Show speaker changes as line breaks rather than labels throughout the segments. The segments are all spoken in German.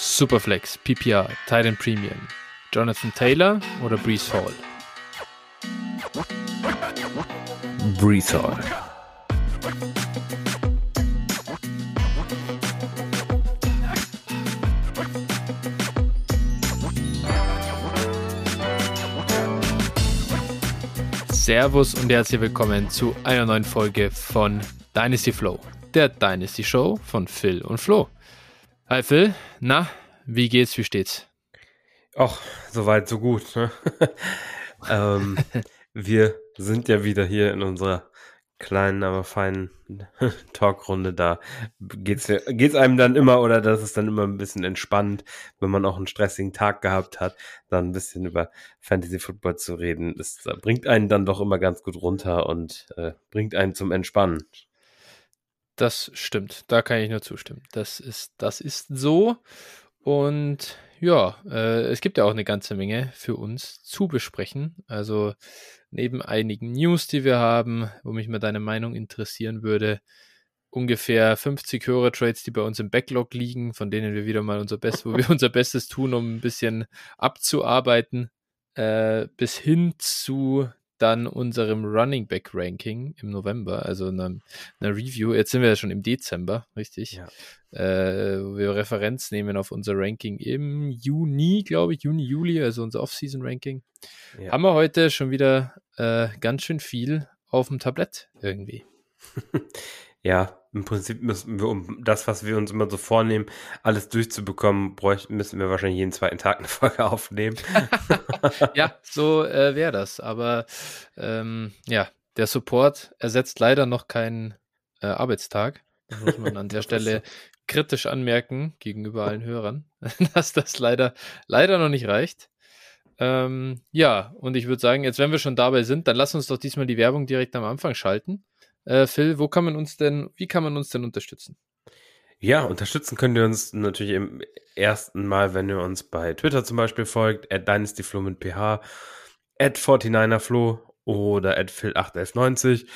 Superflex, PPR, Titan Premium, Jonathan Taylor oder Brees Hall?
Brees Hall.
Servus und herzlich willkommen zu einer neuen Folge von Dynasty Flow, der Dynasty Show von Phil und Flo. Hi Phil, na, wie geht's, wie steht's?
Ach, soweit, so gut. Ne? ähm, wir sind ja wieder hier in unserer kleinen, aber feinen Talkrunde. Da geht's, geht's einem dann immer oder das ist dann immer ein bisschen entspannt, wenn man auch einen stressigen Tag gehabt hat, dann ein bisschen über Fantasy Football zu reden. Das bringt einen dann doch immer ganz gut runter und äh, bringt einen zum Entspannen.
Das stimmt, da kann ich nur zustimmen. Das ist, das ist so. Und ja, äh, es gibt ja auch eine ganze Menge für uns zu besprechen. Also neben einigen News, die wir haben, wo mich mal deine Meinung interessieren würde, ungefähr 50 Hörer-Trades, die bei uns im Backlog liegen, von denen wir wieder mal unser Bestes, wo wir unser Bestes tun, um ein bisschen abzuarbeiten, äh, bis hin zu dann unserem Running Back Ranking im November, also einer, einer Review. Jetzt sind wir ja schon im Dezember, richtig? Ja. Äh, wo wir Referenz nehmen auf unser Ranking im Juni, glaube ich, Juni, Juli, also unser Off-Season Ranking. Ja. Haben wir heute schon wieder äh, ganz schön viel auf dem Tablett irgendwie.
ja, im Prinzip müssen wir, um das, was wir uns immer so vornehmen, alles durchzubekommen, bräuchten, müssen wir wahrscheinlich jeden zweiten Tag eine Folge aufnehmen.
ja, so äh, wäre das. Aber ähm, ja, der Support ersetzt leider noch keinen äh, Arbeitstag. Das muss man an der Stelle kritisch anmerken gegenüber allen Hörern, dass das leider, leider noch nicht reicht. Ähm, ja, und ich würde sagen, jetzt wenn wir schon dabei sind, dann lass uns doch diesmal die Werbung direkt am Anfang schalten. Äh, Phil, wo kann man uns denn, wie kann man uns denn unterstützen?
Ja, unterstützen könnt ihr uns natürlich im ersten Mal, wenn ihr uns bei Twitter zum Beispiel folgt, at dynastyflo mit ph, at 49erflo oder at phil81190.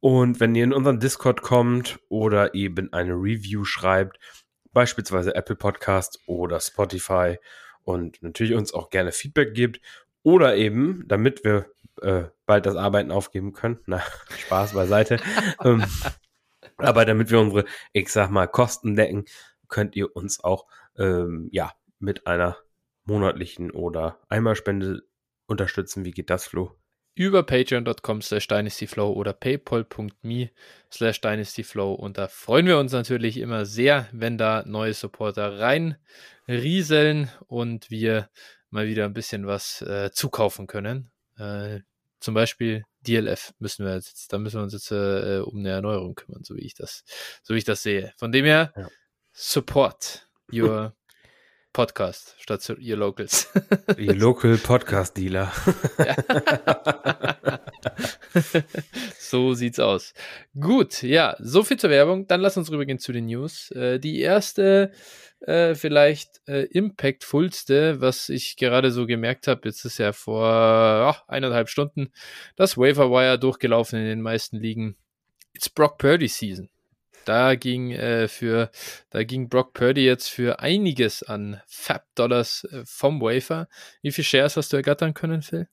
Und wenn ihr in unseren Discord kommt oder eben eine Review schreibt, beispielsweise Apple Podcast oder Spotify und natürlich uns auch gerne Feedback gibt oder eben, damit wir äh, bald das Arbeiten aufgeben können. Na, Spaß beiseite. ähm, aber damit wir unsere, ich sag mal, Kosten decken, könnt ihr uns auch ähm, ja mit einer monatlichen oder Einmalspende unterstützen. Wie geht das, Flo?
Über patreon.com slash dynastyflow oder paypal.me slash dynastyflow. Und da freuen wir uns natürlich immer sehr, wenn da neue Supporter rein rieseln und wir mal wieder ein bisschen was äh, zukaufen können. Äh, zum Beispiel DLF müssen wir jetzt, da müssen wir uns jetzt äh, um eine Erneuerung kümmern, so wie ich das, so wie ich das sehe. Von dem her, ja. support your Podcast statt your locals.
Your local Podcast Dealer.
so sieht's aus. Gut, ja, so viel zur Werbung. Dann lass uns rübergehen zu den News. Äh, die erste äh, vielleicht äh, impactfulste, was ich gerade so gemerkt habe, jetzt ist ja vor oh, eineinhalb Stunden das Waiver Wire durchgelaufen in den meisten Ligen. It's Brock Purdy Season. Da ging äh, für, da ging Brock Purdy jetzt für einiges an Fab Dollars äh, vom Wafer. Wie viele Shares hast du ergattern können, Phil?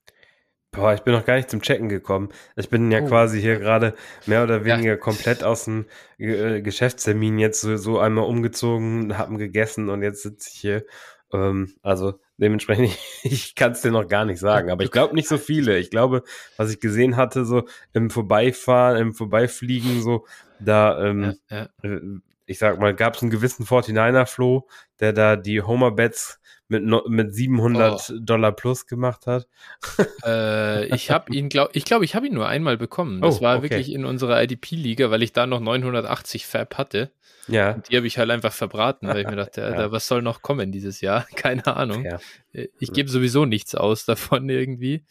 Boah, ich bin noch gar nicht zum Checken gekommen. Ich bin ja oh. quasi hier gerade mehr oder weniger ja. komplett aus dem äh, Geschäftstermin jetzt so, so einmal umgezogen, haben gegessen und jetzt sitze ich hier. Ähm, also dementsprechend, ich kann es dir noch gar nicht sagen, aber ich glaube nicht so viele. Ich glaube, was ich gesehen hatte, so im Vorbeifahren, im Vorbeifliegen, so, da, ähm, ja, ja. Äh, ich sag mal, gab es einen gewissen 49er-Flow, der da die Homer-Bets mit, mit 700 oh. Dollar plus gemacht hat?
Äh, ich habe ihn, glaube ich, glaube, ich habe ihn nur einmal bekommen. Das oh, war okay. wirklich in unserer IDP-Liga, weil ich da noch 980 Fab hatte. Ja. Und die habe ich halt einfach verbraten, weil ich mir dachte, Alter, ja. was soll noch kommen dieses Jahr? Keine Ahnung. Ja. Äh, ich gebe sowieso nichts aus davon irgendwie.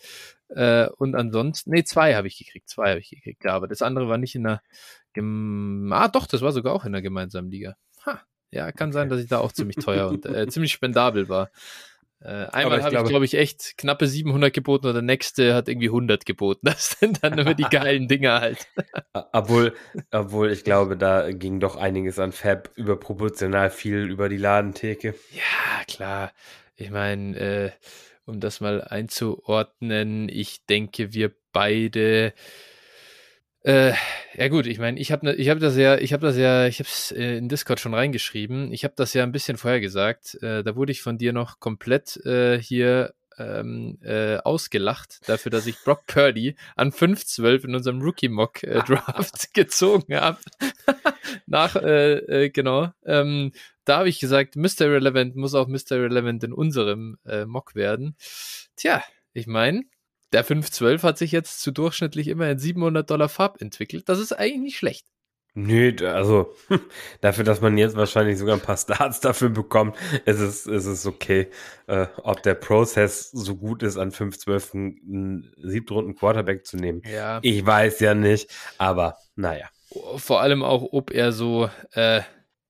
Äh, und ansonsten, nee, zwei habe ich gekriegt, zwei habe ich gekriegt, ja, aber das andere war nicht in der, ah doch, das war sogar auch in der gemeinsamen Liga. Ha, ja, kann okay. sein, dass ich da auch ziemlich teuer und äh, ziemlich spendabel war. Äh, einmal habe ich, glaube ich, echt knappe 700 geboten und der nächste hat irgendwie 100 geboten. Das sind dann immer die geilen Dinger halt.
obwohl, obwohl ich glaube, da ging doch einiges an Fab überproportional viel über die Ladentheke.
Ja, klar. Ich meine, äh, um das mal einzuordnen, ich denke, wir beide äh, ja gut, ich meine, ich habe ne, ich hab das ja, ich habe das ja, ich habe es äh, in Discord schon reingeschrieben. Ich habe das ja ein bisschen vorher gesagt. Äh, da wurde ich von dir noch komplett äh, hier ähm, äh, ausgelacht dafür, dass ich Brock Purdy an 5-12 in unserem Rookie-Mock-Draft äh, gezogen habe. Nach, genau. Ähm, da habe ich gesagt, Mr. Relevant muss auch Mr. Relevant in unserem Mock werden. Tja, ich meine, der 512 hat sich jetzt zu durchschnittlich immerhin 700 Dollar Farb entwickelt. Das ist eigentlich nicht schlecht.
Nö, also dafür, dass man jetzt wahrscheinlich sogar ein paar Starts dafür bekommt, ist es, ist es okay. Äh, ob der Prozess so gut ist, an 512 einen siebtrunden Quarterback zu nehmen. Ja. Ich weiß ja nicht, aber naja.
Vor allem auch, ob er so äh,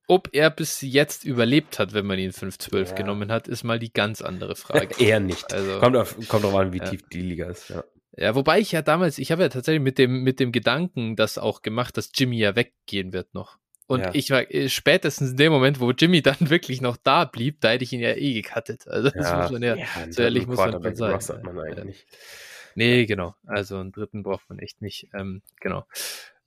ob er bis jetzt überlebt hat, wenn man ihn 5-12 ja. genommen hat, ist mal die ganz andere Frage.
Eher nicht. Also, kommt, auf, kommt drauf an, wie ja. tief die Liga ist. Ja.
ja, wobei ich ja damals, ich habe ja tatsächlich mit dem, mit dem Gedanken das auch gemacht, dass Jimmy ja weggehen wird noch. Und ja. ich war äh, spätestens in dem Moment, wo Jimmy dann wirklich noch da blieb, da hätte ich ihn ja eh gecuttet. Also das muss man ja, ja so ehrlich muss man sagen. Man eigentlich. Nee, genau. Also einen dritten braucht man echt nicht. Ähm, genau.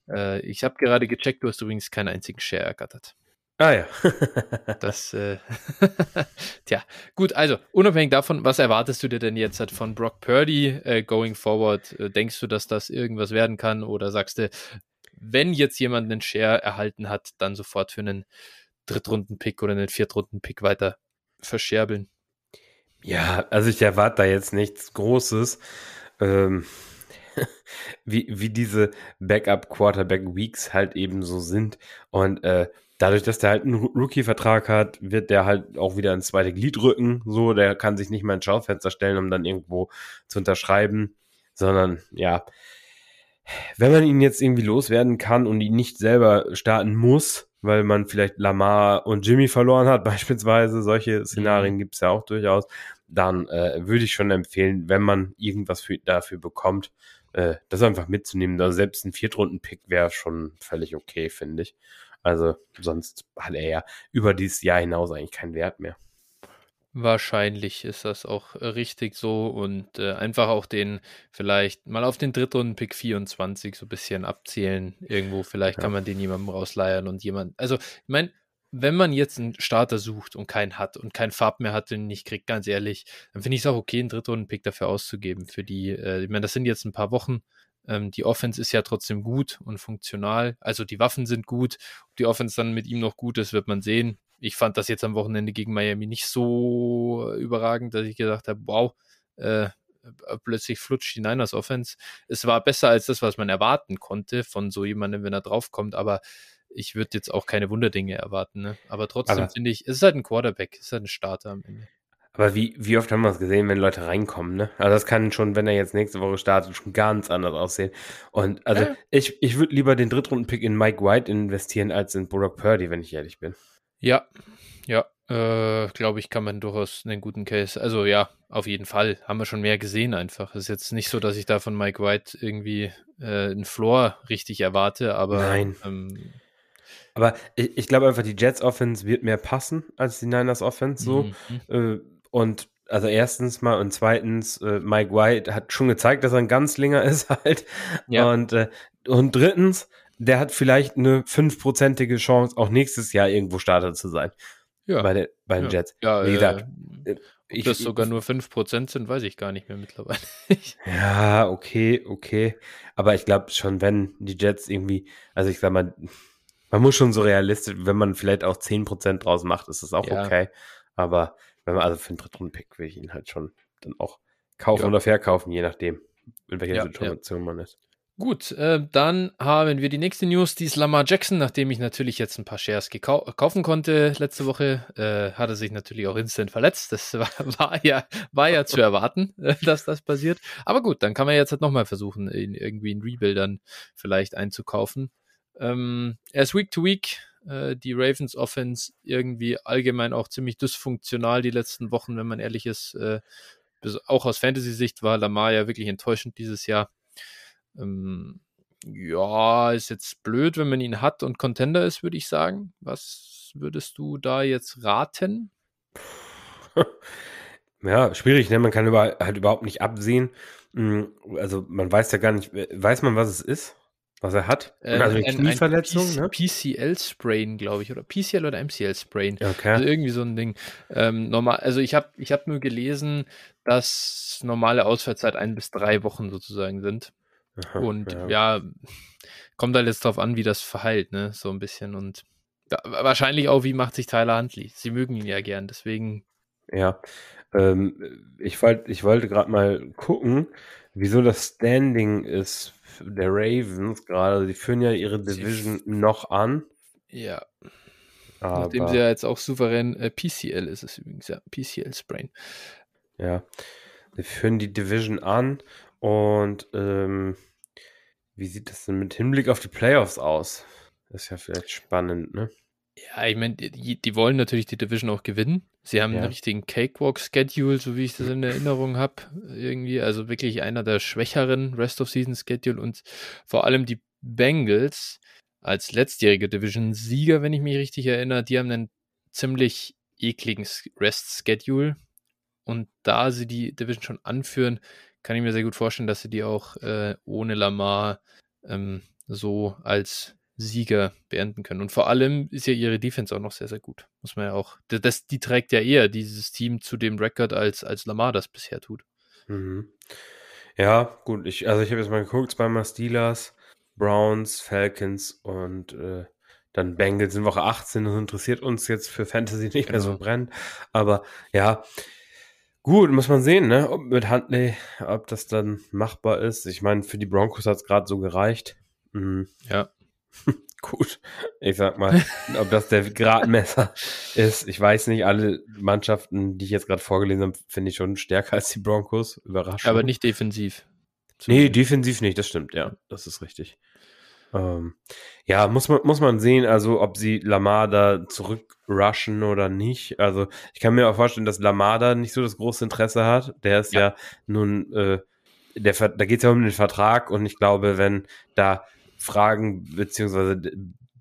Äh, ich habe gerade gecheckt, du hast übrigens keinen einzigen Share ergattert.
Ah ja.
das, äh, tja, gut, also unabhängig davon, was erwartest du dir denn jetzt halt von Brock Purdy äh, going forward? Äh, denkst du, dass das irgendwas werden kann oder sagst du, wenn jetzt jemand einen Share erhalten hat, dann sofort für einen Drittrunden-Pick oder einen Viertrunden-Pick weiter verscherbeln?
Ja, also ich erwarte da jetzt nichts Großes. Ähm, wie, wie diese Backup-Quarterback-Weeks halt eben so sind. Und äh, dadurch, dass der halt einen Rookie-Vertrag hat, wird der halt auch wieder ins zweite Glied rücken. So, der kann sich nicht mehr ins Schaufenster stellen, um dann irgendwo zu unterschreiben, sondern ja, wenn man ihn jetzt irgendwie loswerden kann und ihn nicht selber starten muss, weil man vielleicht Lamar und Jimmy verloren hat, beispielsweise, solche Szenarien mhm. gibt es ja auch durchaus, dann äh, würde ich schon empfehlen, wenn man irgendwas für, dafür bekommt, äh, das einfach mitzunehmen. Also selbst ein Viertrunden-Pick wäre schon völlig okay, finde ich. Also sonst hat er ja über dieses Jahr hinaus eigentlich keinen Wert mehr.
Wahrscheinlich ist das auch äh, richtig so und äh, einfach auch den vielleicht mal auf den Drittrunden-Pick 24 so ein bisschen abzählen. Irgendwo, vielleicht ja. kann man den jemandem rausleiern und jemand. Also, ich meine, wenn man jetzt einen Starter sucht und keinen hat und keinen Farb mehr hat, den nicht kriegt, ganz ehrlich, dann finde ich es auch okay, einen Drittrunden-Pick dafür auszugeben. Für die, äh, ich meine, das sind jetzt ein paar Wochen. Ähm, die Offense ist ja trotzdem gut und funktional. Also die Waffen sind gut. Ob die Offense dann mit ihm noch gut ist, wird man sehen. Ich fand das jetzt am Wochenende gegen Miami nicht so überragend, dass ich gesagt habe, wow, äh, plötzlich flutscht die Niners Offense. Es war besser als das, was man erwarten konnte von so jemandem, wenn er draufkommt, aber ich würde jetzt auch keine Wunderdinge erwarten. Ne? Aber trotzdem finde ich, es ist halt ein Quarterback, es ist halt ein Starter am Ende.
Aber wie, wie oft haben wir es gesehen, wenn Leute reinkommen, ne? Also das kann schon, wenn er jetzt nächste Woche startet, schon ganz anders aussehen. Und also ja. ich, ich würde lieber den Drittrunden-Pick in Mike White investieren als in Brock Purdy, wenn ich ehrlich bin.
Ja, ja, äh, glaube ich, kann man durchaus einen guten Case. Also ja, auf jeden Fall. Haben wir schon mehr gesehen einfach. Es ist jetzt nicht so, dass ich da von Mike White irgendwie äh, einen Floor richtig erwarte, aber
Nein. Ähm, aber ich, ich glaube einfach, die Jets Offense wird mehr passen als die Niners Offense so. Mhm. Äh, und also erstens mal und zweitens, äh, Mike White hat schon gezeigt, dass er ein Ganzlinger ist halt. Ja. Und, äh, und drittens, der hat vielleicht eine fünfprozentige Chance, auch nächstes Jahr irgendwo Starter zu sein. Ja. Bei, der, bei den
ja.
Jets.
Ja, Wie gesagt, äh, ob das sogar nur 5% sind, weiß ich gar nicht mehr mittlerweile.
ja, okay, okay. Aber ich glaube schon, wenn die Jets irgendwie, also ich sag mal, man muss schon so realistisch, wenn man vielleicht auch 10% draus macht, ist das auch ja. okay. Aber wenn man also für einen Drittrunden-Pick will ich ihn halt schon dann auch kaufen ja. oder verkaufen, je nachdem, in welcher ja, Situation ja. man ist.
Gut, äh, dann haben wir die nächste News, die ist Lamar Jackson. Nachdem ich natürlich jetzt ein paar Shares kaufen konnte letzte Woche, äh, hat er sich natürlich auch instant verletzt. Das war, war ja, war ja zu erwarten, äh, dass das passiert. Aber gut, dann kann man jetzt halt nochmal versuchen, ihn irgendwie in Rebuildern vielleicht einzukaufen. Ähm, er ist Week to Week Äh, die Ravens Offense irgendwie allgemein auch ziemlich dysfunktional die letzten Wochen, wenn man ehrlich ist. Äh, auch aus Fantasy-Sicht war Lamar ja wirklich enttäuschend dieses Jahr. Ähm, ja, ist jetzt blöd, wenn man ihn hat und Contender ist, würde ich sagen. Was würdest du da jetzt raten?
Ja, schwierig, ne? Man kann über, halt überhaupt nicht absehen. Hm, also man weiß ja gar nicht, weiß man, was es ist? Was er hat?
Äh, also eine ein, Knieverletzung, ein ne? PCL-Sprain, glaube ich, oder PCL oder MCL-Sprain. Okay. Also irgendwie so ein Ding. Ähm, normal, also ich habe ich hab nur gelesen, dass normale Ausfallzeit ein bis drei Wochen sozusagen sind. Aha, und ja. ja. kommt halt jetzt drauf an, wie das verheilt, ne? So ein bisschen. Und ja, wahrscheinlich auch, wie macht sich Tyler Huntley. Sie mögen ihn ja gern, deswegen.
Ja. Ähm, ich, wollt, ich wollte gerade mal gucken, wieso das Standing ist der Ravens gerade. Sie führen ja ihre Division sie noch an.
Ja. Aber, Nachdem sie ja jetzt auch souverän äh, PCL ist es übrigens, ja. PCL Sprain.
Ja. Sie führen die Division an und ähm, wie sieht das denn mit Hinblick auf die Playoffs aus? Das ist ja vielleicht spannend, ne?
Ja, ich meine, die, die, wollen natürlich die Division auch gewinnen. Sie haben ja. einen richtigen Cakewalk-Schedule, so wie ich das in Erinnerung habe. Irgendwie, also wirklich einer der schwächeren Rest-of-Season-Schedule und vor allem die Bengals als letztjährige Division-Sieger, wenn ich mich richtig erinnere, die haben einen ziemlich ekligen Rest-Schedule. Und da sie die Division schon anführen, kann ich mir sehr gut vorstellen, dass sie die auch äh, ohne Lamar ähm, so als Sieger beenden können. Und vor allem ist ja ihre Defense auch noch sehr, sehr gut. Muss man ja auch. Das, die trägt ja eher dieses Team zu dem Rekord, als, als Lamar das bisher tut.
Mhm. Ja, gut. Ich, also ich habe jetzt mal geguckt, zweimal Steelers, Browns, Falcons und äh, dann Bengals in Woche 18. Das interessiert uns jetzt für Fantasy nicht genau. mehr so genau. brennend. Aber ja, gut, muss man sehen, ne? Ob mit Huntley, ob das dann machbar ist. Ich meine, für die Broncos hat es gerade so gereicht.
Mhm. Ja.
Gut, ich sag mal, ob das der Gradmesser ist. Ich weiß nicht, alle Mannschaften, die ich jetzt gerade vorgelesen habe, finde ich schon stärker als die Broncos. Überraschend.
Aber nicht defensiv.
Nee, defensiv nicht, das stimmt, ja, das ist richtig. Ähm, ja, muss man, muss man sehen, also ob sie Lamada zurückrushen oder nicht. Also ich kann mir auch vorstellen, dass Lamada nicht so das große Interesse hat. Der ist ja, ja nun, äh, der, da geht es ja um den Vertrag und ich glaube, wenn da Fragen beziehungsweise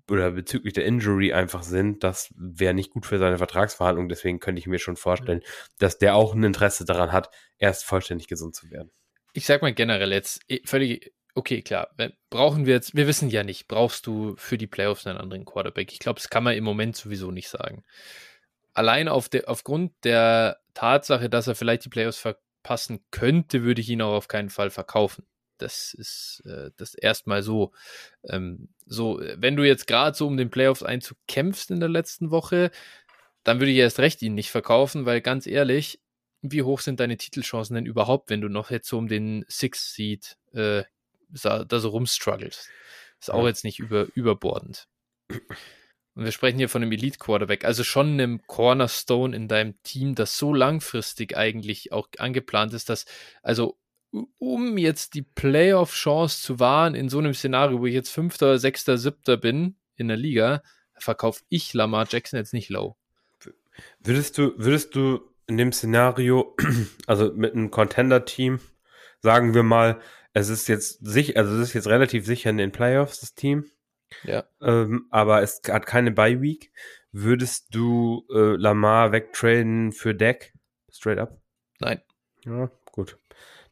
oder bezüglich der Injury einfach sind, das wäre nicht gut für seine Vertragsverhandlung. Deswegen könnte ich mir schon vorstellen, dass der auch ein Interesse daran hat, erst vollständig gesund zu werden.
Ich sag mal generell jetzt eh, völlig okay, klar. Brauchen wir jetzt, wir wissen ja nicht, brauchst du für die Playoffs einen anderen Quarterback? Ich glaube, das kann man im Moment sowieso nicht sagen. Allein auf der, aufgrund der Tatsache, dass er vielleicht die Playoffs verpassen könnte, würde ich ihn auch auf keinen Fall verkaufen. Das ist äh, das erstmal so. Ähm, so, wenn du jetzt gerade so um den Playoffs Einzug kämpfst in der letzten Woche, dann würde ich erst recht ihn nicht verkaufen, weil ganz ehrlich, wie hoch sind deine Titelchancen denn überhaupt, wenn du noch jetzt so um den Six Seed äh, da so rumstruggelst? Ist auch jetzt nicht über, überbordend. Und wir sprechen hier von einem Elite Quarterback, also schon einem Cornerstone in deinem Team, das so langfristig eigentlich auch angeplant ist, dass also um jetzt die Playoff-Chance zu wahren in so einem Szenario, wo ich jetzt Fünfter, Sechster, Siebter bin in der Liga, verkaufe ich Lamar Jackson jetzt nicht low.
Würdest du, würdest du in dem Szenario, also mit einem Contender-Team, sagen wir mal, es ist jetzt sicher, also es ist jetzt relativ sicher in den Playoffs, das Team.
Ja.
Ähm, aber es hat keine Bye-Week. Würdest du äh, Lamar wegtraden für Deck? Straight up?
Nein.
Ja, gut.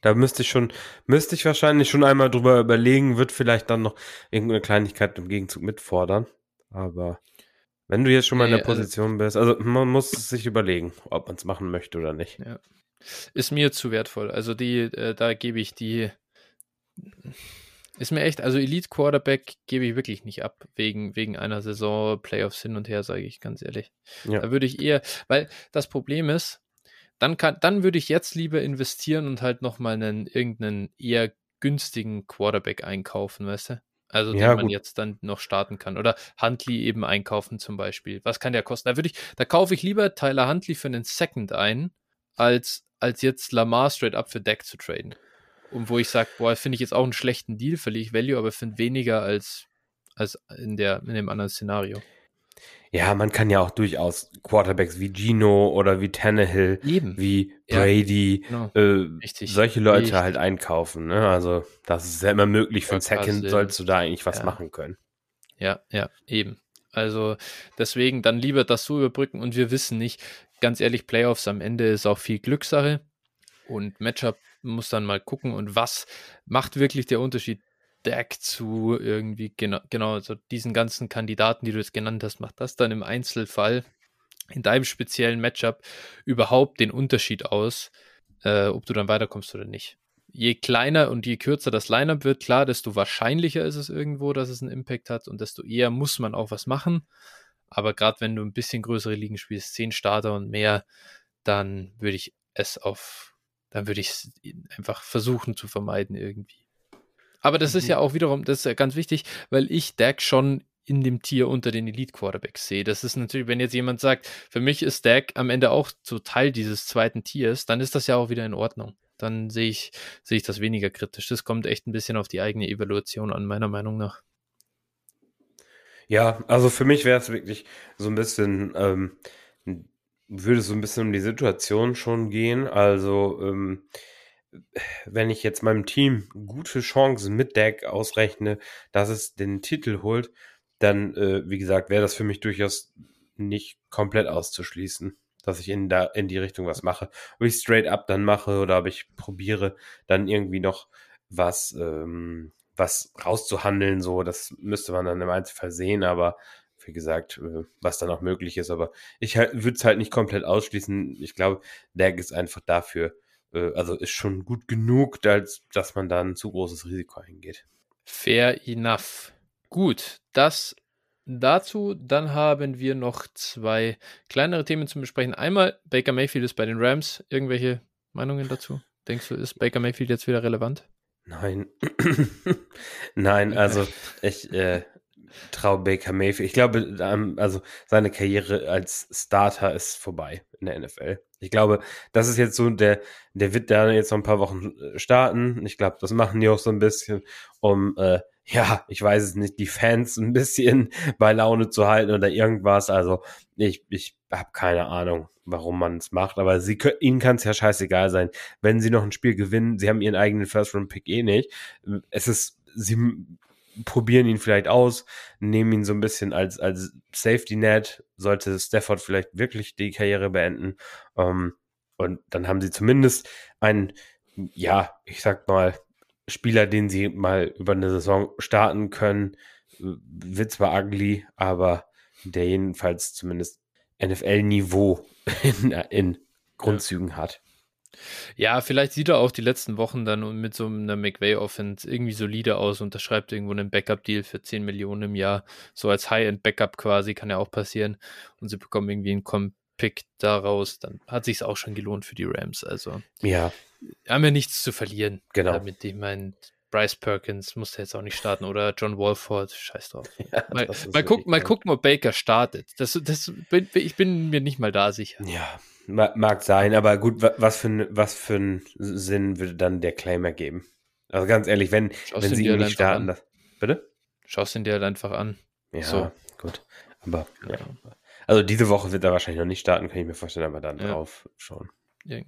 Da müsste ich schon, müsste ich wahrscheinlich schon einmal drüber überlegen, wird vielleicht dann noch irgendeine Kleinigkeit im Gegenzug mitfordern. Aber wenn du jetzt schon mal in der also Position bist, also man muss sich überlegen, ob man es machen möchte oder nicht.
Ja. Ist mir zu wertvoll. Also die, äh, da gebe ich die, ist mir echt, also Elite Quarterback gebe ich wirklich nicht ab, wegen, wegen einer Saison, Playoffs hin und her, sage ich ganz ehrlich. Ja. Da würde ich eher, weil das Problem ist, dann kann, dann würde ich jetzt lieber investieren und halt nochmal einen irgendeinen eher günstigen Quarterback einkaufen, weißt du? Also ja, den man gut. jetzt dann noch starten kann. Oder Huntley eben einkaufen zum Beispiel. Was kann der kosten? Da würde ich, da kaufe ich lieber Tyler Huntley für einen Second ein, als, als jetzt Lamar straight up für Deck zu traden. Und wo ich sage, boah, finde ich jetzt auch einen schlechten Deal, verliere ich Value, aber finde weniger als, als in der, in dem anderen Szenario.
Ja, man kann ja auch durchaus Quarterbacks wie Gino oder wie Tannehill,
Eben.
wie
Ja,
Brady,
genau.
äh, solche Leute
Richtig.
halt einkaufen. Ne? Also das ist ja immer möglich. Für
Kirk
Second sollst du da eigentlich was
Ja.
machen können.
Ja, ja, eben. Also deswegen dann lieber das so überbrücken und wir wissen nicht, ganz ehrlich, Playoffs am Ende ist auch viel Glückssache und Matchup muss dann mal gucken und was macht wirklich der Unterschied Dak zu irgendwie genau, genau, also diesen ganzen Kandidaten, die du jetzt genannt hast, macht das dann im Einzelfall in deinem speziellen Matchup überhaupt den Unterschied aus, äh, ob du dann weiterkommst oder nicht. Je kleiner und je kürzer das Lineup wird, klar, desto wahrscheinlicher ist es irgendwo, dass es einen Impact hat und desto eher muss man auch was machen. Aber gerade wenn du ein bisschen größere Ligen spielst, zehn Starter und mehr, dann würde ich es auf, dann würde ich es einfach versuchen zu vermeiden irgendwie. Aber das ist
Mhm.
ja auch wiederum, das ist ja ganz wichtig, weil ich Dak schon in dem Tier unter den Elite Quarterbacks sehe. Das ist natürlich, wenn jetzt jemand sagt, für mich ist Dak am Ende auch so Teil dieses zweiten Tiers, dann ist das ja auch wieder in Ordnung. Dann sehe ich, sehe ich das weniger kritisch. Das kommt echt ein bisschen auf die eigene Evaluation an, meiner Meinung nach.
Ja, also für mich wäre es wirklich so ein bisschen, ähm, würde es so ein bisschen um die Situation schon gehen. Also, ähm, wenn ich jetzt meinem Team gute Chancen mit Deck ausrechne, dass es den Titel holt, dann, äh, wie gesagt, wäre das für mich durchaus nicht komplett auszuschließen, dass ich in, da, in die Richtung was mache. Ob ich straight up dann mache oder ob ich probiere, dann irgendwie noch was, ähm, was rauszuhandeln, so, das müsste man dann im Einzelfall sehen, aber wie gesagt, äh, was dann auch möglich ist, aber ich halt, würde es halt nicht komplett ausschließen. Ich glaube, Lag ist einfach dafür, äh, also ist schon gut genug, als dass man da ein zu großes Risiko eingeht.
Fair enough. Gut, das dazu. Dann haben wir noch zwei kleinere Themen zu besprechen. Einmal, Baker Mayfield ist bei den Rams. Irgendwelche Meinungen dazu? Denkst du, ist Baker Mayfield jetzt wieder relevant?
Nein. Nein, also ich äh, traue Baker Mayfield. Ich glaube, ähm, also seine Karriere als Starter ist vorbei in der NFL. Ich glaube, das ist jetzt so, der, der wird da jetzt noch ein paar Wochen äh, starten. Ich glaube, das machen die auch so ein bisschen, um, äh, ja, ich weiß es nicht, die Fans ein bisschen bei Laune zu halten oder irgendwas. Also ich, ich habe keine Ahnung, warum man es macht, aber sie ihnen kann es ja scheißegal sein, wenn sie noch ein Spiel gewinnen. Sie haben ihren eigenen First-Round-Pick eh nicht. Es ist, sie probieren ihn vielleicht aus, nehmen ihn so ein bisschen als, als Safety-Net, sollte Stafford vielleicht wirklich die Karriere beenden. Ähm, und dann haben sie zumindest einen, ja, ich sag mal, Spieler, den sie mal über eine Saison starten können. Wird zwar ugly, aber der jedenfalls zumindest NFL-Niveau in, in Grundzügen ja. hat.
Ja, vielleicht sieht er auch die letzten Wochen dann mit so einer McVay-Offense irgendwie solide aus, unterschreibt irgendwo einen Backup-Deal für 10 Millionen im Jahr. So als High-End-Backup quasi, kann ja auch passieren. Und sie bekommen irgendwie einen Com-Pick daraus. Dann hat sich auch schon gelohnt für die Rams. Also,
ja.
Haben wir nichts zu verlieren.
Genau.
Damit ich meine, Bryce Perkins musste jetzt auch nicht starten oder John Walford, scheiß drauf. Ja, mal mal, guck, mal gucken, ob Baker startet. Das, das, ich bin mir nicht mal da sicher.
Ja, mag sein, aber gut, was für, was für einen Sinn würde dann der Claim ergeben? Also ganz ehrlich, wenn, wenn sie ihn nicht starten, das, bitte?
Schaust ihn dir halt einfach an.
Ja, so. gut. Aber, ja. ja. Also diese Woche wird er wahrscheinlich noch nicht starten, kann ich mir vorstellen, aber dann ja. drauf schauen.
Ja.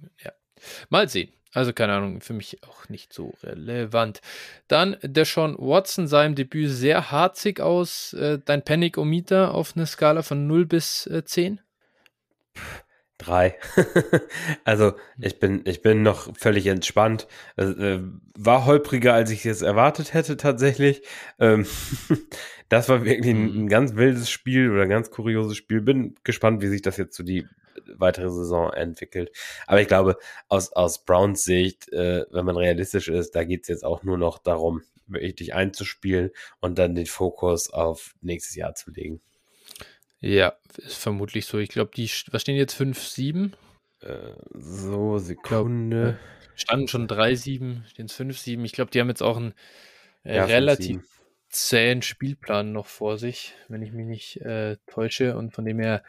Mal sehen. Also keine Ahnung, für mich auch nicht so relevant. Dann der Sean Watson sah im Debüt sehr harzig aus. Äh, dein Panic-O-Meter auf einer Skala von 0 bis äh, 10?
Drei. also ich bin, ich bin noch völlig entspannt. Äh, war holpriger, als ich es erwartet hätte tatsächlich. Ähm, das war wirklich ein, ein, ganz wildes Spiel oder ein ganz kurioses Spiel. Bin gespannt, wie sich das jetzt so die weitere Saison entwickelt. Aber ich glaube, aus, aus Browns Sicht, äh, wenn man realistisch ist, da geht es jetzt auch nur noch darum, richtig einzuspielen und dann den Fokus auf nächstes Jahr zu legen.
Ja, ist vermutlich so. Ich glaube, die, was stehen jetzt 5, 7?
Äh, so, Sekunde.
Glaub, standen schon 3, 7, stehen es 5, 7. Ich glaube, die haben jetzt auch einen äh, ja, relativ zähen Spielplan noch vor sich, wenn ich mich nicht äh, täusche. Und von dem her,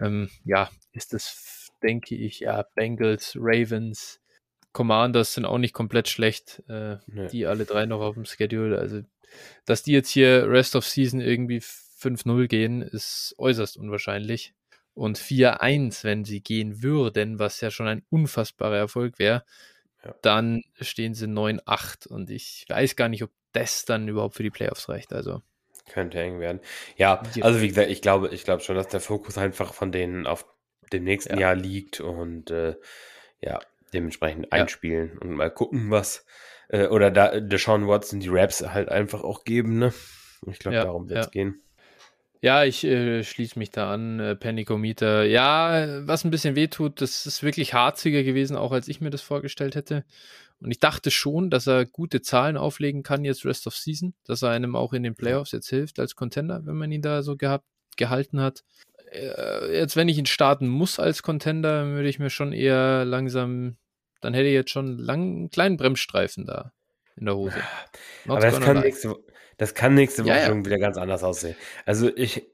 ähm, ja, ist das, denke ich, ja, Bengals, Ravens, Commanders sind auch nicht komplett schlecht. Äh, nee. Die alle drei noch auf dem Schedule. Also, dass die jetzt hier Rest of Season irgendwie 5-0 gehen, ist äußerst unwahrscheinlich. Und 4-1, wenn sie gehen würden, was ja schon ein unfassbarer Erfolg wäre, ja. dann stehen sie 9-8. Und ich weiß gar nicht, ob das dann überhaupt für die Playoffs reicht. Also.
Könnte eng werden. Ja, also wie gesagt, ich glaube, ich glaube schon, dass der Fokus einfach von denen auf dem nächsten ja. Jahr liegt und äh, ja, dementsprechend einspielen und mal gucken, was äh, oder da Deshaun Watson die Raps halt einfach auch geben, ne? Ich glaube, ja, darum wird es ja. gehen.
Ja, ich äh, schließe mich da an. Äh, Panicometer. Ja, was ein bisschen wehtut, das ist wirklich harziger gewesen, auch als ich mir das vorgestellt hätte. Und ich dachte schon, dass er gute Zahlen auflegen kann jetzt Rest of Season, dass er einem auch in den Playoffs jetzt hilft als Contender, wenn man ihn da so gehabt, gehalten hat. Äh, jetzt, wenn ich ihn starten muss als Contender, würde ich mir schon eher langsam dann hätte ich jetzt schon lang, einen kleinen Bremsstreifen da in der Hose.
Not Aber das kann, nächste, das kann nächste Woche ja, ja. schon wieder ganz anders aussehen. Also ich,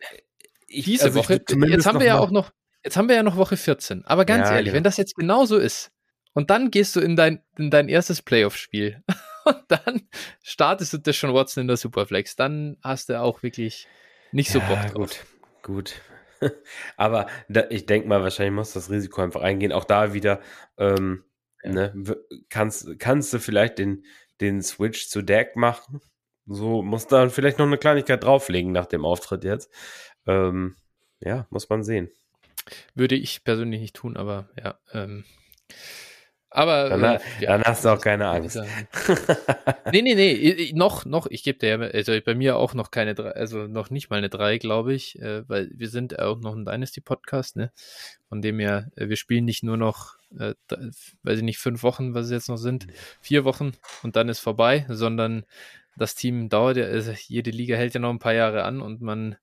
ich diese also Woche, ich jetzt haben wir ja auch noch, jetzt haben wir ja noch Woche 14. Aber ganz ja, ehrlich, genau. wenn das jetzt genauso ist und dann gehst du in dein, in dein erstes Playoff-Spiel und dann startest du das schon Watson in der Superflex, dann hast du auch wirklich nicht so Bock
drauf. Gut, gut. Aber da, ich denke mal, wahrscheinlich muss das Risiko einfach eingehen. Auch da wieder, ähm, ja. Ne? Kannst, kannst du vielleicht den, den Switch zu Deck machen? So, muss da vielleicht noch eine Kleinigkeit drauflegen nach dem Auftritt jetzt. Ähm, ja, muss man sehen.
Würde ich persönlich nicht tun, aber ja. Ähm, aber
dann, äh, ja, dann, hast du auch keine Angst.
nee, nee, nee, noch, noch, ich gebe dir, also bei mir auch noch keine drei, also noch nicht mal eine drei, glaube ich, äh, weil wir sind auch noch ein Dynasty-Podcast, ne? Von dem her, äh, wir spielen nicht nur noch, äh, weiß ich nicht, fünf Wochen, was es jetzt noch sind, vier Wochen und dann ist vorbei, sondern das Team dauert ja, also jede Liga hält ja noch ein paar Jahre an und man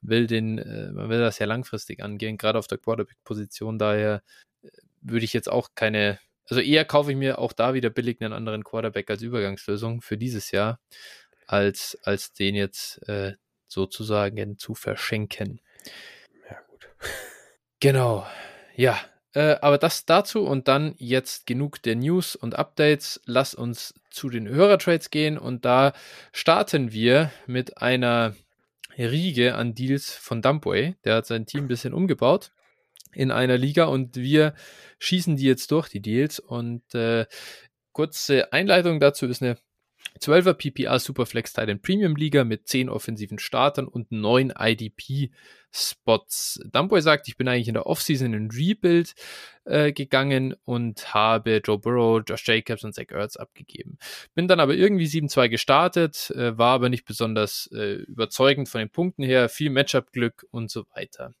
will den, äh, man will das ja langfristig angehen, gerade auf der Quarterback-Position, daher äh, würde ich jetzt auch keine also eher kaufe ich mir auch da wieder billig einen anderen Quarterback als Übergangslösung für dieses Jahr, als, als den jetzt äh, sozusagen zu verschenken.
Ja, gut.
Genau. Ja, äh, aber das dazu und dann jetzt genug der News und Updates. Lass uns zu den Hörertrades gehen und da starten wir mit einer Riege an Deals von Dumpway. Der hat sein Team ein bisschen umgebaut in einer Liga und wir schießen die jetzt durch, die Deals. Und äh, kurze Einleitung dazu ist eine 12er PPA Superflex Titan Premium Liga mit 10 offensiven Startern und 9 IDP Spots. Dumboy sagt, ich bin eigentlich in der Offseason in Rebuild äh, gegangen und habe Joe Burrow, Josh Jacobs und Zach Ertz abgegeben. Bin dann aber irgendwie 7-2 gestartet, äh, war aber nicht besonders äh, überzeugend von den Punkten her, viel Matchup-Glück und so weiter.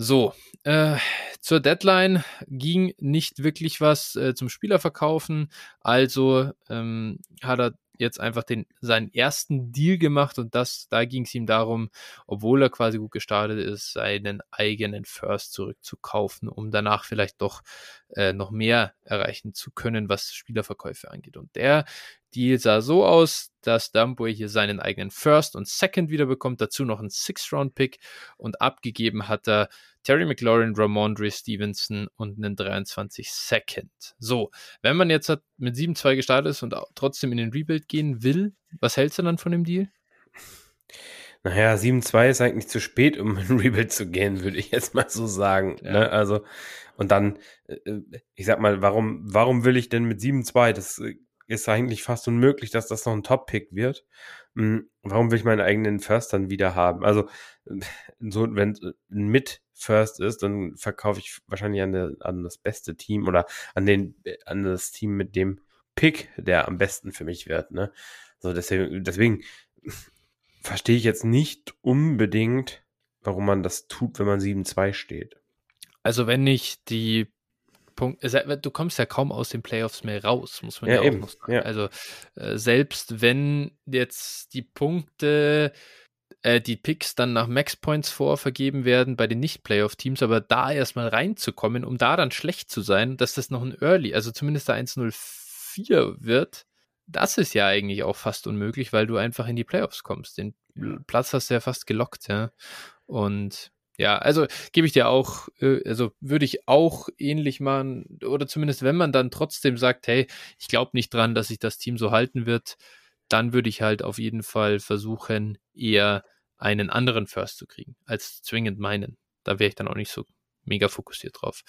So, äh, zur Deadline ging nicht wirklich was äh, zum Spieler verkaufen, also ähm, hat er jetzt einfach den, seinen ersten Deal gemacht und das, da ging es ihm darum, obwohl er quasi gut gestartet ist, seinen eigenen First zurückzukaufen, um danach vielleicht doch äh, noch mehr erreichen zu können, was Spielerverkäufe angeht. Und der Deal sah so aus, dass Dumboy hier seinen eigenen First und Second wieder bekommt, dazu noch einen Six-Round-Pick und abgegeben hat er Terry McLaurin, Ramondre Stevenson und einen 23 Second. So, wenn man jetzt mit 7-2 gestartet ist und trotzdem in den Rebuild gehen will, was hältst du dann von dem Deal?
Naja, 7-2 ist eigentlich zu spät, um in Rebuild zu gehen, würde ich jetzt mal so sagen. Ja. Ne? Also, und dann, äh, ich sag mal, warum, warum will ich denn mit 7-2? Das äh, ist eigentlich fast unmöglich, dass das noch ein Top-Pick wird. Hm, warum will ich meinen eigenen First dann wieder haben? Also, so, wenn mit First ist, dann verkaufe ich wahrscheinlich an, an das beste Team oder an den, an das Team mit dem Pick, der am besten für mich wird. Ne? So, deswegen, deswegen verstehe ich jetzt nicht unbedingt, warum man das tut, wenn man 7-2 steht.
Also wenn ich die Punkte, du kommst ja kaum aus den Playoffs mehr raus, muss man ja, ja auch eben. noch sagen. Ja. Also äh, selbst wenn jetzt die Punkte äh, die Picks dann nach Max Points vorvergeben werden bei den Nicht-Playoff-Teams, aber da erstmal reinzukommen, um da dann schlecht zu sein, dass das noch ein Early, also zumindest der 1-0-4 wird, das ist ja eigentlich auch fast unmöglich, weil du einfach in die Playoffs kommst. Den Platz hast du ja fast gelockt, ja. Und ja, also gebe ich dir auch, äh, also würde ich auch ähnlich machen, oder zumindest wenn man dann trotzdem sagt, hey, ich glaube nicht dran, dass sich das Team so halten wird, dann würde ich halt auf jeden Fall versuchen, eher einen anderen First zu kriegen, als zwingend meinen. Da wäre ich dann auch nicht so mega fokussiert drauf.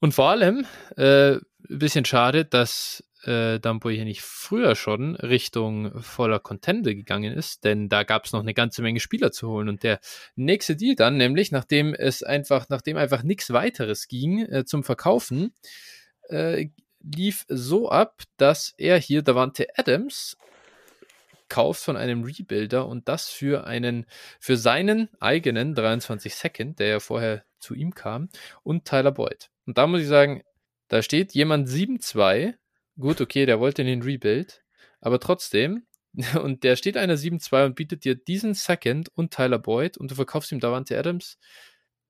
Und vor allem, äh, bisschen schade, dass äh, Dampo hier nicht früher schon Richtung voller Contender gegangen ist, denn da gab es noch eine ganze Menge Spieler zu holen. Und der nächste Deal dann, nämlich nachdem es einfach, nachdem einfach nichts weiteres ging äh, zum Verkaufen, äh, lief so ab, dass er hier Davante Adams kauft von einem Rebuilder und das für einen, für seinen eigenen 23 Second, der ja vorher zu ihm kam, und Tyler Boyd. Und da muss ich sagen, da steht jemand 7-2. Gut, okay, der wollte den Rebuild, aber trotzdem, und der steht einer 7-2 und bietet dir diesen Second und Tyler Boyd und du verkaufst ihm Davante Adams.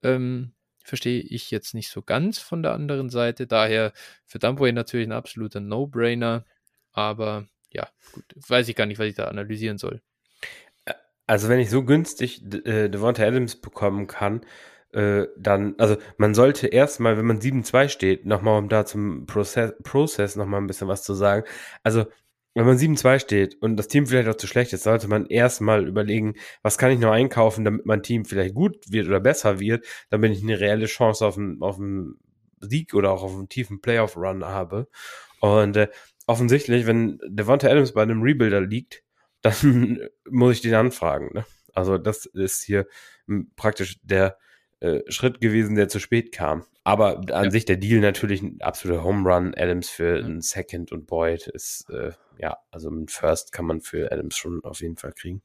Ähm, verstehe ich jetzt nicht so ganz von der anderen Seite. Daher für Dumboy natürlich ein absoluter No-Brainer. Aber ja, gut, weiß ich gar nicht, was ich da analysieren soll.
Also wenn ich so günstig äh, Devonta Adams bekommen kann, äh, dann, also man sollte erstmal, wenn man 7-2 steht, nochmal, um da zum Prozess, Prozess nochmal ein bisschen was zu sagen. Also wenn man 7-2 steht und das Team vielleicht auch zu schlecht ist, sollte man erstmal überlegen, was kann ich noch einkaufen, damit mein Team vielleicht gut wird oder besser wird, damit ich eine reelle Chance auf einen, auf einen Sieg oder auch auf einen tiefen Playoff-Run habe. Und äh, offensichtlich, wenn Devonta Adams bei einem Rebuilder liegt, dann muss ich den anfragen. Ne? Also das ist hier praktisch der äh, Schritt gewesen, der zu spät kam. Aber an ja. sich der Deal natürlich ein absoluter Home Run. Adams für ja. einen Second und Boyd ist, äh, ja, also ein First kann man für Adams schon auf jeden Fall kriegen.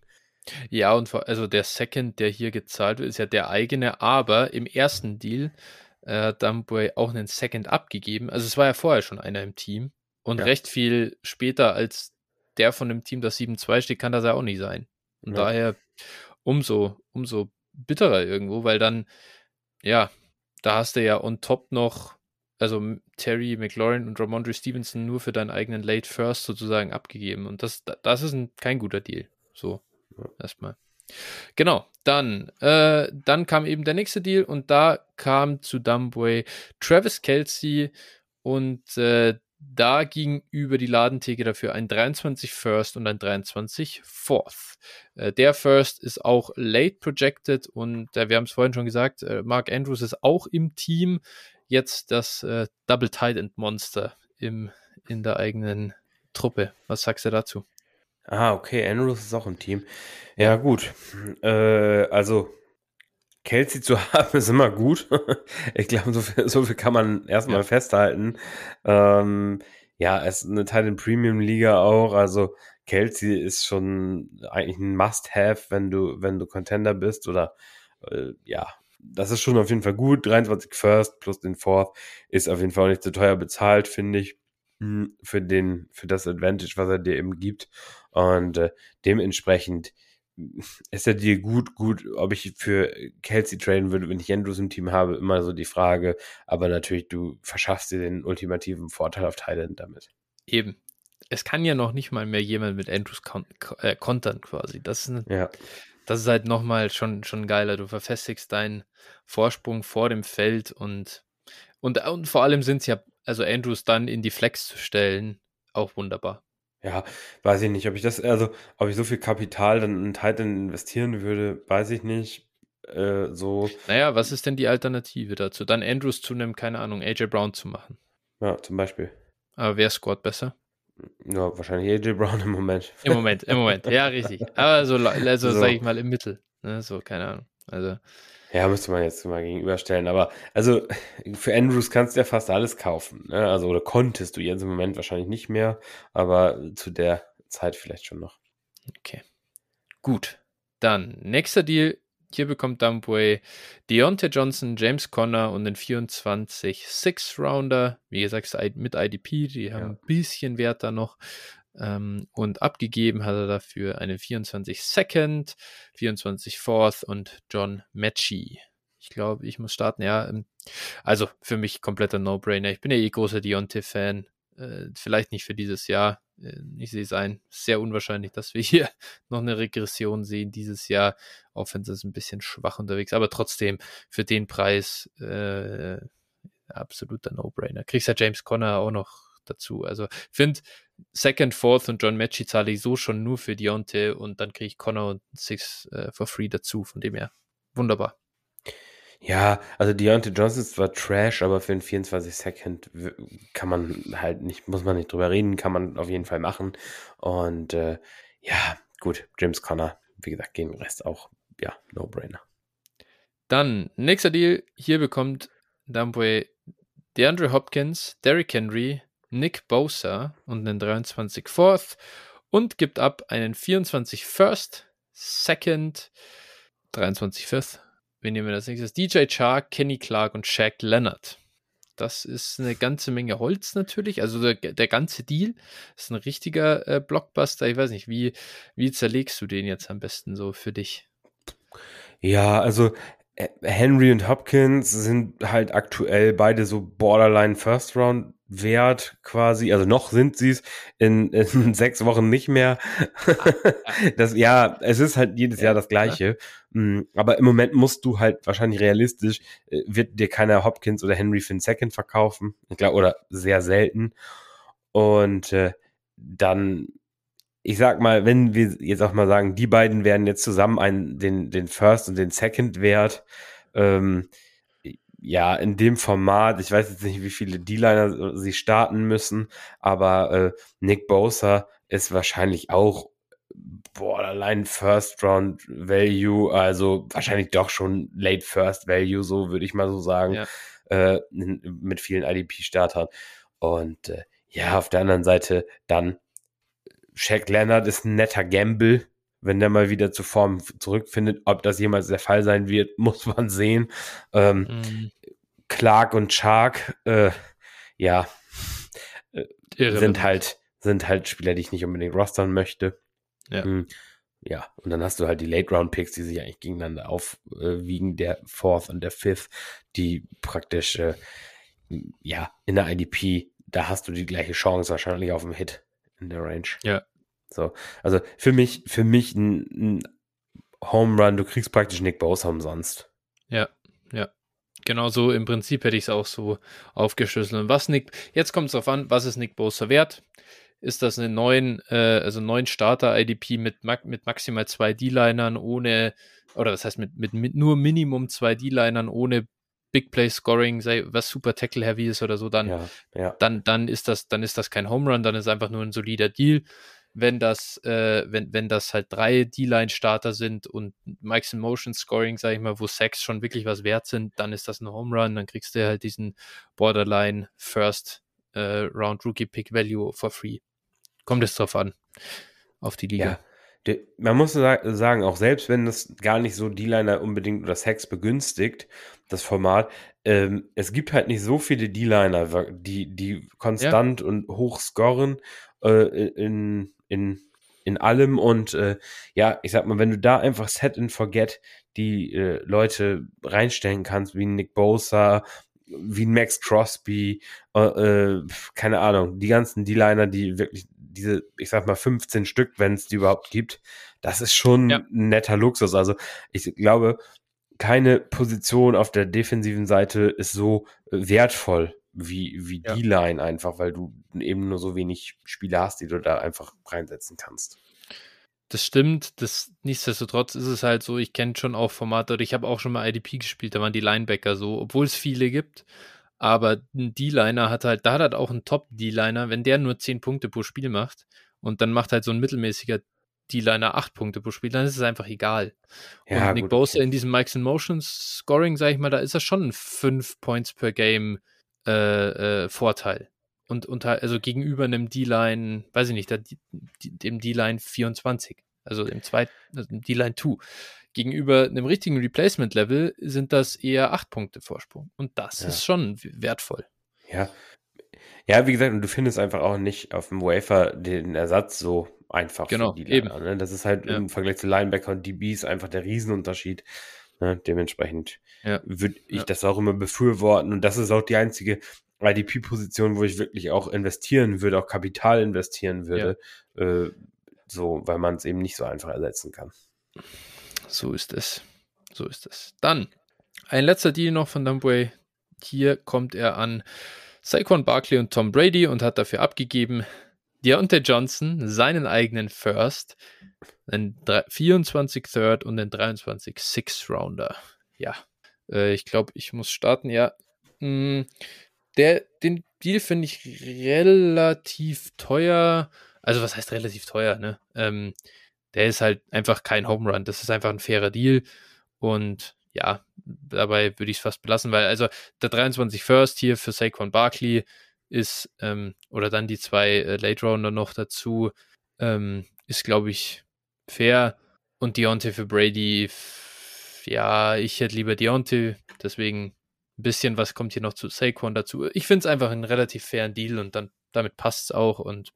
Ja, und also der Second, der hier gezahlt wird, ist ja der eigene, aber im ersten Deal äh, hat Dumbway auch einen Second abgegeben. Also es war ja vorher schon einer im Team und ja. recht viel später als der von dem Team, das 7-2 steht, kann das ja auch nicht sein. Und daher umso, umso bitterer irgendwo, weil dann, ja, da hast du ja on top noch, also Terry McLaurin und Ramondre Stevenson nur für deinen eigenen Late First sozusagen abgegeben. Und das, das ist ein, kein guter Deal. So, ja. erstmal. Genau, dann, äh, dann kam eben der nächste Deal und da kam zu Dumbway Travis Kelsey und äh, da ging über die Ladentheke dafür ein 23 First und ein 23 Fourth. Äh, der First ist auch late projected und äh, wir haben es vorhin schon gesagt, äh, Mark Andrews ist auch im Team. Jetzt das äh, Double Tight End Monster im, in der eigenen Truppe. Was sagst du dazu?
Ah, okay, Andrews ist auch im Team. Ja, gut. Äh, also Kelsey zu haben ist immer gut. ich glaube, so viel, so viel kann man erstmal ja. festhalten. Ähm, ja, es ist eine Teil in Premium Liga auch. Also Kelsey ist schon eigentlich ein Must-Have, wenn du, wenn du Contender bist oder äh, ja, das ist schon auf jeden Fall gut. 23 First plus den Fourth ist auf jeden Fall auch nicht zu teuer bezahlt, finde ich, hm, für den, für das Advantage, was er dir eben gibt. Und äh, dementsprechend ist der Deal gut, gut, ob ich für Kelsey traden würde, wenn ich Andrews im Team habe, immer so die Frage. Aber natürlich, du verschaffst dir den ultimativen Vorteil auf Thailand damit.
Eben. Es kann ja noch nicht mal mehr jemand mit Andrews kon äh, kontern quasi. Das ist, eine, ja. das ist halt nochmal schon, schon geiler. Du verfestigst deinen Vorsprung vor dem Feld und, und, und vor allem sind es ja, also Andrews dann in die Flex zu stellen, auch wunderbar.
Ja, weiß ich nicht, ob ich das, also ob ich so viel Kapital dann in Titan investieren würde, weiß ich nicht. Äh, so.
Naja, was ist denn die Alternative dazu? Dann Andrews zu einem, keine Ahnung, AJ Brown zu machen.
Ja, zum Beispiel.
Aber wer scored besser?
Ja, wahrscheinlich AJ Brown im Moment.
Im Moment, im Moment, ja, richtig. Aber so, also, so. sag ich mal, im Mittel. Ne? So, keine Ahnung. Also.
Ja, müsste man jetzt mal gegenüberstellen. Aber also für Andrews kannst du ja fast alles kaufen. Ne? Also oder konntest du jetzt im Moment wahrscheinlich nicht mehr, aber zu der Zeit vielleicht schon noch.
Okay. Gut. Dann nächster Deal. Hier bekommt Dumpway Deontay Johnson, James Conner und den 24 Six-Rounder. Wie gesagt, mit IDP, die haben ja. ein bisschen Wert da noch. Ähm, und abgegeben hat er dafür einen 24 Second, 24 Fourth und John Matchy. Ich glaube, ich muss starten, ja. Ähm, also für mich kompletter No-Brainer. Ich bin ja eh großer Deontay-Fan. Äh, vielleicht nicht für dieses Jahr. Äh, ich sehe es ein. Sehr unwahrscheinlich, dass wir hier noch eine Regression sehen dieses Jahr. Offense ist ein bisschen schwach unterwegs, aber trotzdem für den Preis äh, absoluter No-Brainer. Kriegst ja James Conner auch noch dazu. Also finde Second, Fourth und John Matchy zahle ich so schon nur für Deontay und dann kriege ich Connor und Six äh, for free dazu. Von dem her wunderbar.
Ja, also Deontay Johnson ist zwar Trash, aber für einen 24 Second kann man halt nicht, muss man nicht drüber reden, kann man auf jeden Fall machen. Und äh, ja, gut, James Conner, wie gesagt, gegen den Rest auch, ja, No-Brainer.
Dann, nächster Deal, hier bekommt Dumbway DeAndre Hopkins, Derrick Henry, Nick Bosa und einen 23 Fourth und gibt ab einen 24 First, Second, 23 Fifth Wen nehmen wir als nächstes? DJ Chark, Kenny Clark und Shaq Leonard. Das ist eine ganze Menge Holz natürlich. Also der, der ganze Deal ist ein richtiger äh, Blockbuster. Ich weiß nicht, wie, wie zerlegst du den jetzt am besten so für dich?
Ja, also äh, Henry und Hopkins sind halt aktuell beide so Borderline First Round wert quasi, also noch sind sie es in, in, sechs Wochen nicht mehr. das ja, es ist halt jedes Jahr das Gleiche. Ja. Aber im Moment musst du halt wahrscheinlich realistisch äh, wird dir keiner Hopkins oder Henry für einen Second verkaufen, ich glaube oder sehr selten. Und äh, dann, ich sag mal, wenn wir jetzt auch mal sagen, die beiden werden jetzt zusammen einen den den First und den Second wert. Ähm, ja, in dem Format, ich weiß jetzt nicht, wie viele D-Liner sie starten müssen, aber äh, Nick Bosa ist wahrscheinlich auch borderline First Round Value, also wahrscheinlich doch schon Late First Value, so würde ich mal so sagen, ja. äh, mit vielen IDP-Startern. Und äh, ja, auf der anderen Seite dann Shaq Leonard ist ein netter Gamble, wenn der mal wieder zur Form zurückfindet. Ob das jemals der Fall sein wird, muss man sehen. Ähm, mhm. Clark und Shark, äh, ja, äh, sind halt, sind halt Spieler, die ich nicht unbedingt rostern möchte. Ja. Mhm. Ja, und dann hast du halt die Late-Round-Picks, die sich eigentlich gegeneinander aufwiegen, der Fourth und der Fifth, die praktisch, äh, ja, in der IDP, da hast du die gleiche Chance wahrscheinlich auf dem Hit in der Range.
Ja,
so, also für mich, für mich ein, ein Home Run, du kriegst praktisch Nick Bosa umsonst.
Ja, ja. Genau so im Prinzip hätte ich es auch so aufgeschlüsselt. Und was Nick, jetzt kommt es darauf an, was ist Nick Bosa wert? Ist das eine neuen, äh, also neuen Starter-IDP mit, mit maximal zwei D-Linern ohne, oder das heißt mit, mit, mit nur Minimum zwei D-Linern ohne Big Play Scoring, sei was super Tackle Heavy ist oder so, dann, ja, ja. dann, dann ist das, dann ist das kein Home Run, dann ist einfach nur ein solider Deal wenn das, äh, wenn, wenn das halt drei D-Line-Starter sind und Mike's in Motion Scoring, sag ich mal, wo Sacks schon wirklich was wert sind, dann ist das ein Home Run, dann kriegst du halt diesen Borderline First äh, Round Rookie Pick Value for free. Kommt es drauf an, auf die Liga. Ja.
Man muss sagen, auch selbst wenn das gar nicht so D-Liner unbedingt oder Sex begünstigt, das Format, ähm, es gibt halt nicht so viele D-Liner, die, die konstant ja. und hoch scoren äh, in, in, in allem und äh, ja, ich sag mal, wenn du da einfach Set and Forget die äh, Leute reinstellen kannst, wie Nick Bosa, wie Max Crosby, äh, äh, keine Ahnung, die ganzen D-Liner, die wirklich diese, ich sag mal, 15 Stück, wenn es die überhaupt gibt, das ist schon ja. ein netter Luxus. Also ich glaube, keine Position auf der defensiven Seite ist so wertvoll wie, wie ja. die Line einfach, weil du eben nur so wenig Spiele hast, die du da einfach reinsetzen kannst.
Das stimmt, das nichtsdestotrotz ist es halt so, ich kenne schon auch Formate oder ich habe auch schon mal IDP gespielt, da waren die Linebacker so, obwohl es viele gibt, aber ein D-Liner hat halt, da hat halt auch ein Top-D-Liner, wenn der nur 10 Punkte pro Spiel macht und dann macht halt so ein mittelmäßiger D-Liner 8 Punkte pro Spiel, dann ist es einfach egal. Ja, und Nick Bosa in diesem Mike's in Motion Scoring, sag ich mal, da ist er schon 5 Points per Game äh, äh, Vorteil. Und unter, also gegenüber einem D-Line, weiß ich nicht, der, dem D-Line 24, also dem zweiten, also dem D-Line 2. Gegenüber einem richtigen Replacement-Level sind das eher 8 Punkte Vorsprung. Und das ja. ist schon wertvoll.
Ja. Ja, wie gesagt, und du findest einfach auch nicht auf dem Wafer den Ersatz so einfach
genau, für die eben.
Ne? Das ist halt ja. im Vergleich zu Linebacker und DBs einfach der Riesenunterschied. Ne? Dementsprechend ja. würde ich ja. das auch immer befürworten. Und das ist auch die einzige IDP-Position, wo ich wirklich auch investieren würde, auch Kapital investieren würde. Ja. Äh, so, weil man es eben nicht so einfach ersetzen kann.
So ist es. So ist es. Dann ein letzter Deal noch von Dumbway. Hier kommt er an Saquon Barkley und Tom Brady und hat dafür abgegeben Deontay Johnson seinen eigenen First, einen 24 Third und einen 23 Six Rounder. Ja, äh, ich glaube, ich muss starten. Ja, mh, mm, der, den Deal finde ich relativ teuer. Also, was heißt relativ teuer, ne? Ähm, der ist halt einfach kein Home Run. Das ist einfach ein fairer Deal. Und ja, dabei würde ich es fast belassen, weil also der 23 First hier für Saquon Barkley ist, ähm, oder dann die zwei äh, Late Rounder noch dazu, ähm, ist, glaube ich, fair. Und Deontay für Brady, ja, ich hätte lieber Deontay, deswegen ein bisschen was kommt hier noch zu Saquon dazu. Ich finde es einfach einen relativ fairen Deal und dann damit passt es auch und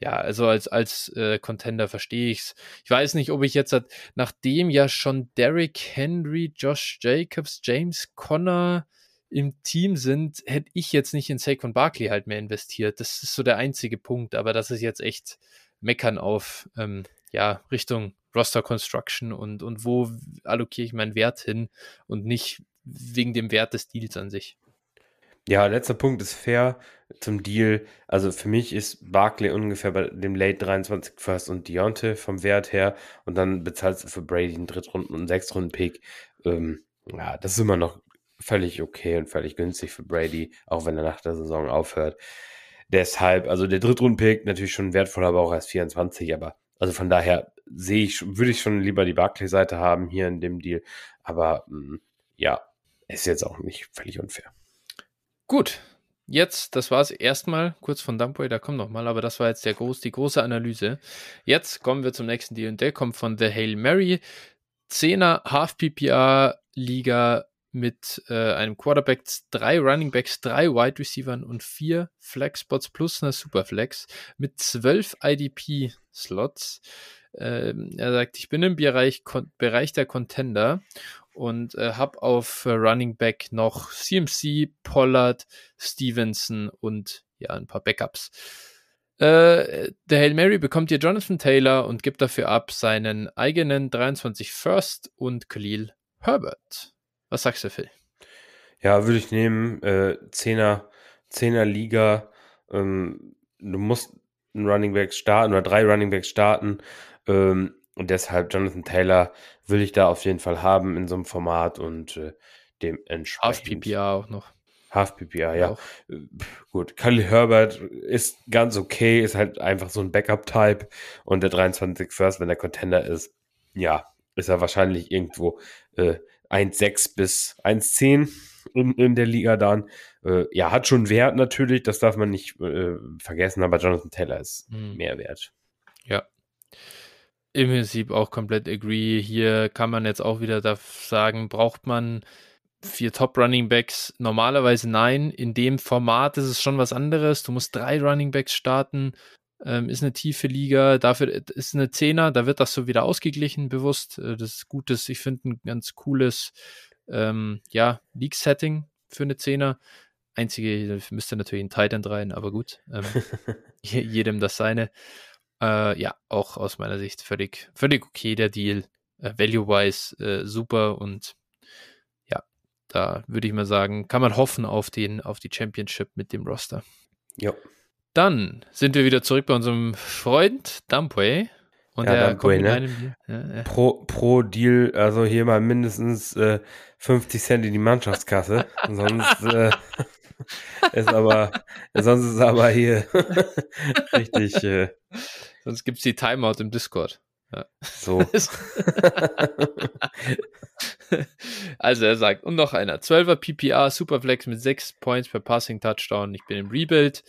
ja, also als, als äh, Contender verstehe ich es. Ich weiß nicht, ob ich jetzt, nachdem ja schon Derrick Henry, Josh Jacobs, James Conner im Team sind, hätte ich jetzt nicht in Saquon Barkley halt mehr investiert. Das ist so der einzige Punkt, aber das ist jetzt echt meckern auf, ähm, ja, Richtung Roster Construction und, und wo allokiere ich meinen Wert hin und nicht wegen dem Wert des Deals an sich.
Ja, letzter Punkt ist fair zum Deal. Also für mich ist Barkley ungefähr bei dem Late 23 First und Deontay vom Wert her und dann bezahlst du für Brady einen Drittrunden- und Sechstrunden-Pick. Ähm, ja, das ist immer noch völlig okay und völlig günstig für Brady, auch wenn er nach der Saison aufhört. Deshalb, also der Drittrunden-Pick natürlich schon wertvoll, aber auch erst 24, aber also von daher sehe ich, würde ich schon lieber die Barkley-Seite haben hier in dem Deal. Aber mh, mm, ja, ist jetzt auch nicht völlig unfair.
Gut, jetzt, das war es erstmal kurz von Dumpway, da kommt nochmal, aber das war jetzt der groß, die große Analyse. Jetzt kommen wir zum nächsten Deal und der kommt von The Hail Mary. 10er Half PPR Liga mit äh, einem Quarterback, drei Running Backs, drei Wide Receivers und vier Flex Spots plus einer Superflex mit zwölf IDP Slots. Ähm, er sagt, ich bin im Bereich, Bereich der Contender und äh, habe auf äh, Running Back noch CMC, Pollard, Stevenson und ja, ein paar Backups. Äh, der Hail Mary bekommt hier Jonathan Taylor und gibt dafür ab seinen eigenen 23 First und Khalil Herbert. Was sagst du, Phil?
Ja, würde ich nehmen. Äh, Zehner, Zehner Liga. Ähm, du musst einen Running Back starten oder drei Running Backs starten. Ähm, und deshalb Jonathan Taylor will ich da auf jeden Fall haben in so einem Format und äh, dementsprechend.
Half PPA auch noch.
Half PPA, ja. Auch. Gut, Khalil Herbert ist ganz okay, ist halt einfach so ein Backup-Type und der 23 First, wenn der Contender ist, ja, ist er wahrscheinlich irgendwo äh, 1,6 bis 1,10 in, in der Liga dann. Äh, ja, hat schon Wert natürlich, das darf man nicht äh, vergessen, aber Jonathan Taylor ist hm. mehr wert.
Ja, im Prinzip auch komplett agree. Hier kann man jetzt auch wieder sagen, braucht man vier Top Running Backs? Normalerweise nein. In dem Format ist es schon was anderes. Du musst drei Running Backs starten. Ähm, ist eine tiefe Liga. Dafür ist eine Zehner. Da wird das so wieder ausgeglichen, bewusst. Äh, das ist gutes. Ich finde ein ganz cooles, ähm, ja, League-Setting für eine Zehner. Einzige, müsste natürlich ein Titan rein, aber gut. Ähm, jedem das seine. Äh, ja, auch aus meiner Sicht völlig, völlig okay der Deal. Äh, Value-wise äh, super und ja, da würde ich mal sagen, kann man hoffen auf, den, auf die Championship mit dem Roster.
Ja.
Dann sind wir wieder zurück bei unserem Freund Dumpway.
Und ja, der Dumpway, ne? Ja, ja. Pro, pro Deal, also hier mal mindestens äh, 50 Cent in die Mannschaftskasse. sonst äh, ist aber, sonst ist aber hier richtig. Äh,
sonst gibt es die Timeout im Discord. Ja.
So.
also er sagt, und noch einer. 12er PPR, Superflex mit 6 Points per Passing Touchdown. Ich bin im Rebuild.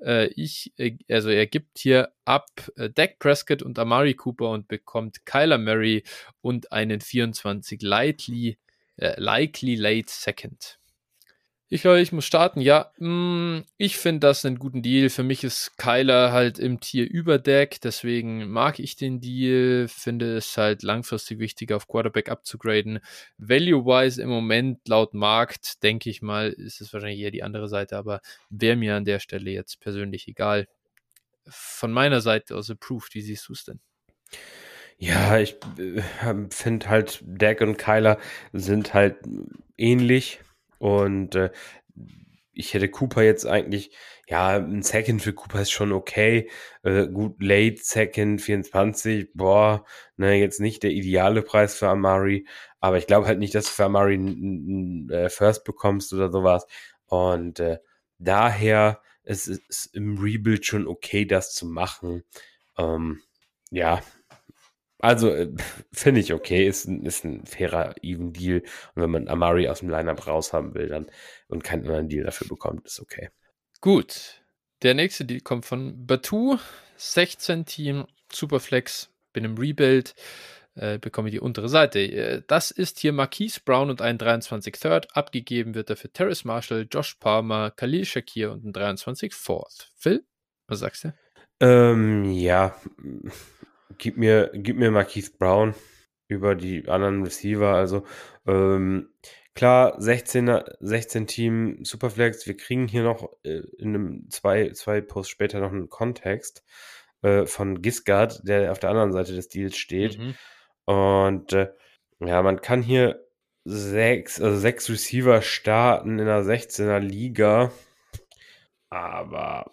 Äh, ich, äh, also er gibt hier ab äh, Dak Prescott und Amari Cooper und bekommt Kyler Murray und einen 24 likely, äh, likely late second. Ich glaube, ich muss starten. Ja, mm, ich finde das einen guten Deal. Für mich ist Kyler halt im Tier über Deck, deswegen mag ich den Deal. Finde es halt langfristig wichtig, auf Quarterback abzugraden. Value-wise im Moment laut Markt, denke ich mal, ist es wahrscheinlich eher die andere Seite, aber wäre mir an der Stelle jetzt persönlich egal. Von meiner Seite aus approved, wie siehst du es denn?
Ja, ich äh, finde halt, Deck und Kyler sind halt ähnlich und äh, ich hätte Cooper jetzt eigentlich, ja, ein Second für Cooper ist schon okay. Äh, gut, Late Second 24, boah, ne, jetzt nicht der ideale Preis für Amari, aber ich glaube halt nicht, dass du für Amari einen äh, First bekommst oder sowas. Und äh, daher es ist im Rebuild schon okay, das zu machen. Ähm, ja, also äh, finde ich okay, ist ein, ist ein fairer Even Deal. Und wenn man Amari aus dem Lineup raus haben will, dann und keinen anderen Deal dafür bekommt, ist okay.
Gut. Der nächste Deal kommt von Batu, 16 Team, Superflex, bin im Rebuild, äh, bekomme die untere Seite. Äh, das ist hier Marquise Brown und ein 23 Third. Abgegeben wird dafür Terrace Marshall, Josh Palmer, Khalil Shakir und ein 23 Fourth. Phil, was sagst du?
Ähm, ja, gib mir, gib mir Marquise Brown über die anderen Receiver. Also, ähm, klar, 16er, 16 Team Superflex. Wir kriegen hier noch äh, in einem zwei, zwei Posts später noch einen Kontext äh, von Gisgard, der auf der anderen Seite des Deals steht. Mhm. Und äh, ja, man kann hier sechs, also sechs Receiver starten in der 16er Liga. Aber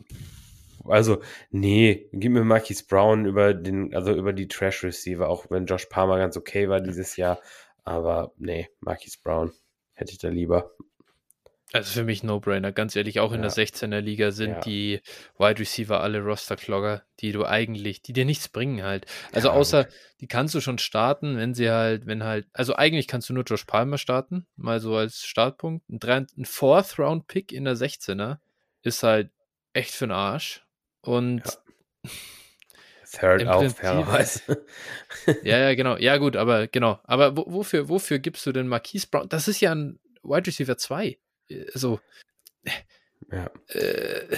also, nee, gib mir Marquis Brown über den, also über die Trash Receiver, auch wenn Josh Palmer ganz okay war dieses Jahr. Aber nee, Marquis Brown hätte ich da lieber.
Also für mich No-Brainer, ganz ehrlich, auch in ja. der 16er Liga sind ja. die Wide Receiver alle Roster-Clogger, die du eigentlich, die dir nichts bringen halt. Also ja, außer, die kannst du schon starten, wenn sie halt, wenn halt, also eigentlich kannst du nur Josh Palmer starten, mal so als Startpunkt. Ein, ein Fourth-Round-Pick in der 16er ist halt echt für den Arsch. Und
Third auch fairerweise.
ja, ja, genau. Ja, gut, aber genau. Aber wofür, wofür gibst du denn Marquise Brown? Das ist ja ein Wide Receiver 2. So.
Ja.
Äh,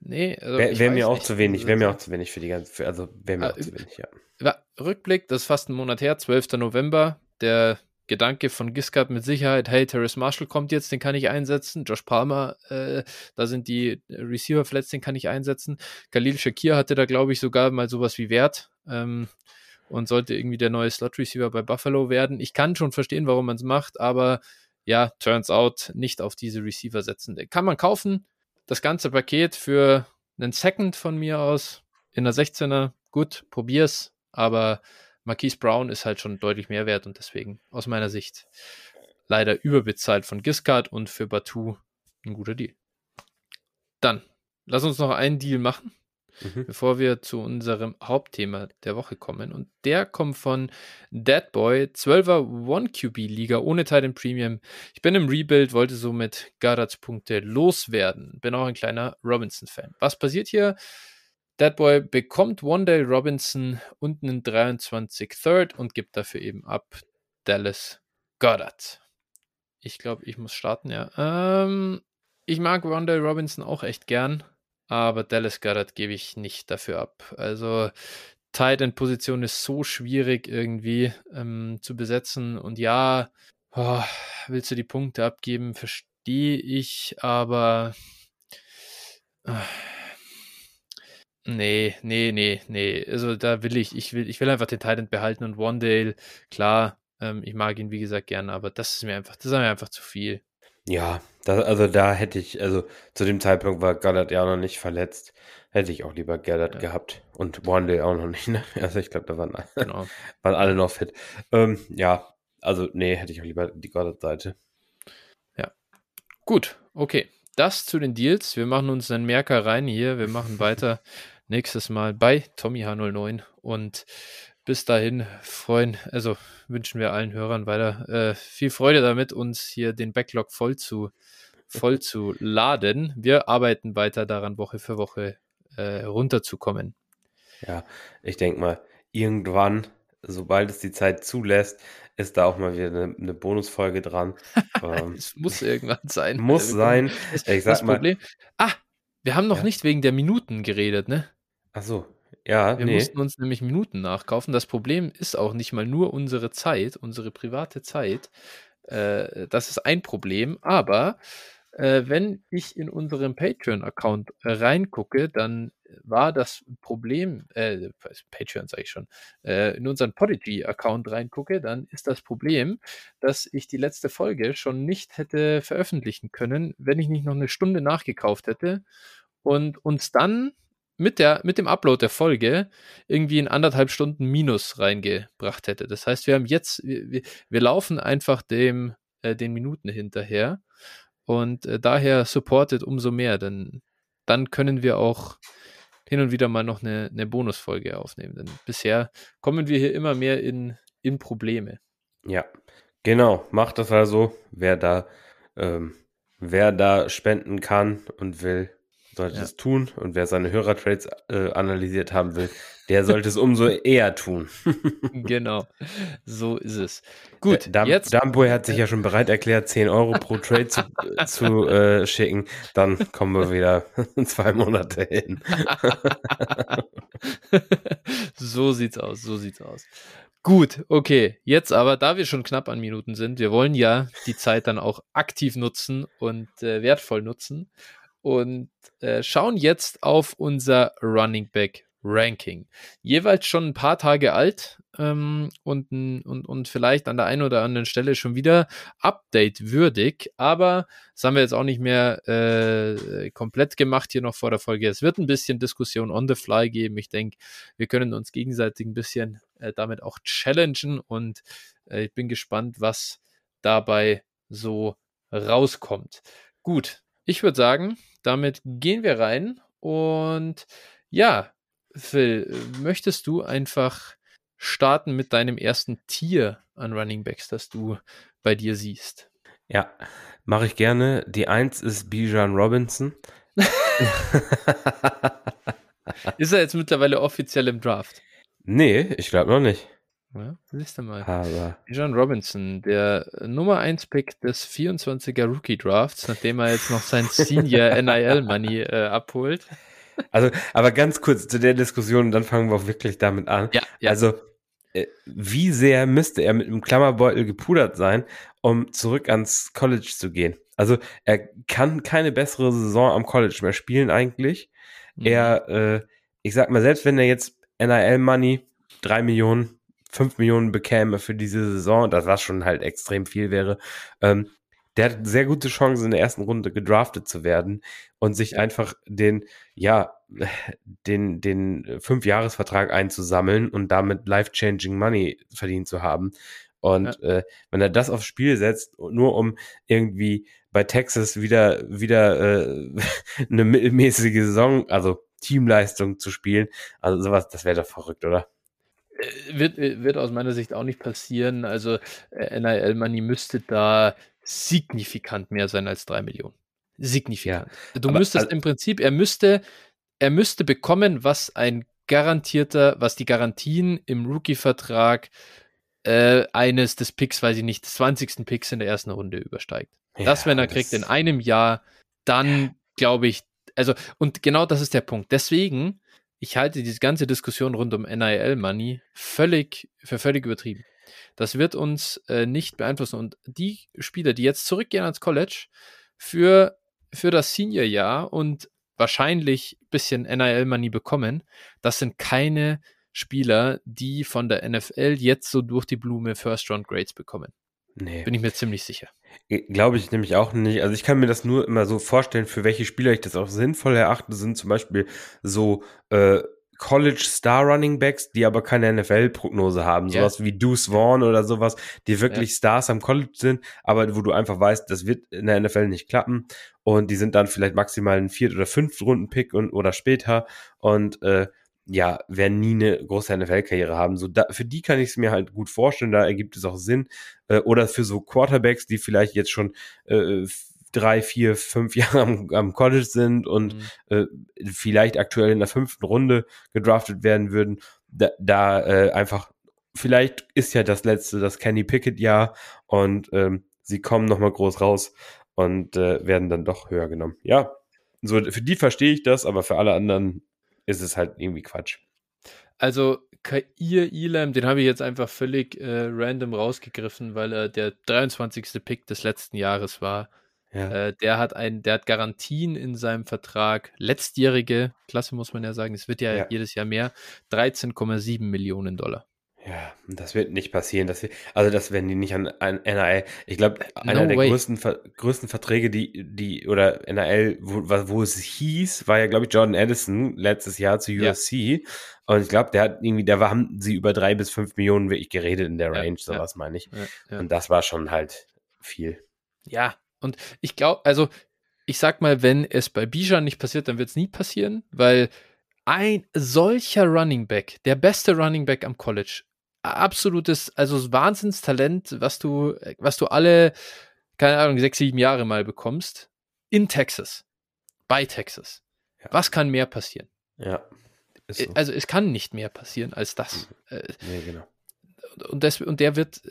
nee,
also wäre wär mir auch zu wenig, wäre mir auch zu wenig für die ganze, für, also wäre mir äh, auch zu wenig, ja.
Rückblick, das ist fast ein Monat her, 12. November. Der Gedanke von Giscard mit Sicherheit, hey, Terrace Marshall kommt jetzt, den kann ich einsetzen. Josh Palmer, äh, da sind die Receiver verletzt, den kann ich einsetzen. Khalil Shakir hatte da, glaube ich, sogar mal sowas wie Wert ähm, und sollte irgendwie der neue Slot-Receiver bei Buffalo werden. Ich kann schon verstehen, warum man es macht, aber ja, turns out, nicht auf diese Receiver setzen. Kann man kaufen, das ganze Paket für einen Second von mir aus in der 16er, gut, probier's, aber Marquise Brown ist halt schon deutlich mehr wert und deswegen aus meiner Sicht leider überbezahlt von Giscard und für Batu ein guter Deal. Dann, lass uns noch einen Deal machen, mhm. bevor wir zu unserem Hauptthema der Woche kommen. Und der kommt von Deadboy, 12er One-QB-Liga ohne Titan Premium. Ich bin im Rebuild, wollte somit Garats Punkte loswerden. Bin auch ein kleiner Robinson-Fan. Was passiert hier? Deadboy bekommt Wandale Robinson und einen 23 Third und gibt dafür eben ab Dallas Goddard. Ich glaube, ich muss starten, ja. Ähm, ich mag Wandale Robinson auch echt gern, aber Dallas Goddard gebe ich nicht dafür ab. Also Tight End Position ist so schwierig irgendwie ähm, zu besetzen und ja, oh, willst du die Punkte abgeben, verstehe ich, aber äh, Nee, nee, nee, nee. Also da will ich, ich will, ich will einfach den Titan behalten und Wandale, klar, ähm, ich mag ihn wie gesagt gern, aber das ist mir einfach, das ist mir einfach zu viel.
Ja, das, also da hätte ich, also zu dem Zeitpunkt war Gallard ja auch noch nicht verletzt. Hätte ich auch lieber Gallard ja. gehabt. Und Wandale auch noch nicht, ne? Also ich glaube, da waren, genau. waren alle noch fit. Ähm, ja, also nee, hätte ich auch lieber die Goddard-Seite.
Ja. Gut, okay. Das zu den Deals. Wir machen uns einen Merker rein hier. Wir machen weiter nächstes Mal bei Tommy H09 und bis dahin freuen, also wünschen wir allen Hörern weiter äh, viel Freude damit, uns hier den Backlog voll zu, voll zu laden. Wir arbeiten weiter daran, Woche für Woche äh, runterzukommen.
Ja, ich denke mal, irgendwann, sobald es die Zeit zulässt, ist da auch mal wieder eine, eine Bonusfolge dran.
ähm, es muss irgendwann sein.
Muss also, sein.
ich sag das mal, Problem. Ah, wir haben noch ja? nicht wegen der Minuten geredet, ne?
Ach so, ja,
Wir nee. mussten uns nämlich Minuten nachkaufen. Das Problem ist auch nicht mal nur unsere Zeit, unsere private Zeit. Äh, das ist ein Problem. Aber äh, wenn ich in unserem Patreon-Account reingucke, dann war das Problem, äh, Patreon sage ich schon, äh, in unseren Podigy-Account reingucke, dann ist das Problem, dass ich die letzte Folge schon nicht hätte veröffentlichen können, wenn ich nicht noch eine Stunde nachgekauft hätte und uns dann mit, der, mit dem Upload der Folge irgendwie in anderthalb Stunden Minus reingebracht hätte. Das heißt, wir haben jetzt, wir, wir laufen einfach dem, äh, den Minuten hinterher und äh, daher supportet umso mehr, denn dann können wir auch hin und wieder mal noch eine, eine Bonusfolge aufnehmen. Denn bisher kommen wir hier immer mehr in, in Probleme.
Ja, genau. Macht das also. Wer da, ähm, wer da spenden kann und will, sollte ja. es tun. Und wer seine Hörertrades äh, analysiert haben will, der sollte es umso eher tun.
genau, so ist es. Gut,
Dam jetzt. Damboy hat sich ja schon bereit erklärt, 10 Euro pro Trade zu, zu äh, schicken. Dann kommen wir wieder zwei Monate hin.
so sieht's aus, so sieht's aus. Gut, okay. Jetzt aber, da wir schon knapp an Minuten sind, wir wollen ja die Zeit dann auch aktiv nutzen und äh, wertvoll nutzen und äh, schauen jetzt auf unser Running Back Ranking. Jeweils schon ein paar Tage alt ähm, und, und, und vielleicht an der einen oder anderen Stelle schon wieder update-würdig, aber das haben wir jetzt auch nicht mehr äh, komplett gemacht hier noch vor der Folge. Es wird ein bisschen Diskussion on the fly geben. Ich denke, wir können uns gegenseitig ein bisschen äh, damit auch challengen und äh, ich bin gespannt, was dabei so rauskommt. Gut, ich würde sagen, damit gehen wir rein und ja, Phil, möchtest du einfach starten mit deinem ersten Tier an Running Backs, das du bei dir siehst?
Ja, mache ich gerne. Die Eins ist Bijan Robinson.
ist er jetzt mittlerweile offiziell im Draft?
Nee, ich glaube noch nicht.
Ja, siehst du mal.
Aber.
John Robinson, der Nummer 1 Pick des 24er Rookie Drafts, nachdem er jetzt noch sein Senior NIL Money äh, abholt.
Also, aber ganz kurz zu der Diskussion, dann fangen wir auch wirklich damit an.
Ja, ja.
Also, äh, wie sehr müsste er mit einem Klammerbeutel gepudert sein, um zurück ans College zu gehen? Also, er kann keine bessere Saison am College mehr spielen eigentlich. Mhm. Er, äh, ich sag mal, selbst wenn er jetzt NIL Money drei Millionen, fünf Millionen bekäme für diese Saison, das was schon halt extrem viel wäre, ähm, der hat sehr gute Chancen in der ersten Runde gedraftet zu werden und sich einfach den, ja, den, den Fünfjahresvertrag einzusammeln und damit life-changing Money verdient zu haben. Und ja. äh, wenn er das aufs Spiel setzt, nur um irgendwie bei Texas wieder, wieder äh, eine mittelmäßige Saison, also Teamleistung zu spielen, also sowas, das wäre doch verrückt, oder?
Wird, äh, wird aus meiner Sicht auch nicht passieren. Also äh, NIL Money müsste da signifikant mehr sein als drei Millionen. Signifikant. Ja, du müsstest also, im Prinzip, er müsste, er müsste bekommen, was ein garantierter, was die Garantien im Rookie-Vertrag äh, eines des Picks, weiß ich nicht, des 20. Picks in der ersten Runde übersteigt. Ja, das, wenn er das kriegt in einem Jahr, dann glaube ich, also, und genau das ist der Punkt. Deswegen, ich halte diese ganze Diskussion rund um NIL Money völlig, für völlig übertrieben. Das wird uns äh, nicht beeinflussen. Und die Spieler, die jetzt zurückgehen ans College für, für das Senior-Jahr und wahrscheinlich ein bisschen NIL-Money bekommen, das sind keine Spieler, die von der NFL jetzt so durch die Blume First-Round-Grades bekommen. Nee. Bin ich mir ziemlich sicher.
Glaube ich nämlich auch nicht. Also ich kann mir das nur immer so vorstellen, für welche Spieler ich das auch sinnvoll erachte, sind zum Beispiel so äh, College Star Running Backs, die aber keine NFL-Prognose haben, yeah. sowas wie Deuce Vaughn oder sowas, die wirklich yeah. Stars am College sind, aber wo du einfach weißt, das wird in der NFL nicht klappen und die sind dann vielleicht maximal ein Viert- oder Fünft-Runden-Pick und oder später und äh, ja, werden nie eine große NFL-Karriere haben. So da, für die kann ich es mir halt gut vorstellen, da ergibt es auch Sinn. Äh, oder für so Quarterbacks, die vielleicht jetzt schon äh, drei, vier, fünf Jahre am, am College sind und mhm. äh, vielleicht aktuell in der fünften Runde gedraftet werden würden, da, da äh, einfach, vielleicht ist ja das letzte, das Kenny Pickett-Jahr und ähm, sie kommen nochmal groß raus und äh, werden dann doch höher genommen. Ja, so für die verstehe ich das, aber für alle anderen ist es halt irgendwie Quatsch.
Also Kair Elam, den habe ich jetzt einfach völlig äh, random rausgegriffen, weil er der 23. Pick des letzten Jahres war. Ja. Äh, der hat ein, der hat Garantien in seinem Vertrag, letztjährige Klasse muss man ja sagen, es wird ja, ja. jedes Jahr mehr, 13,7 Millionen Dollar.
Ja, das wird nicht passieren. Das wird, also das werden die nicht an, an NRL. Ich glaube, einer no der größten, größten Verträge, die, die, oder NRL, wo, wo es hieß, war ja, glaube ich, Jordan Addison letztes Jahr zu USC. Ja. Und ich glaube, der hat irgendwie, da haben sie über drei bis fünf Millionen wirklich geredet in der Range, ja, sowas ja, meine ich. Und das war schon halt viel.
Ja, und ich glaube, also ich sag mal, wenn es bei Bijan nicht passiert, dann wird es nie passieren, weil ein solcher Running Back, der beste Running Back am College, absolutes, also Wahnsinnstalent, was du, was du alle, keine Ahnung, sechs, sieben Jahre mal bekommst, in Texas, bei Texas. Ja. Was kann mehr passieren?
Ja.
So. Also es kann nicht mehr passieren als das. Mhm. Äh, nee, genau. Und, das, und der wird,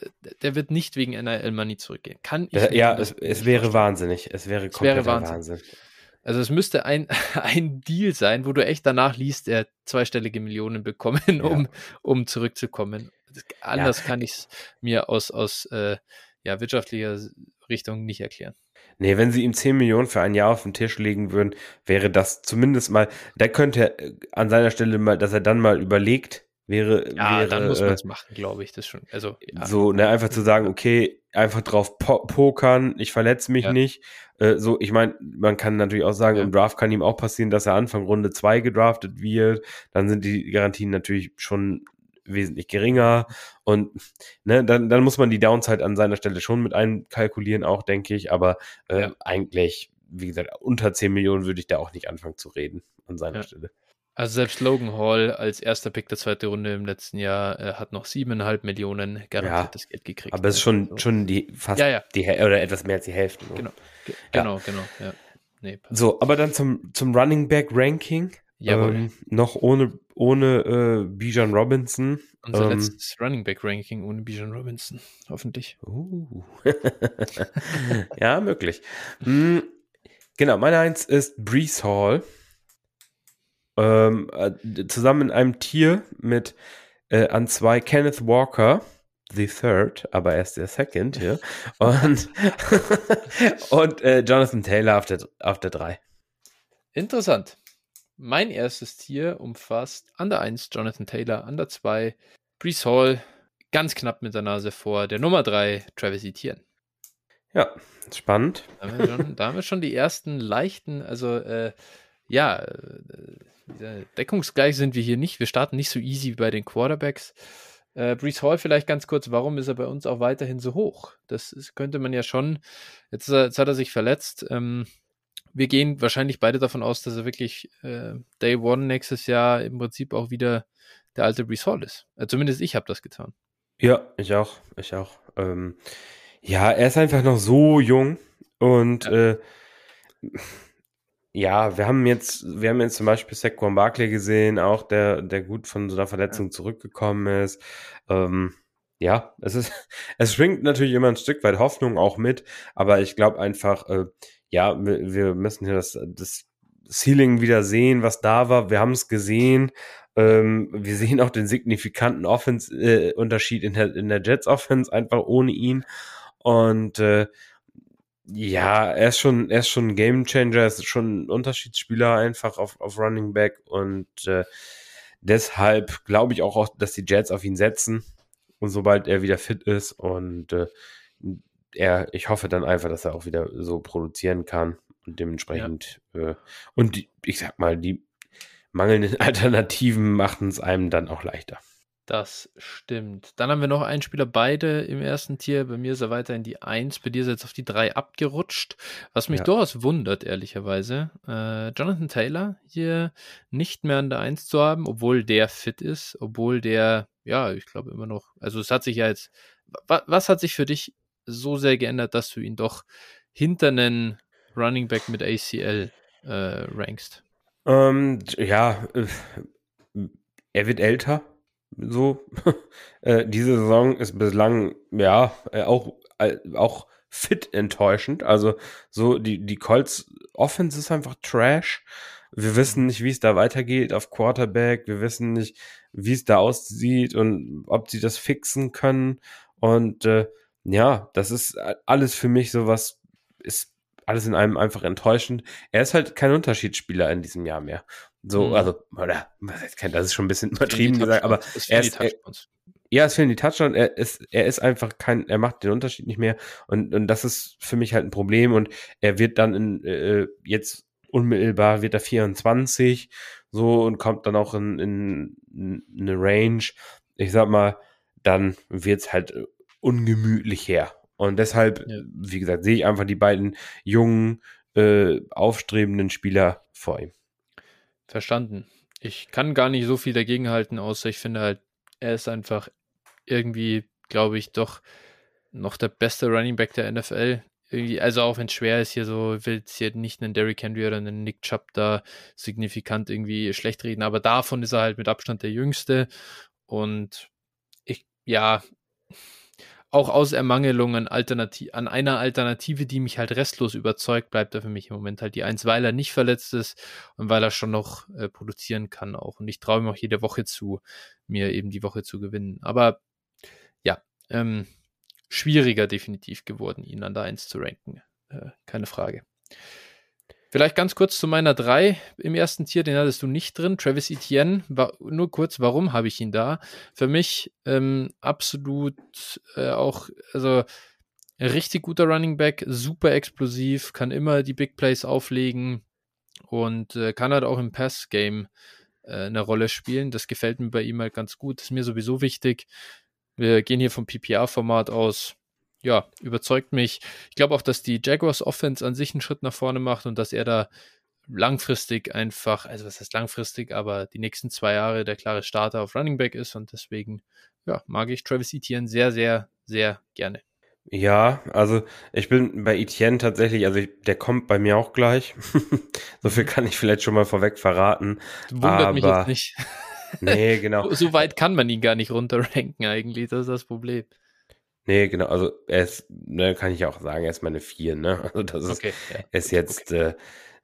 der wird nicht wegen NRL Money zurückgehen. Kann
ich Ja, es, es wäre wahnsinnig. Es wäre komplett Wahnsinn. Wahnsinn.
Also es müsste ein, ein Deal sein, wo du echt danach liest, er zweistellige Millionen bekommen, um, ja. um zurückzukommen. Anders ja. kann ich es mir aus, aus äh, ja, wirtschaftlicher Richtung nicht erklären.
Nee, wenn sie ihm 10 Millionen für ein Jahr auf den Tisch legen würden, wäre das zumindest mal, da könnte er an seiner Stelle mal, dass er dann mal überlegt, wäre.
Ja,
wäre,
dann muss man es äh, machen, glaube ich, das schon. Also,
ja. So, ne, einfach zu sagen, okay, einfach drauf po pokern, ich verletze mich ja. nicht. Äh, so, ich meine, man kann natürlich auch sagen, ja. im Draft kann ihm auch passieren, dass er Anfang Runde 2 gedraftet wird. Dann sind die Garantien natürlich schon wesentlich geringer und ne, dann, dann muss man die Downside an seiner Stelle schon mit einkalkulieren, auch denke ich, aber äh, eigentlich, wie gesagt, unter 10 Millionen würde ich da auch nicht anfangen zu reden an seiner Stelle.
Also selbst Logan Hall als erster Pick der zweiten Runde im letzten Jahr äh, hat noch siebeneinhalb Millionen garantiertes ja, Geld gekriegt.
Aber es ist schon, also. schon die fast
ja, ja.
die oder etwas mehr als die Hälfte.
Ne? Genau, Ge genau, genau. Ja.
Nee, so, aber dann zum, zum Running Back Ranking. Jawohl. Ähm, noch ohne, ohne äh, Bijan Robinson.
Unser ähm, letztes Running Back Ranking ohne Bijan Robinson, hoffentlich. Uh.
ja, möglich. Mhm. Genau, meine Eins ist Brees Hall ähm, äh, zusammen in einem Tier mit äh, an zwei Kenneth Walker, the third, aber erst der second hier, und, und äh, Jonathan Taylor auf der, auf der drei.
Interessant. Mein erstes Tier umfasst an der 1 Jonathan Taylor, an der 2 Brees Hall, ganz knapp mit der Nase vor, der Nummer 3 Travis Etienne.
Ja, spannend.
Da haben wir schon, haben wir schon die ersten leichten, also äh, ja, äh, deckungsgleich sind wir hier nicht. Wir starten nicht so easy wie bei den Quarterbacks. Äh, Brees Hall vielleicht ganz kurz, warum ist er bei uns auch weiterhin so hoch? Das ist, könnte man ja schon, jetzt, jetzt, hat er sich verletzt. Ähm, wir gehen wahrscheinlich beide davon aus, dass er wirklich äh, Day One nächstes Jahr im Prinzip auch wieder der alte Brees Hall ist. Äh, zumindest ich habe das getan.
Ja, ich auch, ich auch. Ähm, ja, er ist einfach noch so jung und ja. äh, ja, wir haben jetzt, wir haben jetzt zum Beispiel Saquon Barkley gesehen, auch der, der gut von so einer Verletzung zurückgekommen ist. Ähm, ja, es ist, es schwingt natürlich immer ein Stück weit Hoffnung auch mit, aber ich glaube einfach, äh, ja, wir, wir müssen hier das, das Ceiling wieder sehen, was da war. Wir haben es gesehen. Ähm, wir sehen auch den signifikanten Offense-Unterschied äh, in der, in der Jets-Offense, einfach ohne ihn. Und äh, ja, er ist schon, er ist schon ein Gamechanger, er ist schon ein Unterschiedsspieler einfach auf, auf Running Back und äh, deshalb glaube ich auch, dass die Jets auf ihn setzen und sobald er wieder fit ist und äh, er, ich hoffe dann einfach, dass er auch wieder so produzieren kann und dementsprechend ja. äh, und die, ich sag mal, die mangelnden Alternativen machen es einem dann auch leichter.
Das stimmt. Dann haben wir noch einen Spieler, beide im ersten Tier. Bei mir ist er weiter in die 1, bei dir ist er jetzt auf die 3 abgerutscht. Was mich ja. durchaus wundert, ehrlicherweise. Äh, Jonathan Taylor hier nicht mehr an der 1 zu haben, obwohl der fit ist, obwohl der, ja, ich glaube immer noch, also es hat sich ja jetzt, wa was hat sich für dich so sehr geändert, dass du ihn doch hinter einen Running Back mit ACL äh, rankst?
Ähm, ja, äh, er wird älter so, äh, diese Saison ist bislang, ja, äh, auch, äh, auch fit enttäuschend. Also, so, die, die Colts Offense ist einfach Trash. Wir wissen nicht, wie es da weitergeht auf Quarterback. Wir wissen nicht, wie es da aussieht und ob sie das fixen können. Und äh, ja, das ist alles für mich so was, ist alles in einem einfach enttäuschend. Er ist halt kein Unterschiedsspieler in diesem Jahr mehr. So, mhm. also, oder, das ist schon ein bisschen übertrieben gesagt, aber er ist, er, ja, es fehlen die Touchdowns. Er ist, er ist einfach kein, er macht den Unterschied nicht mehr. Und, und das ist für mich halt ein Problem. Und er wird dann in, äh, jetzt unmittelbar wird er 24, so, und kommt dann auch in, in, in eine Range. Ich sag mal, dann wird's halt ungemütlich her. Und deshalb, ja. wie gesagt, sehe ich einfach die beiden jungen, äh, aufstrebenden Spieler vor ihm.
Verstanden. Ich kann gar nicht so viel dagegen halten, außer ich finde halt, er ist einfach irgendwie, glaube ich, doch noch der beste Running Back der NFL. Irgendwie, also auch wenn es schwer ist, hier so, will es hier nicht einen Derrick Henry oder einen Nick Chubb da signifikant irgendwie schlecht reden, aber davon ist er halt mit Abstand der jüngste. Und ich, ja, auch aus Ermangelung an, Alternativ an einer Alternative, die mich halt restlos überzeugt, bleibt er für mich im Moment halt die Eins, weil er nicht verletzt ist und weil er schon noch äh, produzieren kann auch. Und ich traue ihm auch jede Woche zu, mir eben die Woche zu gewinnen. Aber ja, ähm, schwieriger definitiv geworden, ihn an der Eins zu ranken. Äh, keine Frage. Vielleicht ganz kurz zu meiner 3 im ersten Tier, den hattest du nicht drin. Travis Etienne, war, nur kurz, warum habe ich ihn da? Für mich ähm, absolut äh, auch, also richtig guter Running Back, super explosiv, kann immer die Big Plays auflegen und äh, kann halt auch im Pass-Game äh, eine Rolle spielen. Das gefällt mir bei ihm halt ganz gut. Ist mir sowieso wichtig. Wir gehen hier vom PPR-Format aus ja, überzeugt mich. Ich glaube auch, dass die Jaguars Offense an sich einen Schritt nach vorne macht und dass er da langfristig einfach, also was heißt langfristig, aber die nächsten zwei Jahre der klare Starter auf Running Back ist und deswegen, ja, mag ich Travis Etienne sehr, sehr, sehr gerne.
Ja, also ich bin bei Etienne tatsächlich, also ich, der kommt bei mir auch gleich. so viel kann ich vielleicht schon mal vorweg verraten.
Wundert aber, mich jetzt nicht.
nee, genau.
so weit kann man ihn gar nicht runterranken eigentlich, das ist das Problem.
Nee, genau, also er ist, ne, kann ich auch sagen, er ist meine vier, ne? Also das ist, okay, ja. ist jetzt okay. äh,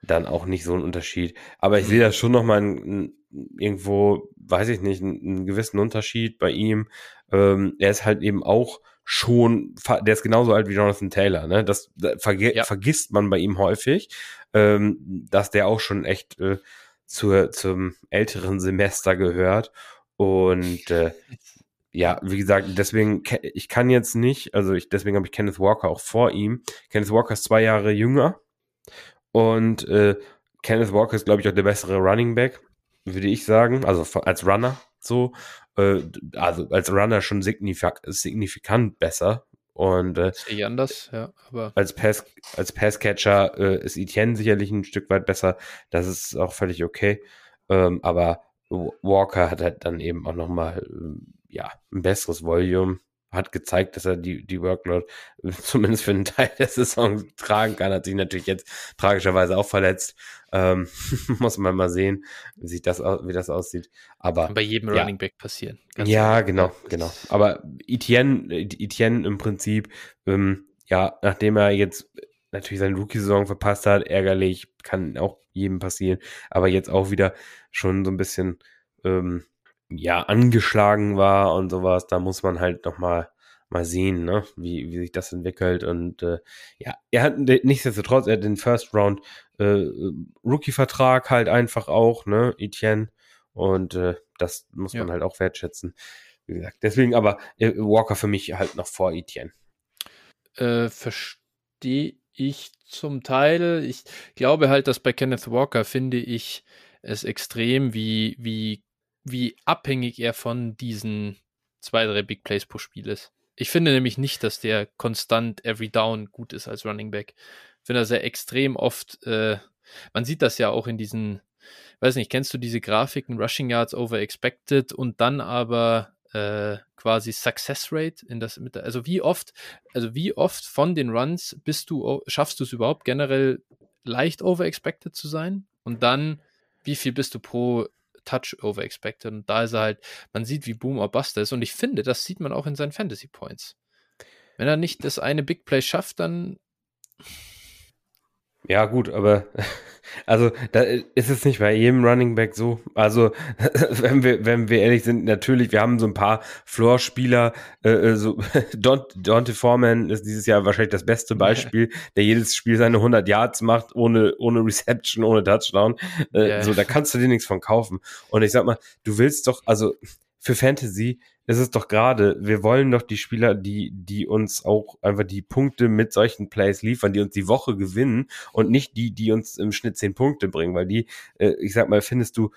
dann auch nicht so ein Unterschied. Aber ich sehe da schon noch mal ein, irgendwo, weiß ich nicht, einen, einen gewissen Unterschied bei ihm. Ähm, er ist halt eben auch schon, der ist genauso alt wie Jonathan Taylor, ne? Das, das verge ja. vergisst man bei ihm häufig, ähm, dass der auch schon echt äh, zur, zum älteren Semester gehört. Und äh, ja, wie gesagt, deswegen, ich kann jetzt nicht, also ich, deswegen habe ich Kenneth Walker auch vor ihm. Kenneth Walker ist zwei Jahre jünger und äh, Kenneth Walker ist, glaube ich, auch der bessere Running Back, würde ich sagen, also als Runner so, äh, also als Runner schon signifik signifikant besser. Und äh,
Sehe anders, ja, aber
als Pass als Passcatcher äh, ist Etienne sicherlich ein Stück weit besser. Das ist auch völlig okay. Ähm, aber Walker hat halt dann eben auch nochmal äh, ja, ein besseres Volume, hat gezeigt, dass er die, die Workload zumindest für einen Teil der Saison tragen kann. Hat sich natürlich jetzt tragischerweise auch verletzt. Ähm, muss man mal sehen, wie, sich das, wie das aussieht. Aber
kann bei jedem
ja.
Running Back passieren.
ja, ehrlich. genau, genau. Aber Etienne, Etienne im Prinzip, ähm, ja, nachdem er jetzt natürlich seine Rookie-Saison verpasst hat, ärgerlich, kann auch jedem passieren, aber jetzt auch wieder schon so ein bisschen ähm, ja, angeschlagen war und sowas, da muss man halt noch mal, mal sehen, ne, wie, wie sich das entwickelt. Und äh, ja, er hat nichtsdestotrotz, er hat den First Round äh, Rookie-Vertrag halt einfach auch, ne, Etienne. Und äh, das muss man halt auch wertschätzen. Wie gesagt, deswegen aber äh, Walker für mich halt noch vor Etienne.
Äh, verstehe ich zum Teil. Ich glaube halt, dass bei Kenneth Walker finde ich es extrem, wie, wie wie abhängig er von diesen zwei, drei Big Plays pro Spiel ist. Ich finde nämlich nicht, dass der konstant every down gut ist als Running Back. Ich finde, dass er extrem oft, äh, man sieht das ja auch in diesen, weiß nicht, kennst du diese Grafiken, Rushing Yards over expected und dann aber äh, quasi Success Rate in das mit, also wie oft, also wie oft von den Runs bist du, schaffst du es überhaupt generell leicht over expected zu sein? Und dann, wie viel bist du pro Touch over expected. Und da ist er halt, man sieht, wie Boom or Bust ist. Und ich finde, das sieht man auch in seinen Fantasy Points. Wenn er nicht das eine Big Play schafft, dann.
Ja, gut, aber also da ist es nicht bei jedem Running Back so. Also wenn wir wenn wir ehrlich sind, natürlich, wir haben so ein paar Floor-Spieler. Äh, äh so Dante Foreman ist dieses Jahr wahrscheinlich das beste Beispiel, der jedes Spiel seine 100 Yards macht ohne ohne Reception, ohne Touchdown. Äh, yeah. So da kannst du dir nichts von kaufen. Und ich sag mal, du willst doch also für Fantasy ist es doch gerade, wir wollen doch die Spieler, die, die uns auch einfach die Punkte mit solchen Plays liefern, die uns die Woche gewinnen und nicht die, die uns im Schnitt zehn Punkte bringen, weil die, äh, ich sag mal, findest du,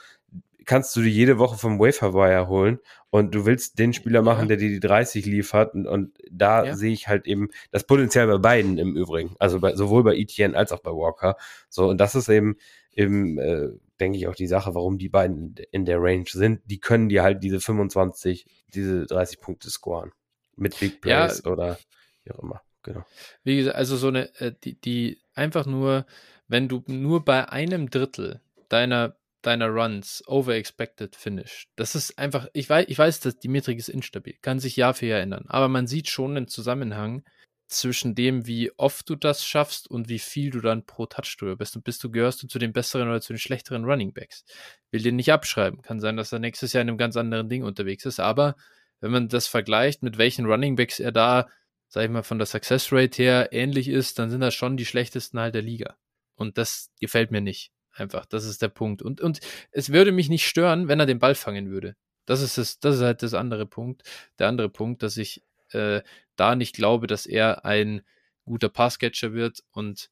kannst du die jede Woche vom Waferwire holen und du willst den Spieler machen, ja. der dir die 30 liefert und, und da ja. sehe ich halt eben das Potenzial bei beiden im Übrigen, also bei, sowohl bei Etienne als auch bei Walker, so und das ist eben eben äh, denke ich auch die Sache, warum die beiden in der Range sind. Die können dir halt diese 25, diese 30 Punkte scoren. Mit Big Plays ja, oder wie auch immer. Genau.
Wie gesagt, also so eine, äh, die, die einfach nur, wenn du nur bei einem Drittel deiner deiner Runs overexpected finish. Das ist einfach, ich weiß, ich weiß, dass die Metrik ist instabil, kann sich Jahr für Jahr ändern, aber man sieht schon einen Zusammenhang, zwischen dem, wie oft du das schaffst und wie viel du dann pro Touch drüber bist. Und bist du, gehörst du zu den besseren oder zu den schlechteren Running Backs. Will den nicht abschreiben. Kann sein, dass er nächstes Jahr in einem ganz anderen Ding unterwegs ist. Aber wenn man das vergleicht, mit welchen Running Backs er da, sag ich mal, von der Success Rate her ähnlich ist, dann sind das schon die schlechtesten halt der Liga. Und das gefällt mir nicht. Einfach. Das ist der Punkt. Und, und es würde mich nicht stören, wenn er den Ball fangen würde. Das ist das, das ist halt das andere Punkt. Der andere Punkt, dass ich äh, da nicht glaube, dass er ein guter Passcatcher wird und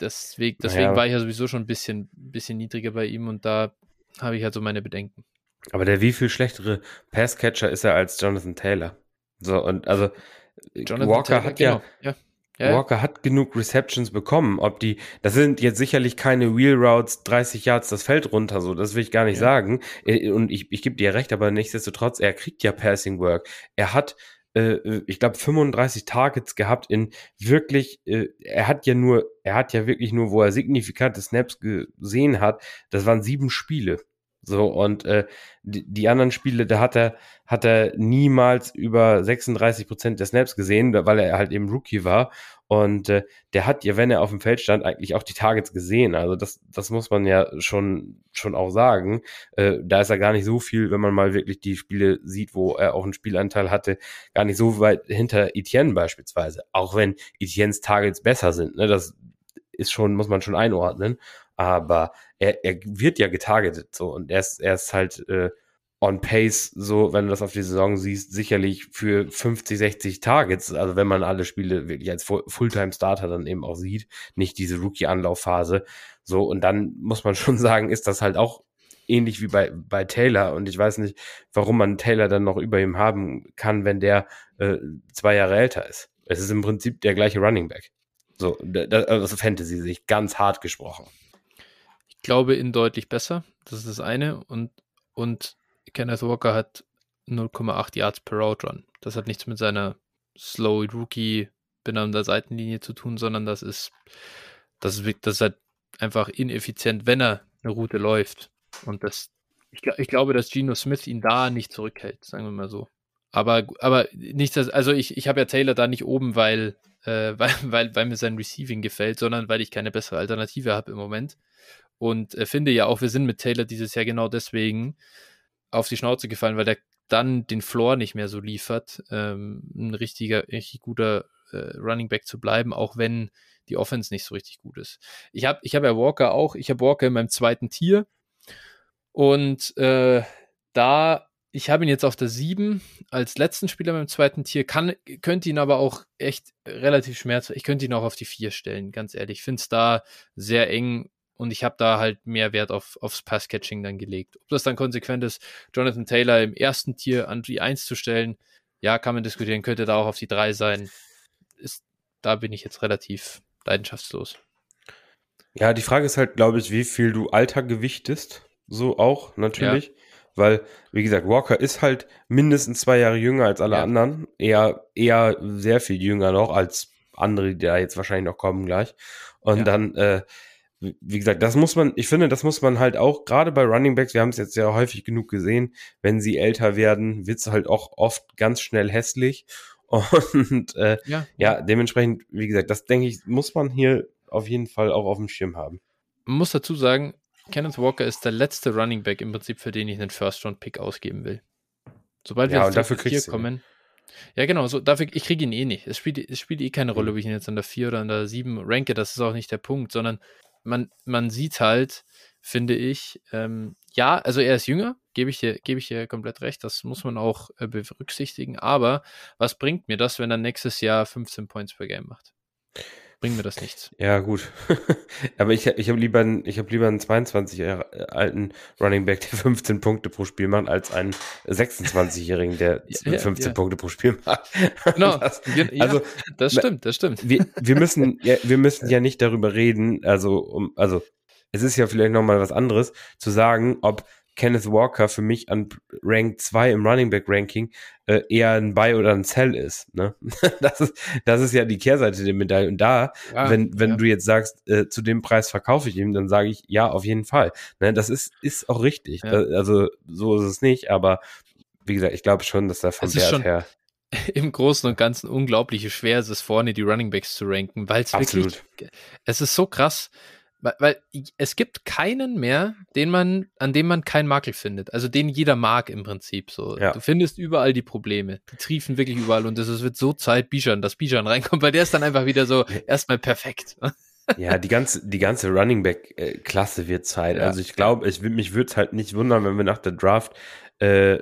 deswegen, deswegen naja. war ich ja sowieso schon ein bisschen, bisschen niedriger bei ihm und da habe ich halt so meine Bedenken.
Aber der wie viel schlechtere Passcatcher ist er als Jonathan Taylor? So, und also Jonathan Walker Taylor, hat genau. ja, ja. Walker hat genug Receptions bekommen. Ob die, das sind jetzt sicherlich keine Wheel Routes, 30 Yards das Feld runter, so, das will ich gar nicht ja. sagen. Äh, und ich, ich gebe dir recht, aber nichtsdestotrotz, er kriegt ja Passing Work. Er hat äh, äh ich glaube, 35 Targets gehabt in wirklich, äh, er hat ja nur, er hat ja wirklich nur, wo er signifikante Snaps gesehen hat, das waren sieben Spiele. So, und äh, die, die anderen Spiele, da hat er, hat er niemals über 36 Prozent der Snaps gesehen, weil er halt eben Rookie war. Und äh, der hat ja, wenn er auf dem Feld stand, eigentlich auch die Targets gesehen. Also das, das muss man ja schon, schon auch sagen. Äh, da ist er gar nicht so viel, wenn man mal wirklich die Spiele sieht, wo er auch einen Spielanteil hatte, gar nicht so weit hinter Etienne beispielsweise. Auch wenn Etiennes Targets besser sind. Ne? Das ist schon, muss man schon einordnen. Aber er, er wird ja getargetet so und er ist, er ist halt äh, on pace, so, wenn du das auf die Saison siehst, sicherlich für 50, 60 Targets, also wenn man alle Spiele wirklich als Fulltime-Starter dann eben auch sieht, nicht diese Rookie-Anlaufphase, so, und dann muss man schon sagen, ist das halt auch ähnlich wie bei, bei Taylor und ich weiß nicht, warum man Taylor dann noch über ihm haben kann, wenn der äh, zwei Jahre älter ist. Es ist im Prinzip der gleiche Running Back. So, das, also Fantasy sich ganz hart gesprochen.
Ich glaube, in deutlich besser. Das ist das eine. Und, und Kenneth Walker hat 0,8 Yards per Route Run. Das hat nichts mit seiner Slow Rookie an der Seitenlinie zu tun, sondern das ist, das ist, das ist halt einfach ineffizient, wenn er eine Route läuft. Und das, ich, ich glaube, dass Geno Smith ihn da nicht zurückhält, sagen wir mal so. Aber, aber nicht, dass, also ich, ich habe ja Taylor da nicht oben, weil, äh, weil, weil, weil mir sein Receiving gefällt, sondern weil ich keine bessere Alternative habe im Moment. Und äh, finde ja auch, wir sind mit Taylor dieses Jahr genau deswegen, auf die Schnauze gefallen, weil der dann den Floor nicht mehr so liefert, ähm, ein richtiger, richtig guter äh, Running Back zu bleiben, auch wenn die Offense nicht so richtig gut ist. Ich habe ich hab ja Walker auch, ich habe Walker in meinem zweiten Tier und äh, da, ich habe ihn jetzt auf der 7 als letzten Spieler beim zweiten Tier, kann, könnte ihn aber auch echt relativ schmerzhaft, ich könnte ihn auch auf die 4 stellen, ganz ehrlich. Ich finde es da sehr eng und ich habe da halt mehr Wert auf, aufs Passcatching dann gelegt. Ob das dann konsequent ist, Jonathan Taylor im ersten Tier an die 1 zu stellen, ja, kann man diskutieren, könnte da auch auf die 3 sein. Ist, da bin ich jetzt relativ leidenschaftslos.
Ja, die Frage ist halt, glaube ich, wie viel du Alter gewichtest. So auch, natürlich. Ja. Weil, wie gesagt, Walker ist halt mindestens zwei Jahre jünger als alle ja. anderen. Eher, eher sehr viel jünger noch als andere, die da jetzt wahrscheinlich noch kommen gleich. Und ja. dann, äh, wie gesagt, das muss man, ich finde, das muss man halt auch, gerade bei Running Backs, wir haben es jetzt ja häufig genug gesehen, wenn sie älter werden, wird es halt auch oft ganz schnell hässlich. Und äh, ja. ja, dementsprechend, wie gesagt, das denke ich, muss man hier auf jeden Fall auch auf dem Schirm haben.
Man muss dazu sagen, Kenneth Walker ist der letzte Running Back im Prinzip, für den ich einen First-Round-Pick ausgeben will. Sobald
Ja,
wir
kriegst du ihn.
kommen. Ja, genau, so dafür, ich kriege ihn eh nicht. Es spielt, es spielt eh keine
Mhm.
Rolle, ob ich ihn jetzt an der 4 oder an der 7 ranke, das ist auch nicht der Punkt, sondern man, man sieht halt, finde ich, ähm, ja, also er ist jünger, gebe ich dir, ich dir komplett recht, das muss man auch äh, berücksichtigen, aber was bringt mir das, wenn er nächstes Jahr 15 Points per Game macht? Bringt mir das nichts.
Ja, gut. Aber ich, ich habe lieber, einen- ich hab lieber einen 22 Jahre alten Running Back, der 15 Punkte pro Spiel macht, als einen 26-Jährigen, der
Ja, ja,
15
ja.
Punkte pro Spiel macht.
Genau,
Das,
ja,
also,
das
na-
stimmt, das stimmt.
wir, wir müssen, ja, wir müssen ja nicht darüber reden, also, um, also, es ist ja vielleicht nochmal was anderes, zu sagen, ob Kenneth Walker für mich an Rank 2 im Running Back Ranking äh, eher ein Buy oder ein Sell ist. Ne? Das ist. Das ist ja die Kehrseite der Medaille. Und da,
Ja,
wenn, wenn
ja.
du jetzt sagst, äh, zu dem Preis verkaufe ich ihm, dann sage ich, ja, auf jeden Fall. Ne? Das ist, ist auch richtig.
Ja.
Also, so ist es nicht, aber wie gesagt, ich glaube schon, dass da vom
ist
Wert her
im Großen und Ganzen unglaublich schwer ist es vorne die Running Backs zu ranken, weil es wirklich, es ist so krass, weil, es gibt keinen mehr, den man, an dem man keinen Makel findet. Also den jeder mag im Prinzip so.
Ja.
Du findest überall die Probleme. Die triefen wirklich überall und es wird so Zeit, Bijan, dass Bijan reinkommt, weil der ist dann einfach wieder so erstmal perfekt.
Ja, die ganze, die ganze Running Back äh, Klasse wird Zeit.
Ja.
Also ich glaube, ich, mich würde es halt nicht wundern, wenn wir nach der Draft, äh,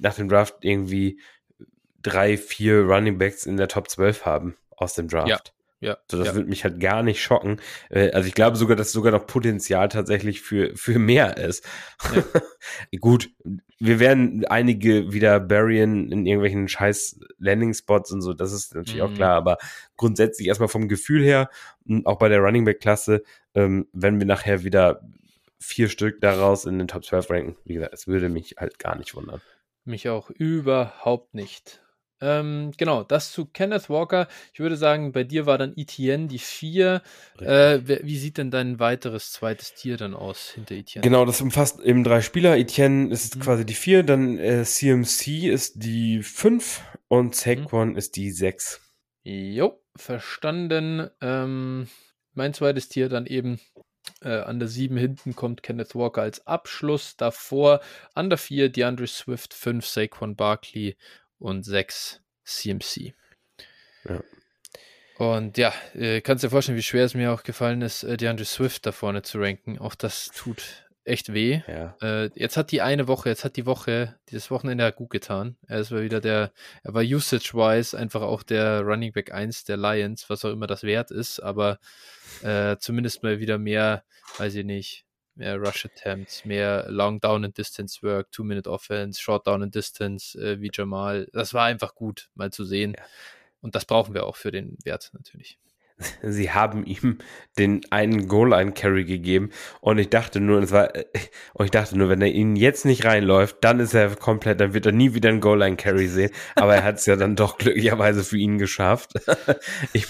nach dem Draft irgendwie drei, vier Running Backs in der Top 12 haben aus dem Draft.
Ja, Ja,
So, das
ja.
würde mich halt gar nicht schocken. Äh, also ich glaube sogar, dass sogar noch Potenzial tatsächlich für, für mehr ist. Gut, wir werden einige wieder buryen in irgendwelchen scheiß Landing-Spots und so, das ist natürlich auch
Mhm.
klar, aber grundsätzlich erstmal vom Gefühl her, und auch bei der Running Back-Klasse, ähm, wenn wir nachher wieder vier Stück daraus in den Top 12 ranken, wie gesagt, es würde mich halt gar nicht wundern.
Mich auch überhaupt nicht. Ähm, genau, das zu Kenneth Walker. Ich würde sagen, bei dir war dann Etienne die 4. Äh, wie sieht denn dein weiteres zweites Tier dann aus hinter Etienne?
Genau, das umfasst eben drei Spieler. Etienne ist
Mhm.
quasi die vier, dann äh, CMC ist die fünf und Saquon ist die sechs.
Jo, verstanden. Ähm, mein zweites Tier dann eben äh, an der 7 hinten kommt Kenneth Walker als Abschluss. Davor an der 4 DeAndre Swift, 5 Saquon Barkley und 6 CMC.
Ja.
Und ja, äh, kannst dir vorstellen, wie schwer es mir auch gefallen ist, äh, DeAndre Swift da vorne zu ranken. Auch das tut echt weh.
Ja.
Äh, jetzt hat die eine Woche, jetzt hat die Woche, dieses Wochenende hat gut getan. Er ist wieder der, er war usage-wise einfach auch der Running Back 1 der Lions, was auch immer das wert ist, aber äh, zumindest mal wieder mehr, weiß ich nicht, mehr Rush Attempts, mehr Long Down and Distance Work, Two-Minute Offense, Short Down and Distance, äh, wie Jamal. Das war einfach gut, mal zu sehen.
Ja.
Und das brauchen wir auch für den Wert natürlich.
Sie haben ihm den einen Goal-Line-Carry gegeben und ich dachte nur, es war, und ich dachte nur, wenn er ihn jetzt nicht reinläuft, dann ist er komplett, dann wird er nie wieder einen Goal-Line-Carry sehen. Aber er hat es ja dann doch glücklicherweise für ihn geschafft. Ich,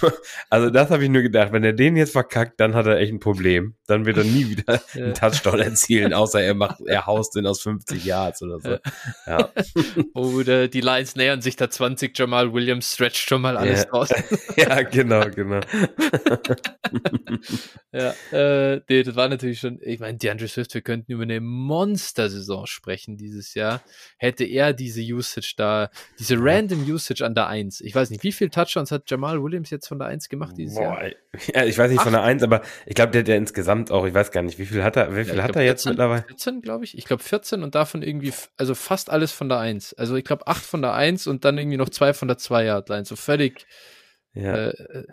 also das habe ich nur gedacht, wenn er den jetzt verkackt, dann hat er echt ein Problem. Dann wird er nie wieder einen Touchdown erzielen, außer er macht, er haust den aus 50 Yards oder so. Ja.
Oder die Lions nähern sich da 20, Jamal Williams stretcht schon mal alles
Ja.
raus.
ja, genau, genau.
Ja, äh, nee, das war natürlich schon, ich meine, DeAndre Swift, wir könnten über eine Monster-Saison sprechen dieses Jahr. Hätte er diese Usage da, diese random Usage an der 1. Ich weiß nicht, wie viel Touchdowns hat Jamal Williams jetzt von der 1 gemacht dieses Jahr?
Boah, ja, ich weiß nicht von der Eins, aber ich glaube, der, der insgesamt auch, ich weiß gar nicht, wie viel hat er, wie viel
Ja,
hat
glaub,
er jetzt
14,
mittlerweile?
14, glaube ich. Ich glaube 14 und davon irgendwie, also fast alles von der 1. Also ich glaube 8 von der 1 und dann irgendwie noch 2 von der 2 Yard Line. So völlig,
Ja,
äh, äh,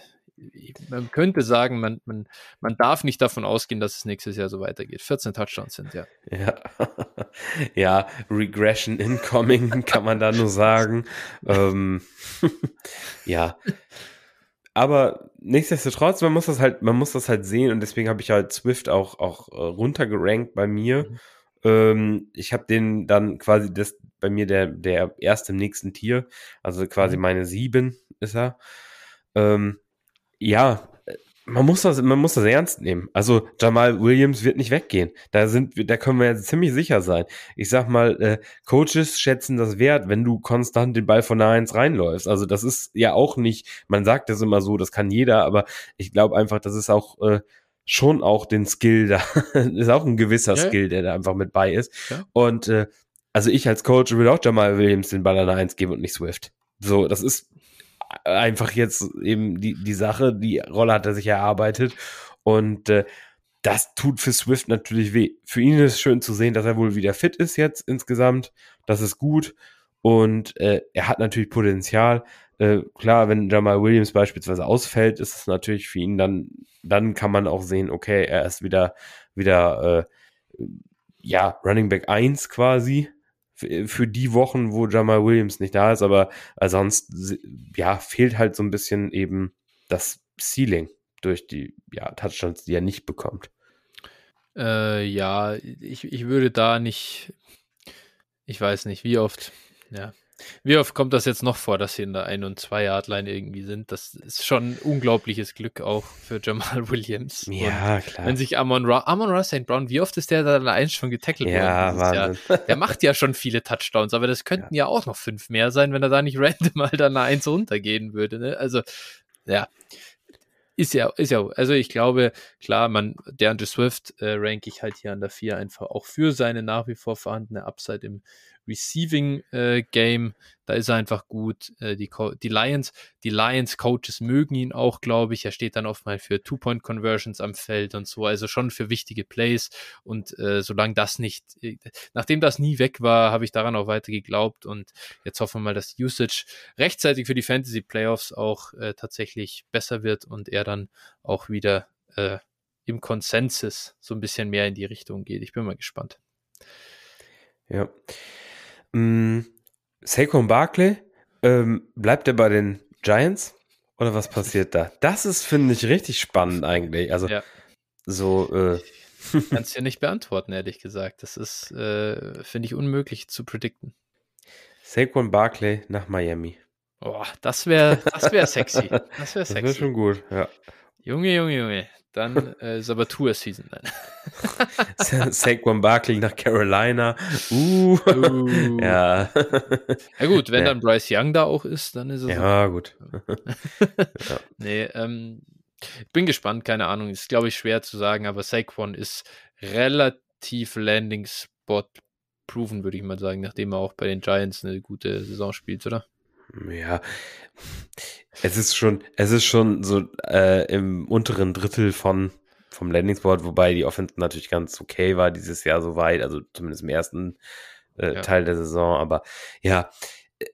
man könnte sagen, man, man, man darf nicht davon ausgehen, dass es nächstes Jahr so weitergeht. 14 Touchdowns sind ja.
ja. ja, Regression incoming, kann man da nur sagen. ähm, ja. Aber nichtsdestotrotz, man muss das halt, man muss das halt sehen und deswegen habe ich halt Swift auch, auch äh, runtergerankt bei mir.
Mhm.
Ähm, ich habe den dann quasi das bei mir der, der erste im nächsten Tier, also quasi
Mhm.
meine sieben ist er. Ähm, ja, äh, man muss das, man muss das ernst nehmen. Also Jamal Williams wird nicht weggehen. Da sind, wir, da können wir jetzt ziemlich sicher sein. Ich sag mal, äh, Coaches schätzen das wert, wenn du konstant den Ball von der Eins reinläufst. Also das ist ja auch nicht, man sagt das immer so, das kann jeder, aber ich glaube einfach, das ist auch äh, schon auch den Skill da, ist auch ein gewisser ja. Skill, der da einfach mit bei ist. Ja. Und äh, also ich als Coach würde auch Jamal Williams den Ball an der Eins geben und nicht Swift. So, das ist einfach jetzt eben die, die Sache, die Rolle hat er sich erarbeitet und äh, das tut für Swift natürlich weh. Für ihn ist es schön zu sehen, dass er wohl wieder fit ist jetzt insgesamt. Das ist gut. Und äh, er hat natürlich Potenzial. Äh, klar, wenn Jamal Williams beispielsweise ausfällt, ist es natürlich für ihn dann, dann kann man auch sehen, okay, er ist wieder, wieder, äh, ja, Running Back 1 quasi für die Wochen, wo Jamal Williams nicht da ist, aber sonst ja, fehlt halt so ein bisschen eben das Ceiling durch die ja, Touchdowns, die er nicht bekommt.
Äh, ja, ich, ich würde da nicht, ich weiß nicht, wie oft, ja, wie oft kommt das jetzt noch vor, dass sie in der 1- und 2-Yard-Line irgendwie sind? Das ist schon unglaubliches Glück auch für Jamal Williams.
Ja, und klar.
Wenn sich Amon Ra, Amon Ra St. Brown, wie oft ist der da eins schon getackelt
ja, worden?
Ja, der macht ja schon viele Touchdowns, aber das könnten ja. ja. auch noch fünf mehr sein, wenn er da nicht random mal dann eine 1 runtergehen würde. Ne? Also, ja. Ist ja, ist ja, also ich glaube, klar, man, der DeAndre Swift äh, rank ich halt hier an der 4 einfach auch für seine nach wie vor vorhandene Upside im Receiving äh, Game, da ist er einfach gut. Äh, die, die Lions, die Lions Coaches mögen ihn auch, glaube ich. Er steht dann oft mal für Two-Point-Conversions am Feld und so, also schon für wichtige Plays. Und äh, solange das nicht, äh, nachdem das nie weg war, habe ich daran auch weiter geglaubt. Und jetzt hoffen wir mal, dass Usage rechtzeitig für die Fantasy Playoffs auch äh, tatsächlich besser wird und er dann auch wieder äh, im Konsensus so ein bisschen mehr in die Richtung geht. Ich bin mal gespannt.
Ja. Mm, Saquon Barkley, ähm, bleibt er bei den Giants? Oder was passiert da? Das ist, finde ich, richtig spannend eigentlich. Also, ja. so, äh,
Kannst du ja nicht beantworten, ehrlich gesagt. Das ist, äh, finde ich, unmöglich zu predikten.
Saquon Barkley nach Miami.
Boah, das wäre das wär sexy. Das wäre sexy. Das wäre
schon gut, ja.
Junge, Junge, Junge. Dann äh, ist aber Tour-Season
dann. Saquon Barkley nach Carolina. Uh. uh. Ja.
Ja gut, wenn ja. dann Bryce Young da auch ist, dann ist es.
Ja, so. gut.
ja. Nee, ähm, bin gespannt, keine Ahnung. Ist, glaube ich, schwer zu sagen, aber Saquon ist relativ Landing-Spot proven, würde ich mal sagen, nachdem er auch bei den Giants eine gute Saison spielt, oder?
Ja, es ist schon, es ist schon so äh, im unteren Drittel von vom Landingsboard, wobei die Offense natürlich ganz okay war dieses Jahr soweit, also zumindest im ersten äh, ja. Teil der Saison. Aber ja, äh,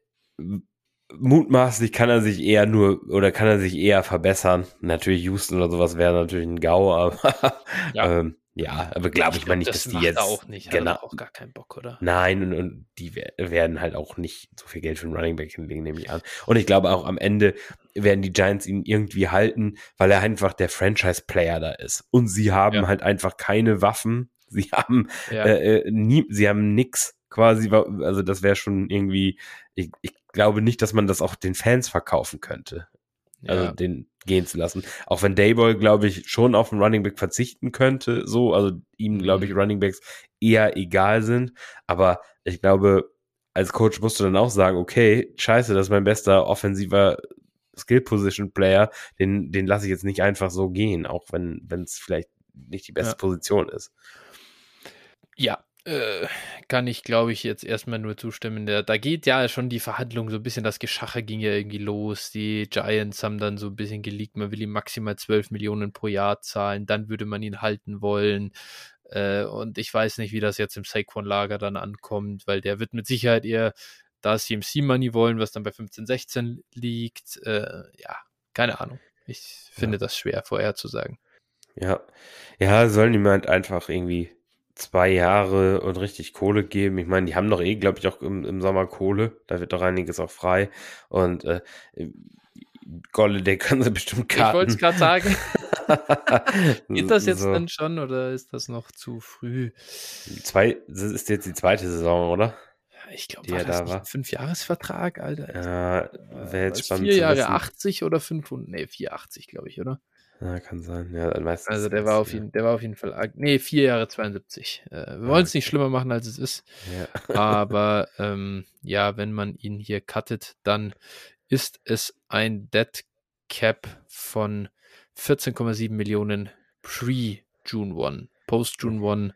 mutmaßlich kann er sich eher nur oder kann er sich eher verbessern. Natürlich Houston oder sowas wäre natürlich ein GAU, aber ja. ähm, ja, aber glaube ich, ich mal nicht, das dass die jetzt.
auch nicht,
genau,
auch gar keinen Bock, oder?
Nein, und, und die werden halt auch nicht so viel Geld für einen Running Back hinlegen, nehme ich an. Und ich glaube auch am Ende werden die Giants ihn irgendwie halten, weil er einfach der Franchise-Player da ist. Und sie haben ja. halt einfach keine Waffen. Sie haben ja. äh, äh nie, sie haben nix quasi, also das wäre schon irgendwie, ich, ich glaube nicht, dass man das auch den Fans verkaufen könnte. Also ja. den gehen zu lassen. Auch wenn Dayball, glaube ich, schon auf den Running Back verzichten könnte, so, also ihm, glaube ich, mhm. Running Backs eher egal sind. Aber ich glaube, als Coach musst du dann auch sagen, okay, scheiße, das ist mein bester offensiver Skill Position Player, den, den lasse ich jetzt nicht einfach so gehen, auch wenn es vielleicht nicht die beste ja. Position ist.
Ja, äh, kann ich, glaube ich, jetzt erstmal nur zustimmen. Der, da geht ja schon die Verhandlung so ein bisschen, das Geschache ging ja irgendwie los. Die Giants haben dann so ein bisschen geleakt, man will ihm maximal 12 Millionen pro Jahr zahlen, dann würde man ihn halten wollen. Äh, und ich weiß nicht, wie das jetzt im Saquon-Lager dann ankommt, weil der wird mit Sicherheit eher da CMC-Money wollen, was dann bei 15, 16 liegt. Äh, ja, keine Ahnung. Ich finde ja. das schwer vorherzusagen.
Ja, ja, sollen ihm halt einfach irgendwie zwei Jahre und richtig Kohle geben. Ich meine, die haben doch eh, glaube ich, auch im, im, Sommer Kohle. Da wird doch einiges auch frei. Und äh, Golladay können sie bestimmt karten.
Ich wollte es gerade sagen. Geht das jetzt so. dann schon oder ist das noch zu früh?
Zwei, das ist jetzt die zweite Saison, oder?
Ich glaube, war das da war. ein Fünfjahresvertrag, Alter?
Ja, wäre jetzt spannend
Vier Jahre 80 oder 500? Nee, 480, glaube ich, oder?
Ja, kann sein. Ja, meistens
also der war, auf jeden, der war auf jeden Fall, nee, vier Jahre 72. Äh, wir wollen es nicht schlimmer machen, als es ist. Ja. Aber ähm, ja, wenn man ihn hier cuttet, dann ist es ein Dead Cap von 14,7 Millionen pre-June 1. Post-June 1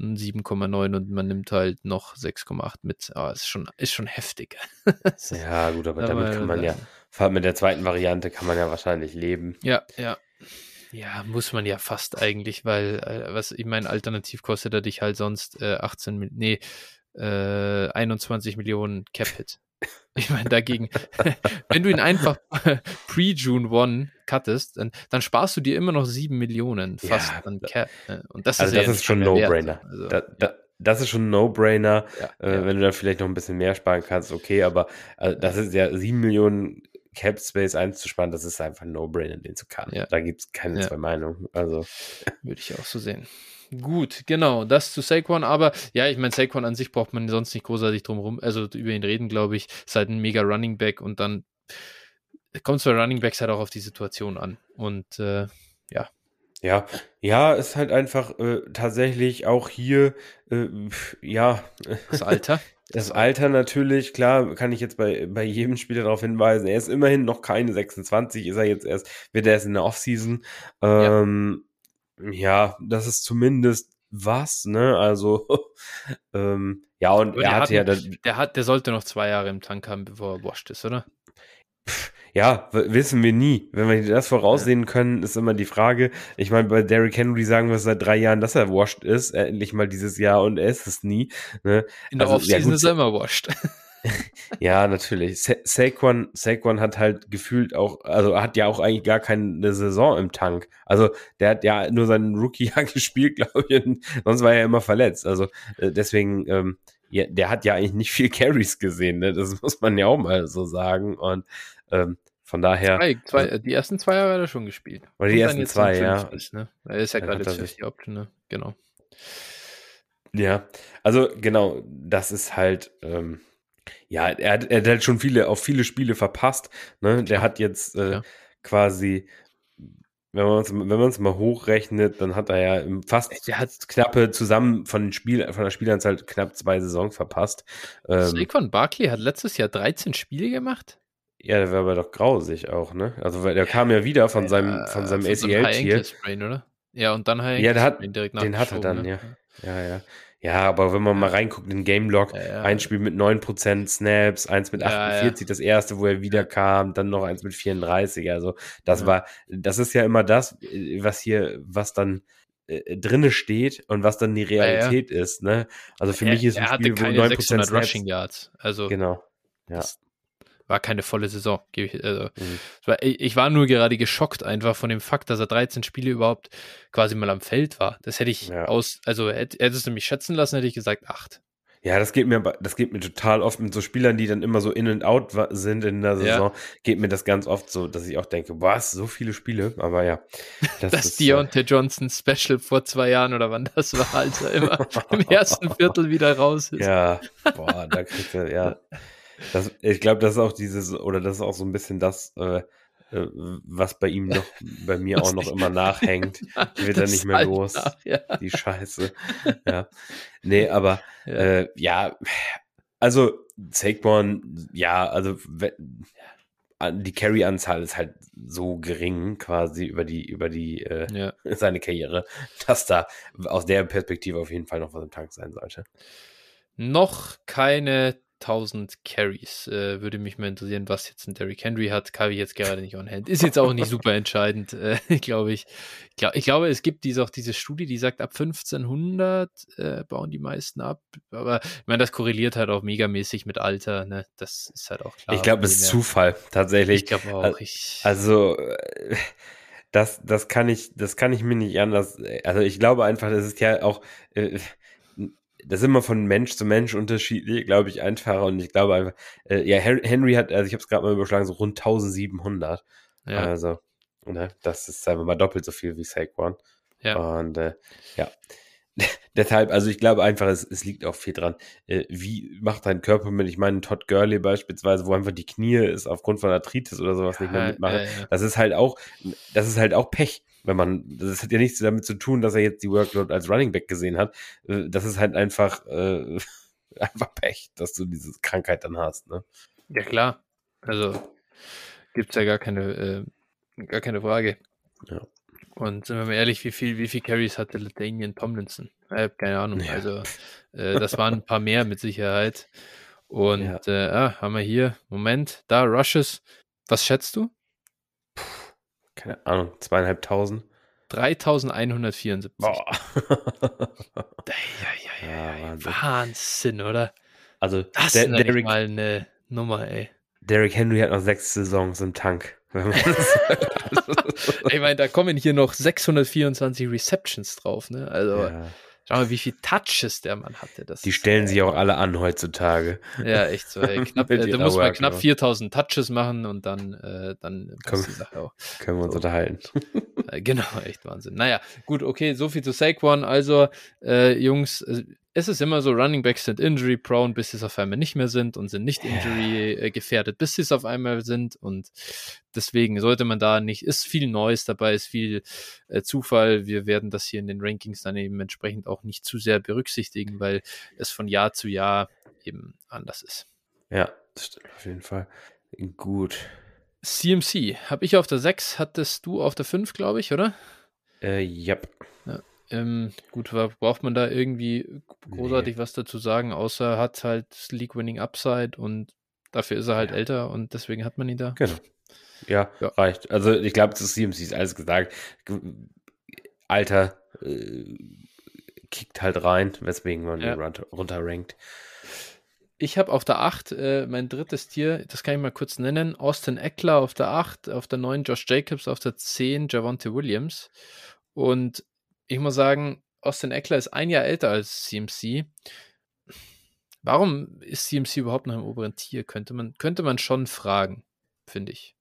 7,9 und man nimmt halt noch 6,8 mit. Aber ist schon, ist schon heftig.
ja, gut, aber damit kann man ja, vor allem mit der zweiten Variante kann man ja wahrscheinlich leben.
Ja, ja. Ja, muss man ja fast eigentlich, weil, äh, was ich meine, alternativ kostet er dich halt sonst äh, 18, nee, äh, 21 Millionen Cap-Hit. Ich meine, dagegen, wenn du ihn einfach pre-June 1 cuttest, dann, dann, sparst du dir immer noch 7 Millionen fast
ja,
an Cap. Äh, und das
also
ist,
das ja ist schon No-Brainer. Also, da, da, das ist schon ein No-Brainer. Ja, äh, wenn du dann vielleicht noch ein bisschen mehr sparen kannst, okay, aber also das ist ja 7 Millionen Cap Space einzusparen, das ist einfach ein No-Brainer, den zu kann. Da gibt es keine zwei Meinungen. Also.
Würde ich auch so sehen. Gut, genau, das zu Saquon, aber ja, ich meine, Saquon an sich braucht man sonst nicht großartig drum rum, also über ihn reden, glaube ich, ist halt ein mega Running Back und dann kommt es bei Running Backs halt auch auf die Situation an und äh, ja.
Ja, ja, ist halt einfach äh, tatsächlich auch hier, äh, ja.
Das Alter.
Das Alter natürlich, klar, kann ich jetzt bei, bei jedem Spieler darauf hinweisen. Er ist immerhin noch keine 26, ist er jetzt erst, wird er erst in der Offseason. Ähm, ja. ja, das ist zumindest was, ne? Also, ähm, ja, und
Aber er hatte ja. Der, der, hat, der sollte noch zwei Jahre im Tank haben, bevor er washed ist, oder?
Ja, wissen wir nie. Wenn wir das voraussehen können, ist immer die Frage. Ich meine, bei Derrick Henry sagen wir seit drei Jahren, dass er washed ist, endlich mal dieses Jahr und er ist es nie. Ne?
In der also, Offseason ja, ist er immer washed.
ja, natürlich. Sa Saquon, Saquon hat halt gefühlt auch, also hat ja auch eigentlich gar keine Saison im Tank. Also der hat ja nur seinen Rookie-Jahr gespielt, glaube ich, und sonst war er immer verletzt. Also äh, deswegen, ähm, ja, der hat ja eigentlich nicht viel Carries gesehen, ne? Das muss man ja auch mal so sagen. Und ähm, von daher.
Zwei, zwei, also, die ersten zwei Jahre hat er schon gespielt.
Oder die ersten zwei, ja.
Ist, ne? Er ist ja gerade die Option, ne? Genau.
Ja, also genau, das ist halt, ähm, ja, er hat, er hat halt schon viele, auf viele Spiele verpasst. Ne? Der hat jetzt äh, ja. quasi, wenn man es wenn man's mal hochrechnet, dann hat er ja fast der hat knappe zusammen von Spiel, von der Spielanzahl knapp zwei Saisons verpasst.
Ähm, Saquon Barkley hat letztes Jahr 13 Spiele gemacht.
Ja, der war aber doch grausig auch, ne? Also weil der ja, kam ja wieder von ja, seinem von seinem ACL-Tier.
oder? Ja, und dann
halt ja, der hat, den hat er dann, ne? ja. Ja, ja. Ja, aber wenn man mal reinguckt in Game Log, ja, ja. ein Spiel mit 9% Snaps, eins mit 48, ja, das erste, wo er wiederkam, dann noch eins mit 34. Also, das war, das ist ja immer das, was hier, was dann äh, drinne steht und was dann die Realität ist, ne? Also für
er,
mich ist ein
Spiel, wo 9% Snaps, Rushing Yards. Also,
genau. Ja.
Das, war keine volle Saison. Also, mhm. war, ich war nur gerade geschockt einfach von dem Fakt, dass er 13 Spiele überhaupt quasi mal am Feld war. Das hätte ich ja. aus, also hättest du mich schätzen lassen, hätte ich gesagt 8.
Ja, das geht mir, das geht mir total oft mit so Spielern, die dann immer so in und out sind in der Saison, ja. geht mir das ganz oft so, dass ich auch denke, was, so viele Spiele, aber ja.
Das, das ist, Deontay äh, Johnson Special vor zwei Jahren oder wann das war, als er immer im ersten Viertel wieder raus ist.
Ja, boah, da kriegt er, ja. Das, ich glaube, das ist auch dieses, oder das ist auch so ein bisschen das, äh, äh was bei ihm noch, bei mir auch noch immer nachhängt. Die wird er nicht mehr halt los. Nach, ja. Die Scheiße. Ja. Nee, aber ja, äh, ja also Saquon, ja, also die Carry-Anzahl ist halt so gering quasi über die, über die, äh, ja. seine Karriere, dass da aus der Perspektive auf jeden Fall noch was im Tank sein sollte.
Noch keine 1000 Carries. Äh, würde mich mal interessieren, was jetzt ein Derrick Henry hat. Kann ich jetzt gerade nicht on hand. Ist jetzt auch nicht super entscheidend, äh, glaube ich. Ich, glaub, ich glaube, es gibt diese, auch diese Studie, die sagt, ab 1500 äh, bauen die meisten ab. Aber ich meine, das korreliert halt auch megamäßig mit Alter. Ne? Das ist halt auch klar.
Ich glaube, es ist Zufall, tatsächlich.
Ich glaube auch. Ich,
also äh, das, das kann ich, das kann ich mir nicht anders. Also ich glaube einfach, das ist ja auch, äh, das ist immer von Mensch zu Mensch unterschiedlich, glaube ich, einfacher. Und ich glaube einfach, äh, ja, Henry hat, also ich habe es gerade mal überschlagen, so rund 1700. Ja. Also, ne, das ist einfach mal doppelt so viel wie Saquon. Ja. Und äh, ja, deshalb, also ich glaube einfach, es, es liegt auch viel dran, äh, wie macht dein Körper mit, ich meine, Todd Gurley beispielsweise, wo einfach die Knie ist aufgrund von Arthritis oder sowas ja, nicht mehr mitmachen. Ja, ja. Das ist halt auch, das ist halt auch Pech. Wenn man, das hat ja nichts damit zu tun, dass er jetzt die Workload als Running Back gesehen hat. Äh, das ist halt einfach, äh, einfach Pech, dass du diese Krankheit dann hast. Ne?
Ja, klar. Also gibt es ja gar keine, äh, gar keine Frage.
Ja.
Und sind wir mal ehrlich, wie viel, wie viel Carries hatte Ladanian Tomlinson? Äh, keine Ahnung. Ja. Also äh, das waren ein paar mehr mit Sicherheit. Und ja. äh, ah, haben wir hier, Moment, da Rushes. Was schätzt du?
Keine Ahnung, zweieinhalbtausend.
3174. Boah. ja, ja, ja, Wahnsinn. Wahnsinn, oder?
Also,
das ist Derrick, mal eine Nummer, ey.
Derrick Henry hat noch sechs Saisons im Tank.
ich meine, da kommen hier noch 624 Receptions drauf, ne? Also, ja. Schau mal, wie viele Touches der Mann hatte. Das
die stellen sich auch alle an heutzutage.
Ja, echt so. Ey. Knapp, äh, da muss man knapp 4000 Touches machen und dann, äh, dann
passt die Sache auch. Können wir uns so. unterhalten.
Äh, genau, echt Wahnsinn. Naja, gut, okay, so viel zu Saquon. Also, äh, Jungs, äh, es ist immer so, Running Backs sind injury prone, bis sie es auf einmal nicht mehr sind und sind nicht injury äh, gefährdet, bis sie es auf einmal sind und deswegen sollte man da nicht, ist viel Neues dabei, ist viel äh, Zufall. Wir werden das hier in den Rankings dann eben entsprechend auch nicht zu sehr berücksichtigen, weil es von Jahr zu Jahr eben anders ist.
Ja, das stimmt auf jeden Fall. Gut.
CMC habe ich auf der 6, hattest du auf der 5, glaube ich, oder?
Äh, yep.
Ja. Ähm, gut, braucht man da irgendwie großartig nee. was dazu sagen, außer er hat halt League-Winning Upside und dafür ist er halt ja. älter und deswegen hat man ihn da.
Genau. Ja, ja. reicht. Also ich glaube, zu CMC ist alles gesagt. Alter äh, kickt halt rein, weswegen man ja. ihn runterrankt.
Ich habe auf der 8 äh, mein drittes Tier, das kann ich mal kurz nennen. Austin Eckler auf der 8, auf der 9 Josh Jacobs, auf der 10 Javonte Williams. Und ich muss sagen, Austin Eckler ist ein Jahr älter als CMC. Warum ist CMC überhaupt noch im oberen Tier? Könnte man, könnte man schon fragen, finde ich.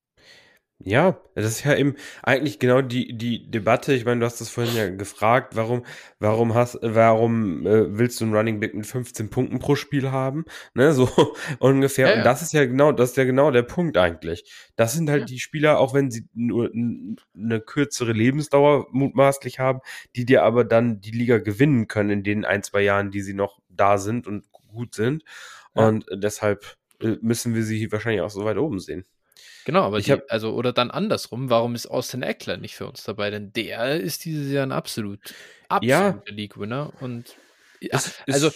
Ja, das ist ja eben eigentlich genau die, die Debatte. Ich meine, du hast das vorhin ja gefragt, warum, warum hast, warum äh, willst du einen Running Back mit 15 Punkten pro Spiel haben? Ne, so ungefähr. Ja, ja. Und das ist ja genau, das ist ja genau der Punkt eigentlich. Das sind halt ja. die Spieler, auch wenn sie nur eine kürzere Lebensdauer mutmaßlich haben, die dir aber dann die Liga gewinnen können in den ein, zwei Jahren, die sie noch da sind und gut sind. Und deshalb äh, müssen wir sie wahrscheinlich auch so weit oben sehen.
Genau, aber ich habe also oder dann andersrum, warum ist Austin Eckler nicht für uns dabei? Denn der ist dieses Jahr ein absolut absoluter ja. League Winner und ja, also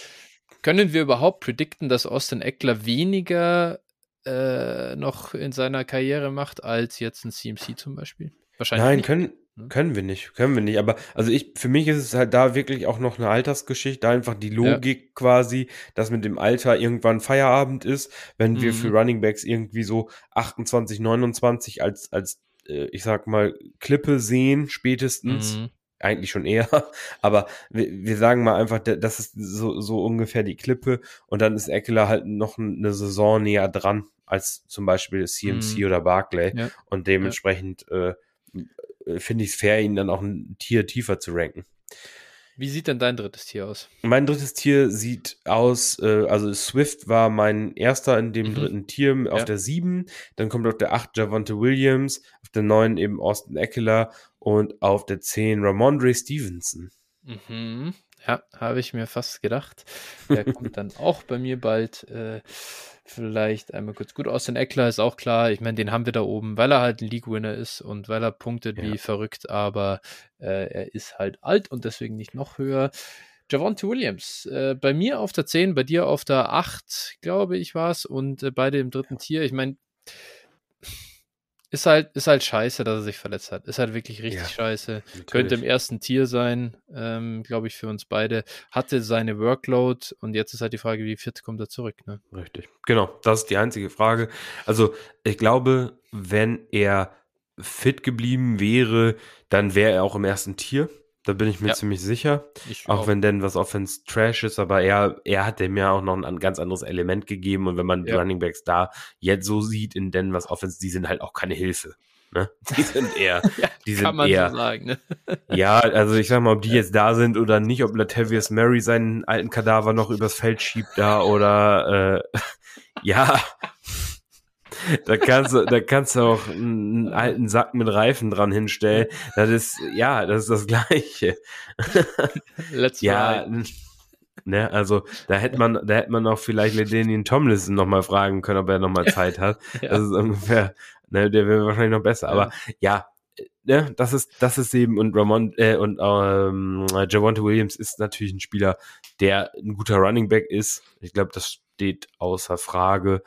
können wir überhaupt predikten, dass Austin Eckler weniger äh, noch in seiner Karriere macht als jetzt ein CMC zum Beispiel?
Wahrscheinlich. Nein, nicht. können Ne? Können wir nicht, können wir nicht. Aber also ich, für mich ist es halt da wirklich auch noch eine Altersgeschichte, einfach die Logik ja. quasi, dass mit dem Alter irgendwann Feierabend ist, wenn mhm. wir für mhm. Running Backs irgendwie so 28, 29 als, als, äh, ich sag mal, Klippe sehen, spätestens. Mhm. Eigentlich schon eher, aber wir, wir sagen mal einfach, das ist so, so ungefähr die Klippe und dann ist Eckler halt noch eine Saison näher dran als zum Beispiel CMC mhm. oder Barclay ja. und dementsprechend ja. äh, finde ich es fair, ihn dann auch ein Tier tiefer zu ranken.
Wie sieht denn dein drittes Tier aus?
Mein drittes Tier sieht aus, äh, also Swift war mein erster in dem mhm. dritten Tier auf ja. der 7. Dann kommt auf der 8 Javante Williams, auf der 9 eben Austin Eckler und auf der 10 Ramondre Stevenson.
Mhm. Ja, habe ich mir fast gedacht. Der kommt dann auch bei mir bald. Äh, Vielleicht einmal kurz gut. Austin Eckler ist auch klar. Ich meine, den haben wir da oben, weil er halt ein League-Winner ist und weil er punktet ja. wie verrückt, aber äh, er ist halt alt und deswegen nicht noch höher. Javonte Williams, äh, bei mir auf der 10, bei dir auf der 8, glaube ich, war es, und äh, beide im dritten Tier. Ich meine, ist halt, ist halt scheiße, dass er sich verletzt hat. Ist halt wirklich richtig ja, scheiße. Natürlich. Könnte im ersten Tier sein, ähm, glaube ich, für uns beide. Hatte seine Workload und jetzt ist halt die Frage, wie fit kommt er zurück. Ne?
Richtig. Genau, das ist die einzige Frage. Also, ich glaube, wenn er fit geblieben wäre, dann wäre er auch im ersten Tier. Da bin ich mir ja. ziemlich sicher. Ich auch, auch, wenn denn was Offense Trash ist, aber er, er hat dem ja auch noch ein, ganz anderes Element gegeben. Und wenn man ja. die Running Backs da jetzt so sieht in den was Offense, die sind halt auch keine Hilfe. Ne? Die sind eher, ja, die sind eher, so sagen, ne? ja, also ich sag mal, ob die jetzt da sind oder nicht, ob Latavius Murray seinen alten Kadaver noch übers Feld schiebt da oder, äh, ja, da kannst du, da kannst du auch einen alten Sack mit Reifen dran hinstellen. Das ist, ja, das ist das Gleiche.
Let's
ja, ne, also da hätte man, da hätte man auch vielleicht Ledenian Tomlinson nochmal fragen können, ob er nochmal Zeit hat. ja. Das ist ungefähr, ne, der wäre wahrscheinlich noch besser. Aber ja, ne, das ist, das ist eben und Ramon äh, und ähm, Javonte Williams ist natürlich ein Spieler, der ein guter Running Back ist. Ich glaube, das steht außer Frage.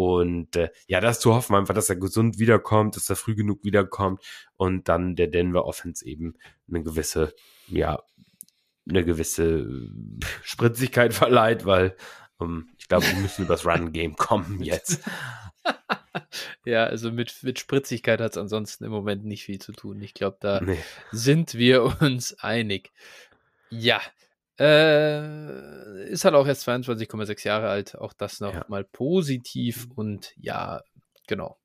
Und äh, ja, das zu hoffen einfach, dass er gesund wiederkommt, dass er früh genug wiederkommt und dann der Denver Offense eben eine gewisse, ja, eine gewisse Spritzigkeit verleiht, weil ähm, ich glaube, wir müssen übers Run-Game kommen jetzt.
ja, also mit, mit Spritzigkeit hat es ansonsten im Moment nicht viel zu tun. Ich glaube, da nee. sind wir uns einig. Ja, äh, ist halt auch erst 22,6 Jahre alt. Auch das noch ja. mal positiv und ja, genau.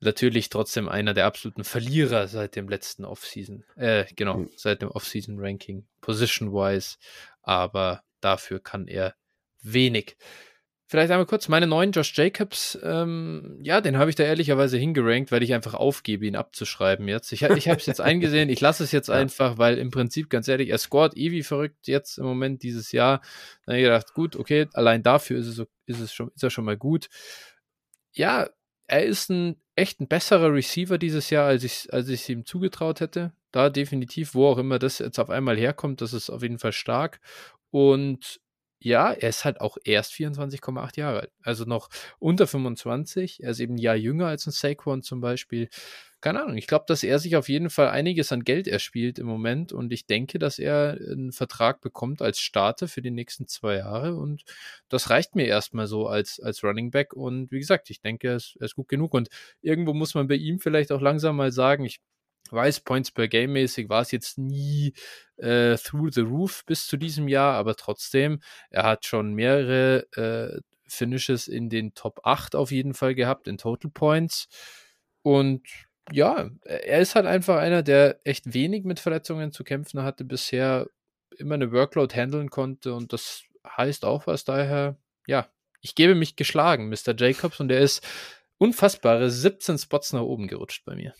Natürlich trotzdem einer der absoluten Verlierer seit dem letzten Offseason. Äh, genau, mhm. seit dem Offseason-Ranking, position-wise. Aber dafür kann er wenig. Vielleicht einmal kurz, meine neuen Josh Jacobs, ähm, ja, den habe ich da ehrlicherweise hingerankt, weil ich einfach aufgebe, ihn abzuschreiben jetzt. Ich, ich habe es jetzt eingesehen, ich lasse es jetzt ja. einfach, weil im Prinzip, ganz ehrlich, er scored wie verrückt jetzt im Moment dieses Jahr. Dann habe ich gedacht, gut, okay, allein dafür ist es, ist es schon, ist er schon mal gut. Ja, er ist ein echt ein besserer Receiver dieses Jahr, als ich als ich ihm zugetraut hätte. Da definitiv, wo auch immer das jetzt auf einmal herkommt, das ist auf jeden Fall stark. Und ja, er ist halt auch erst 24,8 Jahre alt. Also noch unter 25. Er ist eben ein Jahr jünger als ein Saquon zum Beispiel. Keine Ahnung. Ich glaube, dass er sich auf jeden Fall einiges an Geld erspielt im Moment. Und ich denke, dass er einen Vertrag bekommt als Starter für die nächsten zwei Jahre. Und das reicht mir erstmal so als, als Running Back. Und wie gesagt, ich denke, er ist, er ist gut genug. Und irgendwo muss man bei ihm vielleicht auch langsam mal sagen, ich weiß, Points per Game mäßig war es jetzt nie äh, through the roof bis zu diesem Jahr, aber trotzdem, er hat schon mehrere äh, Finishes in den Top 8 auf jeden Fall gehabt, in Total Points. Und ja, er ist halt einfach einer, der echt wenig mit Verletzungen zu kämpfen hatte bisher, immer eine Workload handeln konnte und das heißt auch was daher, ja, ich gebe mich geschlagen, Mr. Jacobs, und er ist unfassbare 17 Spots nach oben gerutscht bei mir.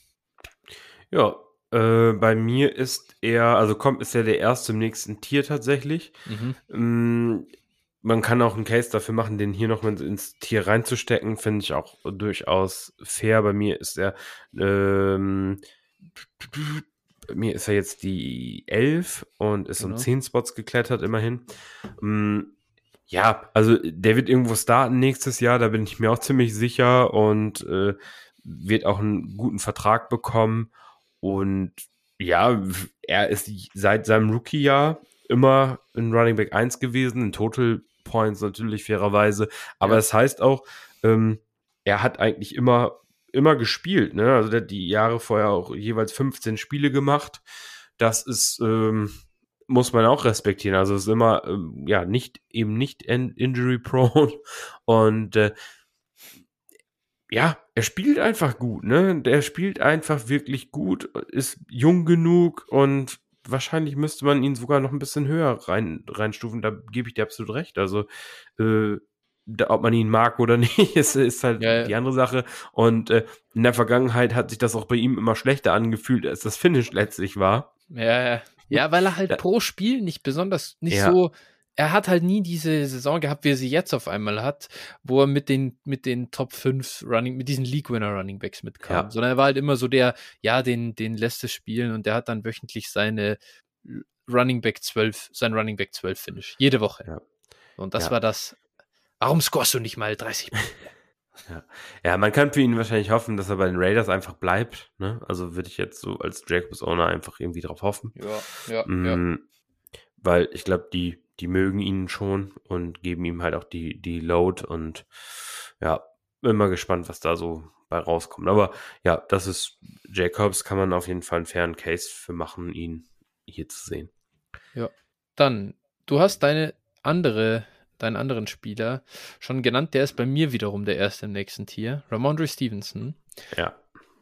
Ja, äh, bei mir ist er, also kommt, ist er der erste im nächsten Tier tatsächlich. Mhm. Ähm, man kann auch einen Case dafür machen, den hier noch ins Tier reinzustecken, finde ich auch durchaus fair. Bei mir ist er, ähm, bei mir ist er jetzt die 11 und ist genau. um 10 Spots geklettert, immerhin. Ähm, ja, also der wird irgendwo starten nächstes Jahr, da bin ich mir auch ziemlich sicher und äh, wird auch einen guten Vertrag bekommen. Und ja, er ist seit seinem Rookie-Jahr immer in Running Back 1 gewesen, in Total Points natürlich fairerweise. Aber ja. das heißt auch, ähm, er hat eigentlich immer, immer gespielt. Ne? Also der hat die Jahre vorher auch jeweils 15 Spiele gemacht. Das ist, ähm, muss man auch respektieren. Also es ist immer, ähm, ja, nicht, eben nicht injury prone. Und äh, ja, er spielt einfach gut, ne? Der spielt einfach wirklich gut, ist jung genug und wahrscheinlich müsste man ihn sogar noch ein bisschen höher rein, reinstufen. Da gebe ich dir absolut recht. Also, äh, da, ob man ihn mag oder nicht, ist, ist halt ja, ja. die andere Sache. Und äh, in der Vergangenheit hat sich das auch bei ihm immer schlechter angefühlt, als das Finish letztlich war.
Ja, ja. Ja, weil er halt pro Spiel nicht besonders, nicht ja. so er hat halt nie diese Saison gehabt, wie er sie jetzt auf einmal hat, wo er mit den, mit den Top 5 Running, mit diesen League-Winner Running Backs mitkam. Ja. Sondern er war halt immer so der, ja, den, den lässt es spielen und der hat dann wöchentlich seine Running Back 12, sein Running Back 12 Finish. Jede Woche. Ja. Und das ja. war das. Warum scorest du nicht mal 30 Punkte?
Ja. ja, man kann für ihn wahrscheinlich hoffen, dass er bei den Raiders einfach bleibt. Ne? Also würde ich jetzt so als Jacobs Owner einfach irgendwie drauf hoffen.
Ja, ja,
mm,
ja.
Weil ich glaube, die die mögen ihn schon und geben ihm halt auch die, die Load und ja, bin mal gespannt, was da so bei rauskommt. Aber ja, das ist Jacobs, kann man auf jeden Fall einen fairen Case für machen, ihn hier zu sehen.
Ja, dann, du hast deine andere, deinen anderen Spieler schon genannt, der ist bei mir wiederum der erste im nächsten Tier, Ramondre Stevenson.
Ja.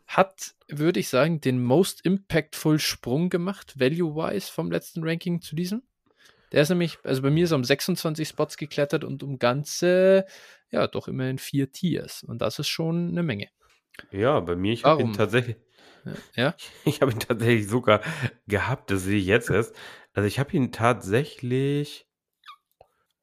Hat, würde ich sagen, den most impactful Sprung gemacht, value-wise, vom letzten Ranking zu diesem? Der ist nämlich, also bei mir ist er um 26 Spots geklettert und um ganze, ja, doch immerhin vier Tiers. Und das ist schon eine Menge.
Ja, bei mir, ich habe ihn tatsächlich,
Ja?
ich habe ihn tatsächlich sogar gehabt, das sehe ich jetzt erst. Also ich habe ihn tatsächlich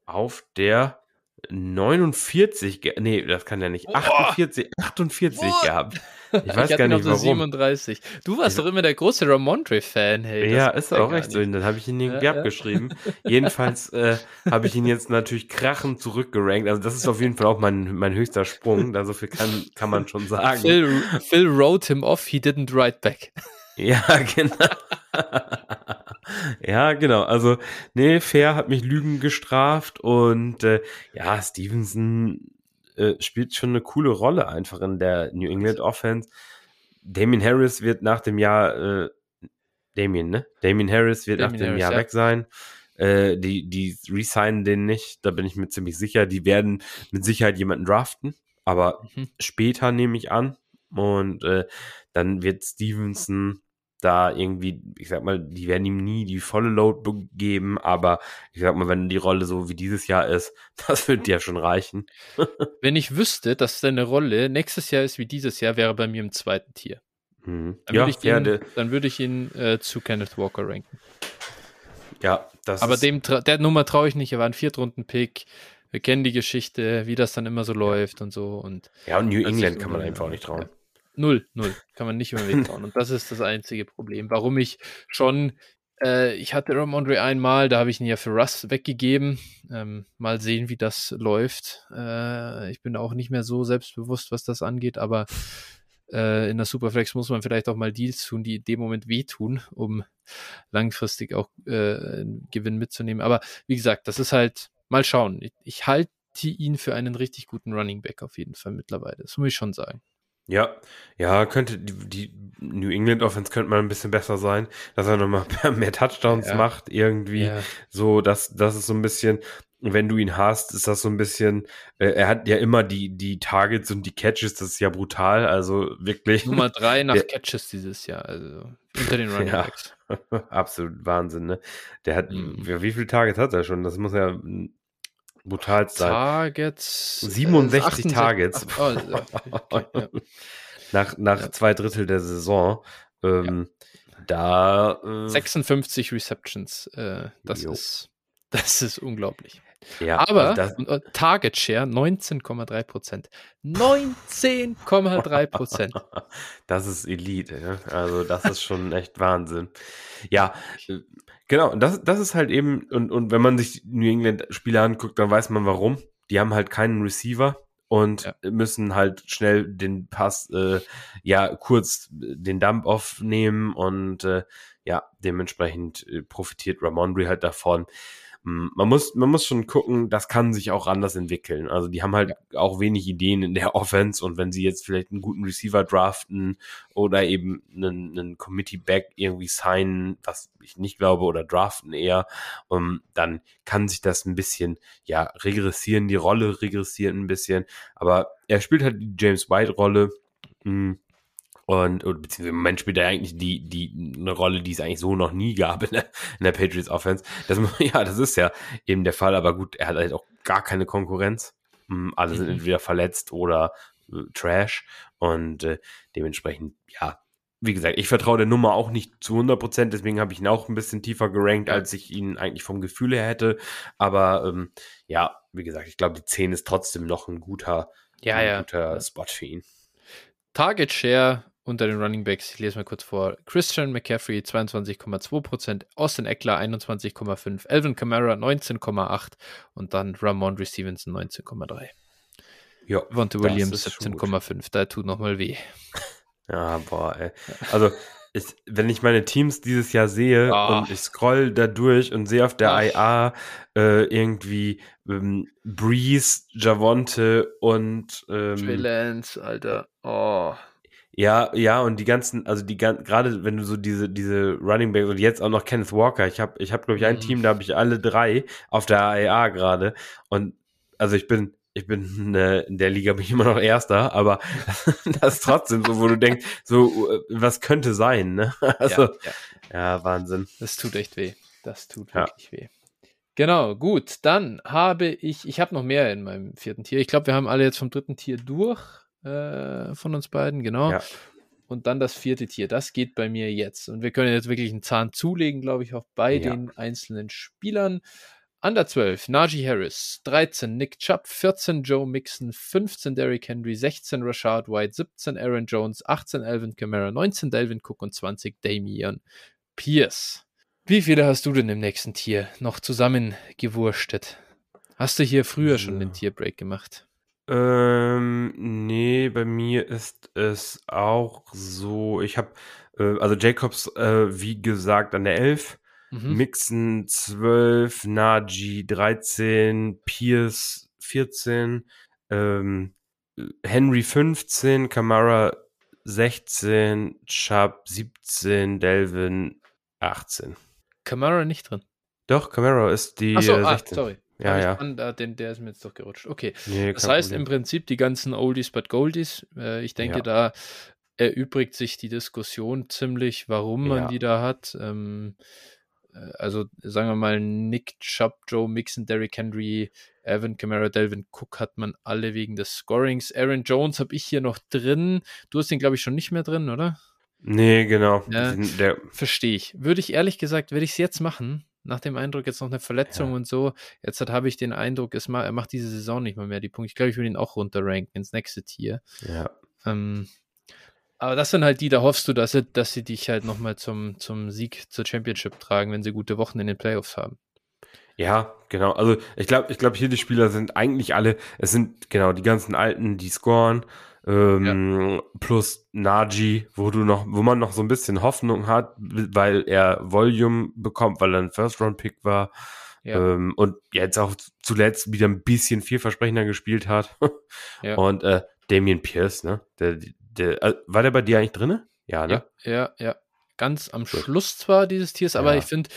auf der 49, ge nee, das kann ja nicht,
Boah!
48, 48
Boah!
gehabt. Ich weiß
hatte
gar nicht warum.
37. Du warst
Ich-
doch immer der große Ramondre-Fan, hey.
ja, ist
ja
auch recht so.
nicht.
Dann habe ich ihn irgendwie
Ja, ja.
abgeschrieben. Jedenfalls äh, habe ich ihn jetzt natürlich krachend zurückgerankt. Also das ist auf jeden Fall auch mein, mein höchster Sprung. Da so viel kann, kann man schon sagen.
Phil, Phil wrote him off, he didn't write back.
Ja, genau. ja, genau. Also, nee, Fair hat mich Lügen gestraft und äh, ja, Stevenson äh, spielt schon eine coole Rolle einfach in der New England Offense. Damien Harris wird nach dem Jahr, äh, Damien, ne? Damien Harris wird nach
Damien
dem
Harris,
Jahr
ja.
weg sein. Äh, die, die resignen den nicht, da bin ich mir ziemlich sicher. Die werden mit Sicherheit jemanden draften, aber
Mhm.
später nehme ich an. Und äh, dann wird Stevenson da irgendwie, ich sag mal, die werden ihm nie die volle Load geben, aber ich sag mal, wenn die Rolle so wie dieses Jahr ist, das wird dir schon reichen.
Wenn ich wüsste, dass seine Rolle nächstes Jahr ist wie dieses Jahr, wäre er bei mir im zweiten Tier.
Mhm.
Dann
Ja,
würde ich
ja,
ihn, dann würde ich ihn äh, zu Kenneth Walker ranken.
ja, das
Aber dem der Nummer traue ich nicht. Er war ein Viertrunden-Pick. Wir kennen die Geschichte, wie das dann immer so läuft und so. Und
ja, und New England kann man einfach auch nicht trauen.
Ja. Null, null. Kann man nicht über den Weg trauen. Und das ist das einzige Problem. Warum ich schon, äh, ich hatte Ramondre einmal, da habe ich ihn ja für Russ weggegeben. Ähm, mal sehen, wie das läuft. Äh, ich bin auch nicht mehr so selbstbewusst, was das angeht, aber äh, in der Superflex muss man vielleicht auch mal Deals tun, die in dem Moment wehtun, um langfristig auch äh, einen Gewinn mitzunehmen. Aber wie gesagt, das ist halt, mal schauen. Ich, ich halte ihn für einen richtig guten Running Back auf jeden Fall mittlerweile. Das muss ich schon sagen.
Ja, ja, könnte die, die New England Offense könnte mal ein bisschen besser sein, dass er nochmal mehr Touchdowns
Ja.
macht, irgendwie.
Ja.
So, das, das ist so ein bisschen, wenn du ihn hast, ist das so ein bisschen, äh, er hat ja immer die, die Targets und die Catches, das ist ja brutal, also wirklich.
Nummer drei nach
Der-
Catches dieses Jahr, also unter den Running
Ja.
Backs.
Absolut Wahnsinn, ne? Der hat,
Mhm.
ja, wie viele Targets hat er schon? Das muss ja brutal sein.
Targets.
67
äh, 68
Targets.
Ach, oh, ja, okay, ja.
Nach, nach
Ja.
zwei Drittel der Saison. Ähm, Da. Äh,
56 Receptions. Äh, das
Jo.
ist das ist unglaublich.
Ja,
Aber
also das,
Target Share 19,3 Prozent. 19,3 Prozent.
das ist Elite, ja? Also das ist schon echt Wahnsinn. Ja, genau, und das, das ist halt eben, und, und wenn man sich New England-Spieler anguckt, dann weiß man warum. Die haben halt keinen Receiver und
Ja.
müssen halt schnell den Pass, äh, ja, kurz den Dump aufnehmen und äh, ja, dementsprechend äh, profitiert Ramondre halt davon. Mm, Man muss, man muss schon gucken, das kann sich auch anders entwickeln. Also die haben halt auch wenig Ideen in der Offense und wenn sie jetzt vielleicht einen guten Receiver draften oder eben einen, einen Committee-Back irgendwie signen, was ich nicht glaube, oder draften eher, um, dann kann sich das ein bisschen, ja, regressieren, die Rolle regressiert ein bisschen, aber er spielt halt die James White-Rolle, mm, und, und beziehungsweise im Moment spielt er eigentlich die, die, eine Rolle, die es eigentlich so noch nie gab in der, in der Patriots Offense. Das, ja, das ist ja eben der Fall, aber gut, er hat halt auch gar keine Konkurrenz. Mm, Alle sind
Mhm.
entweder verletzt oder äh, Trash und äh, dementsprechend, ja, wie gesagt, ich vertraue der Nummer auch nicht zu 100 Prozent, deswegen habe ich ihn auch ein bisschen tiefer gerankt, als ich ihn eigentlich vom Gefühl her hätte. Aber ähm, ja, wie gesagt, ich glaube, die 10 ist trotzdem noch ein guter,
Ja,
ein
ja.
guter Spot für ihn.
Target Share unter den Running Backs, ich lese mal kurz vor. Christian McCaffrey 22,2%, Austin Eckler 21,5%, Alvin Kamara 19,8% und dann Ramondre Stevenson 19,3%.
Ja,
Vontae Williams
ist schon gut.
17,5%, da tut nochmal weh.
Ja, boah, ey. Also, ich, wenn ich meine Teams dieses Jahr sehe
Ah.
und ich scroll da durch und sehe auf der
Ach.
IA äh, irgendwie ähm, Breeze, Javonte und
Trey
ähm,
Lance, Alter. Oh.
Ja, ja, und die ganzen, also die gerade wenn du so diese, diese Running Backs und jetzt auch noch Kenneth Walker, ich habe, ich habe, glaube ich, ein
Mhm.
Team, da habe ich alle drei auf der IA gerade. Und also ich bin, ich bin äh, in der Liga bin ich immer noch Erster, aber das ist trotzdem so, wo du denkst, so, äh, was könnte sein, ne? Also,
ja, ja,
ja, Wahnsinn.
das tut echt weh. Das tut
Ja.
wirklich weh. Genau, gut. Dann habe ich, ich habe noch mehr in meinem vierten Tier. Ich glaube, wir haben alle jetzt vom dritten Tier durch äh, von uns beiden, genau. Ja. Und dann das vierte Tier. Das geht bei mir jetzt. Und wir können jetzt wirklich einen Zahn zulegen, glaube ich, auch bei ja. den einzelnen Spielern. Under 12, Najee Harris, 13 Nick Chubb, 14 Joe Mixon, 15 Derrick Henry, 16 Rashad White, 17 Aaron Jones, 18 Alvin Kamara, 19 Delvin Cook und 20 Damian Pierce. Wie viele hast du denn im nächsten Tier noch zusammengewurstet? Hast du hier früher ja. schon den Tierbreak gemacht?
Ähm, nee, bei mir ist es auch so, ich habe, äh, also Jacobs, äh, wie gesagt, an der 11, mhm. Mixon 12, Najee 13, Pierce 14, ähm, Henry 15, Kamara 16, Chubb 17, Delvin 18.
Camara nicht drin.
Doch, Camara ist die
Achso, ah, sorry.
Ja, ja.
An, äh, den, der ist mir jetzt doch gerutscht. Okay. Nee, das heißt Problem. im Prinzip die ganzen Oldies but Goldies. Äh, ich denke, ja. da erübrigt sich die Diskussion ziemlich, warum man ja. die da hat. Ähm, äh, also sagen wir mal, Nick Chubb, Joe Mixon, Derrick Henry, Evan Kamara, Delvin Cook hat man alle wegen des Scorings. Aaron Jones habe ich hier noch drin. Du hast den, glaube ich, schon nicht mehr drin, oder?
Nee, genau.
Ja, Verstehe ich. Würde ich ehrlich gesagt, würde ich es jetzt machen, nach dem Eindruck, jetzt noch eine Verletzung ja. und so. Jetzt habe ich den Eindruck, es ma er macht diese Saison nicht mal mehr die Punkte. Ich glaube, ich würde ihn auch runterranken ins nächste Tier.
Ja.
Ähm, aber das sind halt die, da hoffst du, dass sie, dass sie dich halt nochmal zum, zum Sieg, zur Championship tragen, wenn sie gute Wochen in den Playoffs haben.
Ja, genau. Also ich glaube, ich glaube, hier die Spieler sind eigentlich alle, es sind genau die ganzen Alten, die scoren. Ähm, ja. Plus Naji, wo du noch, wo man noch so ein bisschen Hoffnung hat, weil er Volume bekommt, weil er ein First-Round-Pick war. Ja. Ähm, und jetzt auch zuletzt wieder ein bisschen vielversprechender gespielt hat. ja. Und äh, Damien Pierce, ne? Der, der, äh, war der bei dir eigentlich drin?
Ja, ne? Ja, ja, ja. Ganz am Gut. Schluss zwar dieses Tiers, aber ich finde,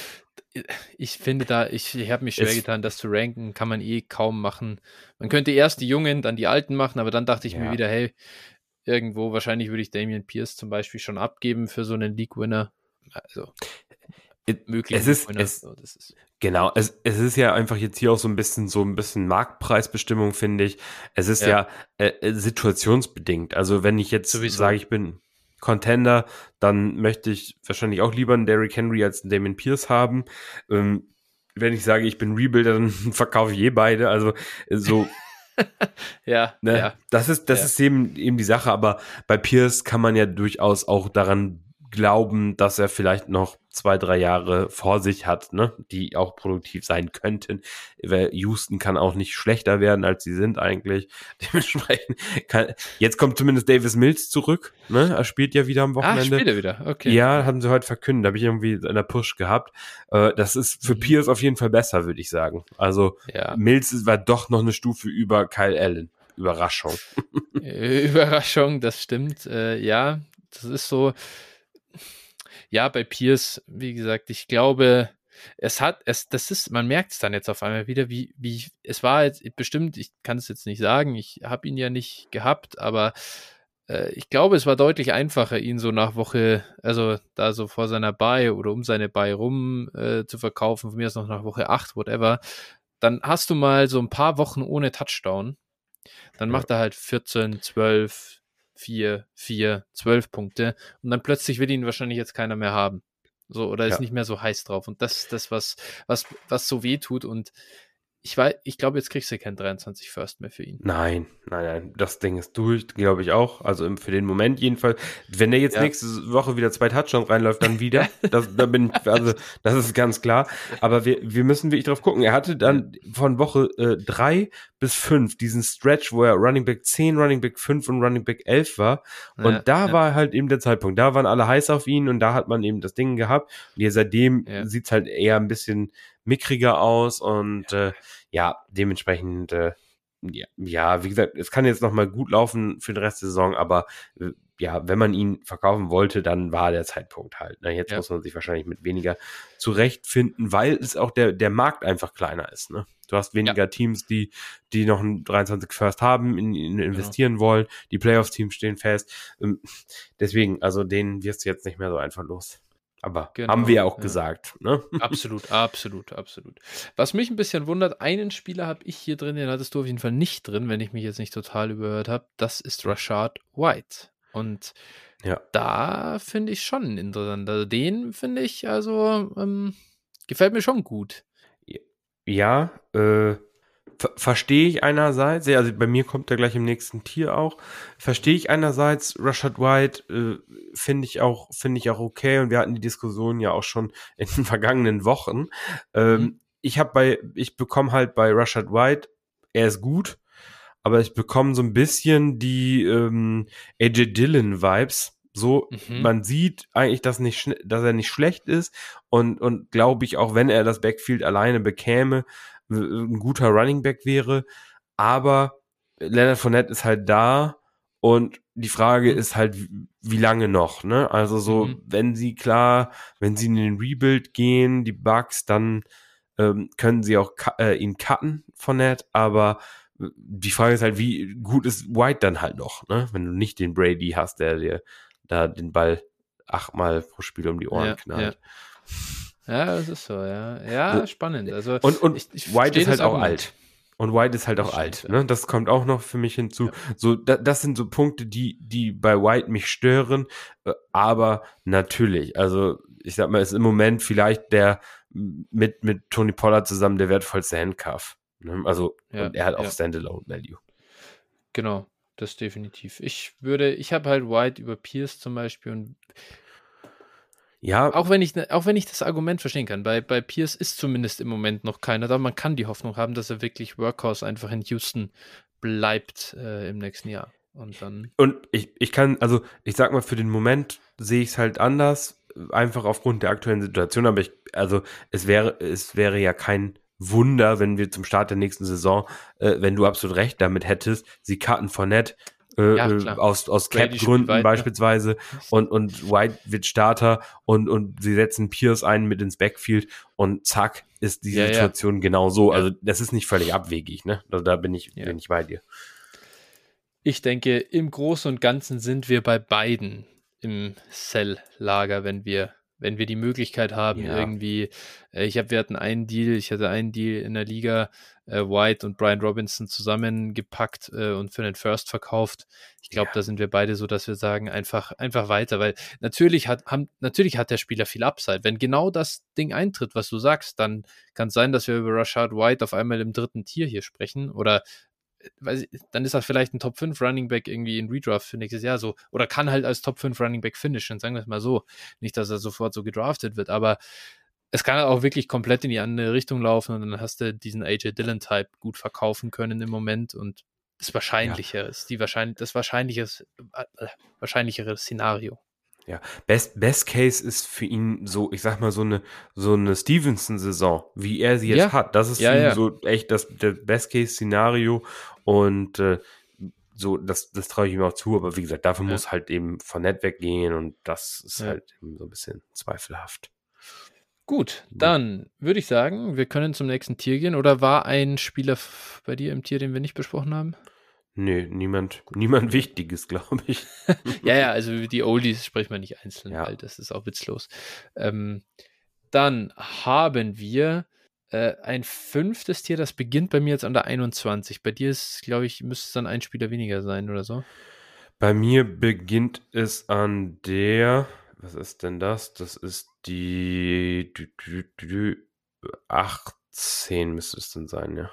ich finde da, ich, ich habe mich schwer es getan, das zu ranken, kann man eh kaum machen. Man könnte erst die Jungen, dann die Alten machen, aber dann dachte ich ja. mir wieder, hey, irgendwo, wahrscheinlich würde ich Damian Pierce zum Beispiel schon abgeben für so einen League-Winner. Also,
möglich. Es ist, es, so, ist, genau, es, es ist ja einfach jetzt hier auch so ein bisschen so ein bisschen Marktpreisbestimmung, finde ich. Es ist ja, ja äh, äh situationsbedingt. Also wenn ich jetzt sage, ich bin Contender, dann möchte ich wahrscheinlich auch lieber einen Derrick Henry als einen Damon Pierce haben. Ähm, wenn ich sage, ich bin Rebuilder, dann verkaufe ich eh beide. Also äh, so.
ja,
ne?
ja.
Das ist, das
ja.
ist eben, eben die Sache, aber bei Pierce kann man ja durchaus auch daran glauben, dass er vielleicht noch zwei, drei Jahre vor sich hat, ne, die auch produktiv sein könnten. Weil Houston kann auch nicht schlechter werden, als sie sind eigentlich. Dementsprechend kann, jetzt kommt zumindest Davis Mills zurück, ne, er spielt ja wieder am ah, Wochenende. Ah,
spielt er wieder, okay.
Ja, haben sie heute verkündet, habe ich irgendwie in der Push gehabt. Äh, das ist für mhm. Pierce auf jeden Fall besser, würde ich sagen. Also, ja. Mills war doch noch eine Stufe über Kyle Allen. Überraschung.
Überraschung, das stimmt. Äh, ja, das ist so, ja, bei Pierce, wie gesagt, ich glaube, es hat, es, das ist, man merkt es dann jetzt auf einmal wieder, wie, wie, es war jetzt bestimmt, ich kann es jetzt nicht sagen, ich habe ihn ja nicht gehabt, aber äh, ich glaube, es war deutlich einfacher, ihn so nach Woche, also da so vor seiner Buy oder um seine Buy rum äh, zu verkaufen, von mir ist noch nach Woche 8, whatever. Dann hast du mal so ein paar Wochen ohne Touchdown. Dann macht er halt 14, 12, 4, 4, 12 Punkte und dann plötzlich will ihn wahrscheinlich jetzt keiner mehr haben. So, oder ist ja. nicht mehr so heiß drauf. Und das ist das, was, was, was so weh tut. Und ich weiß, ich glaube, jetzt kriegst du keinen 23 First mehr für ihn.
Nein, nein, nein. Das Ding ist durch, glaube ich auch. Also für den Moment jedenfalls. Wenn der jetzt ja. nächste Woche wieder zwei Touchdowns reinläuft, dann wieder. das, da bin ich, also, das ist ganz klar. Aber wir, wir müssen wirklich drauf gucken. Er hatte dann von Woche äh, drei bis fünf diesen Stretch, wo er Running Back 10, Running Back 5 und Running Back 11 war. Und ja, da ja. war halt eben der Zeitpunkt. Da waren alle heiß auf ihn und da hat man eben das Ding gehabt. Und hier seitdem sieht's halt eher ein bisschen mickriger aus und äh, ja, dementsprechend, äh, ja, ja, wie gesagt, es kann jetzt nochmal gut laufen für den Rest der Saison, aber äh, ja, wenn man ihn verkaufen wollte, dann war der Zeitpunkt halt. Ne? Jetzt ja. muss man sich wahrscheinlich mit weniger zurechtfinden, weil es auch der, der Markt einfach kleiner ist. Ne? Du hast weniger ja. Teams, die, die noch einen 23 First haben, in, in investieren ja. wollen. Die Playoffs-Teams stehen fest. Ähm, deswegen, also den wirst du jetzt nicht mehr so einfach los. Aber
Genau,
haben wir ja auch
ja.
gesagt. Ne?
Absolut, absolut, absolut. Was mich ein bisschen wundert, einen Spieler habe ich hier drin, den hattest du auf jeden Fall nicht drin, wenn ich mich jetzt nicht total überhört habe. Das ist Rashad White. Und
Ja.
da finde ich schon interessant. Also den finde ich also ähm, gefällt mir schon gut.
Ja, äh, ver verstehe ich einerseits, also bei mir kommt er gleich im nächsten Tier auch, verstehe ich einerseits, Rashad White äh, finde ich auch, finde ich auch okay und wir hatten die Diskussion ja auch schon in den vergangenen Wochen. Ähm,
Mhm.
Ich habe bei, ich bekomme halt bei Rashad White, er ist gut, aber ich bekomme so ein bisschen die ähm, AJ Dillon Vibes. So,
Mhm.
man sieht eigentlich, dass, nicht, dass er nicht schlecht ist und, und glaube ich, auch wenn er das Backfield alleine bekäme, ein guter Running Back wäre. Aber Leonard Fournette ist halt da und die Frage
Mhm.
ist halt, wie- lange noch, ne? Also so,
Mhm.
wenn sie klar, wenn sie in den Rebuild gehen, die Bugs, dann ähm, können sie auch äh, ihn cutten, Fournette, aber die Frage ist halt, wie gut ist White dann halt noch, ne? Wenn du nicht den Brady hast, der dir da den Ball achtmal pro Spiel um die Ohren
Ja,
knallt.
Ja, das ist so, ja. Ja,
So,
spannend. Also
Und, und
ich- ich
White ist halt auch
Argument.
alt. Und White ist halt auch alt.
ja.
Ne? Das kommt auch noch für mich hinzu.
Ja.
So, da, das sind so Punkte, die, die bei White mich stören. Äh, Aber natürlich, also ich sag mal, ist im Moment vielleicht der mit, mit Tony Pollard zusammen der wertvollste Handcuff. Ne? Also,
Ja,
und er hat auch
ja.
Standalone Value.
Genau, das definitiv. Ich würde, ich habe halt White über Pierce zum Beispiel und
Ja,
auch wenn ich, auch wenn ich das Argument verstehen kann, bei, bei Pierce ist zumindest im Moment noch keiner da. Man kann die Hoffnung haben, dass er wirklich Workhorse einfach in Houston bleibt äh, im nächsten Jahr. Und dann,
Und ich, ich kann, also ich sag mal, für den Moment sehe ich es halt anders, einfach aufgrund der aktuellen Situation, aber ich, also es wäre, es wäre ja kein Wunder, wenn wir zum Start der nächsten Saison, äh, wenn du absolut recht damit hättest, sie cutten Fournette äh,
Ja,
äh, aus, aus Cap-Gründen beispielsweise und, und White wird Starter und, und sie setzen Pierce ein mit ins Backfield und zack ist die
Ja, ja.
Situation genau so.
Ja.
Also das ist nicht völlig abwegig, ne? Also da bin ich,
Ja.
bin ich bei dir.
ich denke, im Großen und Ganzen sind wir bei beiden im Sell-Lager, wenn wir, wenn wir die Möglichkeit haben,
Ja.
irgendwie, äh, ich habe, wir hatten einen Deal, ich hatte einen Deal in der Liga, äh, White und Brian Robinson zusammengepackt äh, und für den First verkauft. Ich glaube,
Ja.
da sind wir beide so, dass wir sagen, einfach, einfach weiter, weil natürlich hat, haben, natürlich hat der Spieler viel Upside. Wenn genau das Ding eintritt, was du sagst, dann kann es sein, dass wir über Rashad White auf einmal im dritten Tier hier sprechen oder weiß ich, dann ist er vielleicht ein Top 5 Running Back irgendwie in Redraft für nächstes Jahr so oder kann halt als Top 5 Running Back finishen, sagen wir es mal so. Nicht, dass er sofort so gedraftet wird, aber es kann auch wirklich komplett in die andere Richtung laufen und dann hast du diesen AJ Dillon Type gut verkaufen können im Moment und das Wahrscheinlichere ist die wahrscheinlich das wahrscheinliches äh, äh, wahrscheinlichere Szenario.
Best, Best Case ist für ihn so, ich sag mal, so eine, so eine Stevenson-Saison, wie er sie jetzt
Ja.
hat. Das ist
Ja, ja.
so echt das, der Best Case-Szenario und äh, so, das, das traue ich ihm auch zu, aber wie gesagt, dafür
Ja.
muss halt eben von Net weggehen und das ist
Ja.
halt eben so ein bisschen zweifelhaft.
Gut, dann würde ich sagen, wir können zum nächsten Tier gehen. Oder war ein Spieler bei dir im Tier, den wir nicht besprochen haben?
Nö, niemand, niemand Wichtiges, glaube ich.
Ja, ja, also die Oldies sprechen wir nicht einzeln,
Ja.
weil das ist auch witzlos. Ähm, dann haben wir äh, ein fünftes Tier, das beginnt bei mir jetzt an der 21. Bei dir ist, glaube ich, müsste es dann ein Spieler weniger sein oder so.
Bei mir beginnt es an der, was ist denn das? Das ist die dü, dü, dü, dü, 18 müsste es denn sein, ja.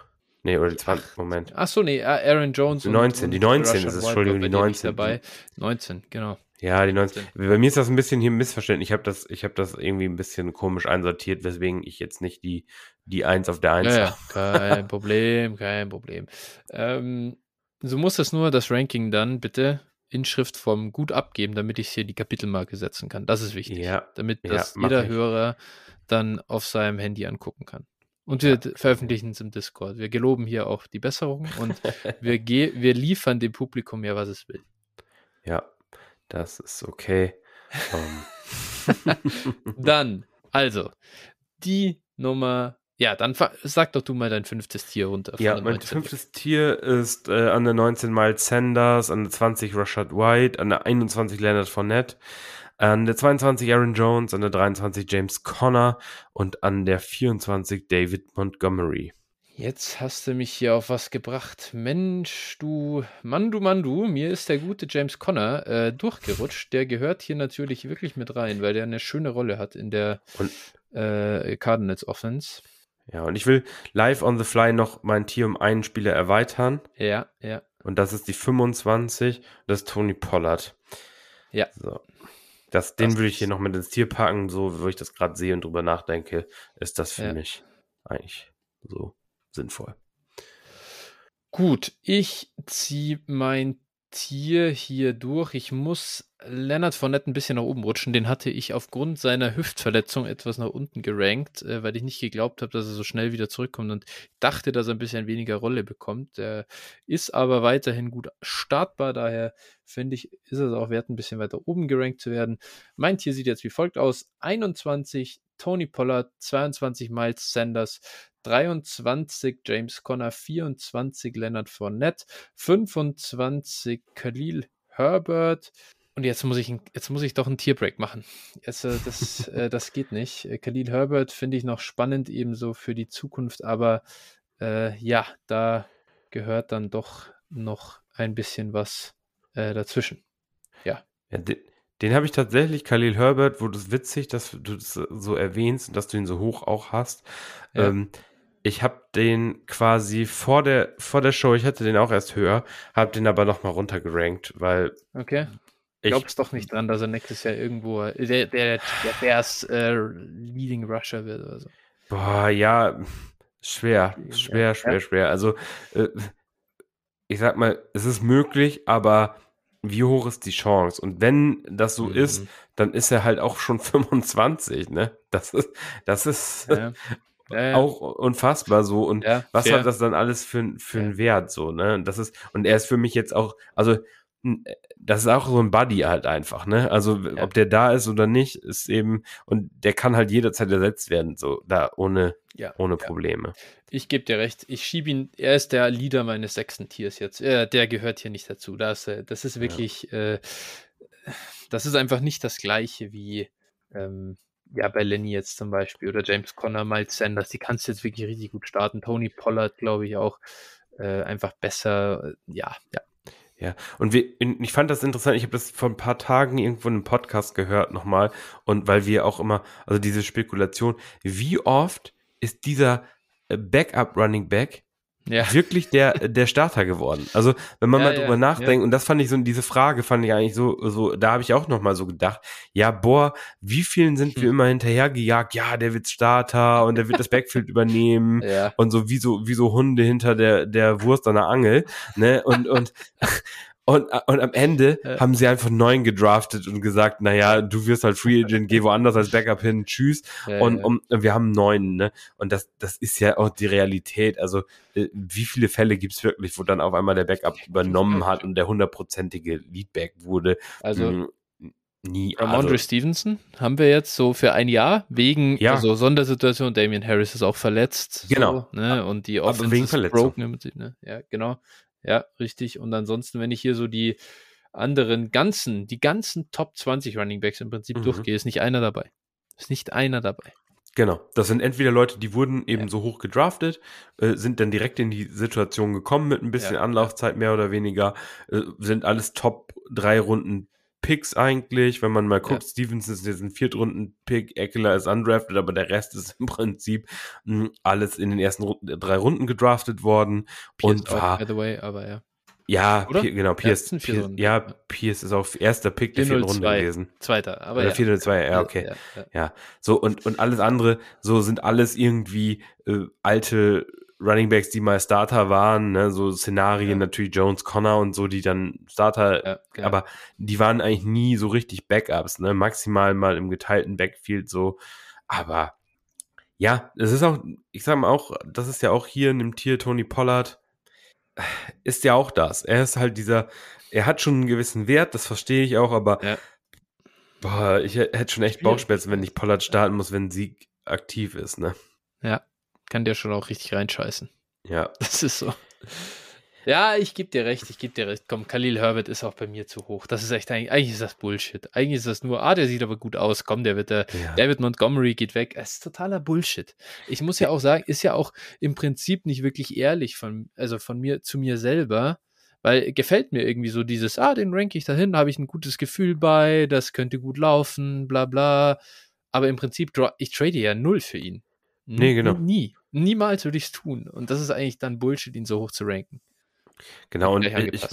Nee, oder die 20, Moment.
Ach so, nee, äh, Aaron Jones.
Die 19, die 19 ist es, Entschuldigung, die
bei dir nicht
19.
Dabei. 19, genau.
Ja, die 19. Bei mir ist das ein bisschen hier ein Missverständnis. Ich habe das, ich habe das irgendwie ein bisschen komisch einsortiert, weswegen ich jetzt nicht die, die 1 auf der 1
Ja,
habe.
ja, kein Problem, kein Problem. Ähm, du musst das nur, das Ranking dann bitte in Schriftform gut abgeben, damit ich hier die Kapitelmarke setzen kann. Das ist wichtig.
Ja,
damit
ja,
das
mach
jeder
ich.
Hörer dann auf seinem Handy angucken kann. Und wir d- veröffentlichen es im Discord. Wir geloben hier auch die Besserung und wir, ge wir liefern dem Publikum ja, was es will.
Ja, das ist okay. Ähm,
Dann, also, die Nummer. Ja, dann sag doch du mal dein fünftes Tier runter.
Ja, mein
19.
fünftes Tier ist äh, an der 19 Miles Sanders, an der 20 Rashad White, an der 21 Leonard Fournette, An der 22 Aaron Jones, an der 23 James Conner und an der 24 David Montgomery.
Jetzt hast du mich hier auf was gebracht. Mensch, du, Mann, du, Mann, du, mir ist der gute James Conner äh, durchgerutscht. Der gehört hier natürlich wirklich mit rein, weil der eine schöne Rolle hat in der äh, Cardinals Offense.
Ja, und ich will live on the fly noch mein Tier um einen Spieler erweitern.
Ja, ja.
Und das ist die 25, das ist Tony Pollard.
Ja.
So. Das, den würde ich hier noch mit ins Tier packen, so wo ich das gerade sehe und drüber nachdenke, ist das für ja. mich eigentlich so sinnvoll.
Gut, ich ziehe mein Tier hier durch. Ich muss Leonard Fournette ein bisschen nach oben rutschen. Den hatte ich aufgrund seiner Hüftverletzung etwas nach unten gerankt, äh, weil ich nicht geglaubt habe, dass er so schnell wieder zurückkommt und dachte, dass er ein bisschen weniger Rolle bekommt. Er ist aber weiterhin gut startbar. Daher finde ich, ist es auch wert, ein bisschen weiter oben gerankt zu werden. Mein Tier sieht jetzt wie folgt aus: 21 Tony Pollard, 22 Miles Sanders, 23 James Conner, 24 Leonard Fournette, 25 Khalil Herbert. Und jetzt muss ich, jetzt muss ich doch einen Tierbreak machen. Jetzt, äh, das, äh, das geht nicht. Äh, Khalil Herbert finde ich noch spannend ebenso für die Zukunft, aber äh, ja, da gehört dann doch noch ein bisschen was äh, dazwischen. Ja.
ja den, den habe ich tatsächlich, Khalil Herbert, wo du es witzig, dass du das so erwähnst und dass du ihn so hoch auch hast. Ja. Ähm, ich habe den quasi vor der, vor der Show, ich hatte den auch erst höher, habe den aber nochmal runtergerankt, weil.
Okay. Ich glaub's doch nicht dran, dass er nächstes Jahr irgendwo der, der, der äh, Leading Rusher wird oder so.
Boah, ja, schwer, schwer, schwer, ja. schwer. Also, äh, ich sag mal, es ist möglich, aber wie hoch ist die Chance? Und wenn das so mhm. ist, dann ist er halt auch schon 25, ne? Das ist, das ist ja. Ja, ja. auch unfassbar so. Und ja, was fair. hat das dann alles für, für einen Wert so, ne? Und das ist, und er ist für mich jetzt auch, also das ist auch so ein Buddy halt einfach, ne? Also ob der da ist oder nicht, ist eben, und der kann halt jederzeit ersetzt werden, so da ohne, ohne Probleme.
Ich gebe dir recht, ich schiebe ihn, er ist der Leader meines sechsten Tiers jetzt. Äh, der gehört hier nicht dazu. Das, das ist wirklich, äh, das ist einfach nicht das gleiche wie ähm, ja, bei Lenny jetzt zum Beispiel oder James Conner, Miles Sanders, die kannst du jetzt wirklich richtig gut starten. Tony Pollard, glaube ich, auch äh, einfach besser. Ja, ja.
Ja, und wir, ich fand das interessant, ich habe das vor ein paar Tagen irgendwo in einem Podcast gehört nochmal und weil wir auch immer, also diese Spekulation, wie oft ist dieser äh, Backup Running Back ja. wirklich der, der Starter geworden. Also, wenn man ja, mal drüber ja, nachdenkt, und das fand ich so, diese Frage fand ich eigentlich so, so, da habe ich auch nochmal so gedacht, ja, boah, wie vielen sind hm. wir immer hinterhergejagt? Ja, der wird Starter und der wird das Backfield übernehmen und so wie so, wie so Hunde hinter der, der Wurst an der Angel, ne, und, und, und, und am Ende ja. haben sie einfach neun gedraftet und gesagt, naja, du wirst halt Free Agent, geh woanders als Backup hin, tschüss. Ja, und, und wir haben neun, ne? Und das, das ist ja auch die Realität. Also, äh, wie viele Fälle gibt's wirklich, wo dann auf einmal der Backup übernommen hat und der hundertprozentige Leadback wurde?
Also, hm, nie. Ramondre also, Stevenson haben wir jetzt so für ein Jahr wegen ja. also Sondersituation. Damian Harris ist auch verletzt.
Genau.
So, ne? Und die Offense
ist broken
im Prinzip. Ne? Ja, genau. Ja, richtig. Und ansonsten, wenn ich hier so die anderen ganzen, die ganzen Top 20 Running Backs im Prinzip mhm. durchgehe, ist nicht einer dabei. Ist nicht einer dabei.
Genau, das sind entweder Leute, die wurden eben ja. so hoch gedraftet, äh, sind dann direkt in die Situation gekommen mit ein bisschen ja. Anlaufzeit mehr oder weniger, äh, sind alles Top drei Runden Picks eigentlich. Wenn man mal guckt, ja. Stevenson ist jetzt ein Viertrunden-Pick, Eckler ist undrafted, aber der Rest ist im Prinzip mh, hm, alles in den ersten Runden, drei Runden gedraftet worden.
Pierce und war, by the way, aber ja.
Ja, P genau, Pierce, ja, Pierce, ja, Pierce ist auch erster Pick der vierten Runde gewesen.
Zweiter, aber
Oder ja. vierte, zwei, ja, okay. Ja, ja, ja, so und, und alles andere, so sind alles irgendwie äh, alte Running Backs, die mal Starter waren, ne, so Szenarien ja. natürlich Jones, Connor und so, die dann Starter, ja, ja. aber die waren eigentlich nie so richtig Backups, ne, maximal mal im geteilten Backfield so, aber ja, es ist auch, ich sag mal auch, das ist ja auch hier in dem Tier Tony Pollard, ist ja auch das. Er ist halt dieser, er hat schon einen gewissen Wert, das verstehe ich auch, aber boah, ich hätte schon echt Bauchschmerzen, wenn ich Pollard starten muss, wenn Sieg aktiv ist, ne?
Ja, kann der schon auch richtig reinscheißen.
Ja.
Das ist so. Ja, ich gebe dir recht, ich gebe dir recht. Komm, Khalil Herbert ist auch bei mir zu hoch. Das ist echt eigentlich, eigentlich ist das Bullshit. Eigentlich ist das nur, ah, der sieht aber gut aus. Komm, der wird der, ja. David Montgomery geht weg. Es ist totaler Bullshit. Ich muss ja auch sagen, ist ja auch im Prinzip nicht wirklich ehrlich von, also von mir zu mir selber, weil gefällt mir irgendwie so dieses, ah, den rank ich dahin, habe ich ein gutes Gefühl bei, das könnte gut laufen, bla bla. Aber im Prinzip, ich trade ja null für ihn.
Nee, genau.
Nie. Niemals würde ich es tun. Und das ist eigentlich dann Bullshit, ihn so hoch zu ranken.
Genau, und ich,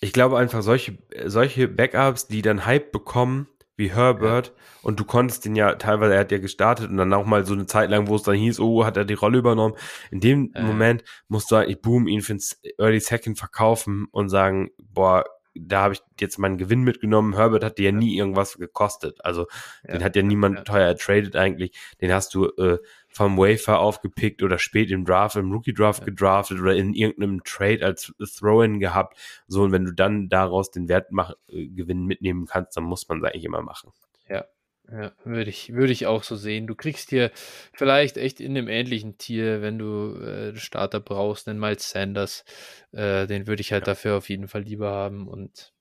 ich, glaube einfach, solche, solche Backups, die dann Hype bekommen, wie Herbert, ja. und du konntest den ja teilweise, er hat ja gestartet und dann auch mal so eine Zeit lang, wo es dann hieß, oh, hat er die Rolle übernommen. In dem äh. Moment musst du sagen, ich boom, ihn für ein Early Second verkaufen und sagen, boah, da habe ich jetzt meinen Gewinn mitgenommen. Herbert hat dir ja nie irgendwas gekostet. Also ja. den hat ja niemand ja. teuer ertradet eigentlich. Den hast du äh, vom Wafer aufgepickt oder spät im Draft, im Rookie Draft gedraftet oder in irgendeinem Trade als Throw-in gehabt. So, und wenn du dann daraus den Wertgewinn mitnehmen kannst, dann muss man es eigentlich immer machen.
Ja. Ja, würde ich, würde ich auch so sehen. Du kriegst hier vielleicht echt in einem ähnlichen Tier, wenn du äh, Starter brauchst, einen Miles Sanders, äh, den würde ich halt ja. dafür auf jeden Fall lieber haben. Und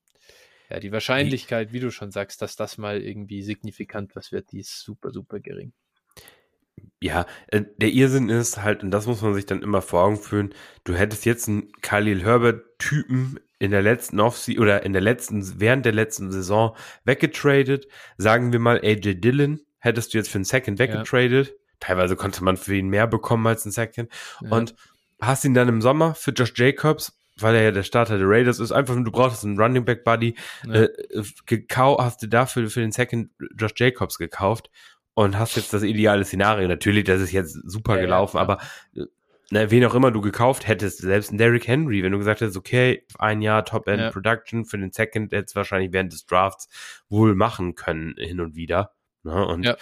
ja, die Wahrscheinlichkeit, wie du schon sagst, dass das mal irgendwie signifikant was wird, die ist super, super gering
ja, äh, der Irrsinn ist halt, und das muss man sich dann immer vor Augen führen, du hättest jetzt einen Khalil Herbert-Typen in der letzten Offseason oder in der letzten, während der letzten Saison weggetradet. Sagen wir mal AJ Dillon hättest du jetzt für einen Second weggetradet. Ja. Teilweise konnte man für ihn mehr bekommen als einen Second. Ja. Und hast ihn dann im Sommer für Josh Jacobs, weil er ja der Starter der Raiders ist, einfach, du brauchst einen Running Back Buddy, ja. äh, gekau hast du dafür für den Second Josh Jacobs gekauft und hast jetzt das ideale Szenario. Natürlich, das ist jetzt super ja, gelaufen, ja, aber na, wen auch immer du gekauft hättest, selbst ein Derrick Henry, wenn du gesagt hättest, okay, ein Jahr Top-End ja. Production für den Second, hättest du wahrscheinlich während des Drafts wohl machen können, hin und wieder. Ne? Und ja,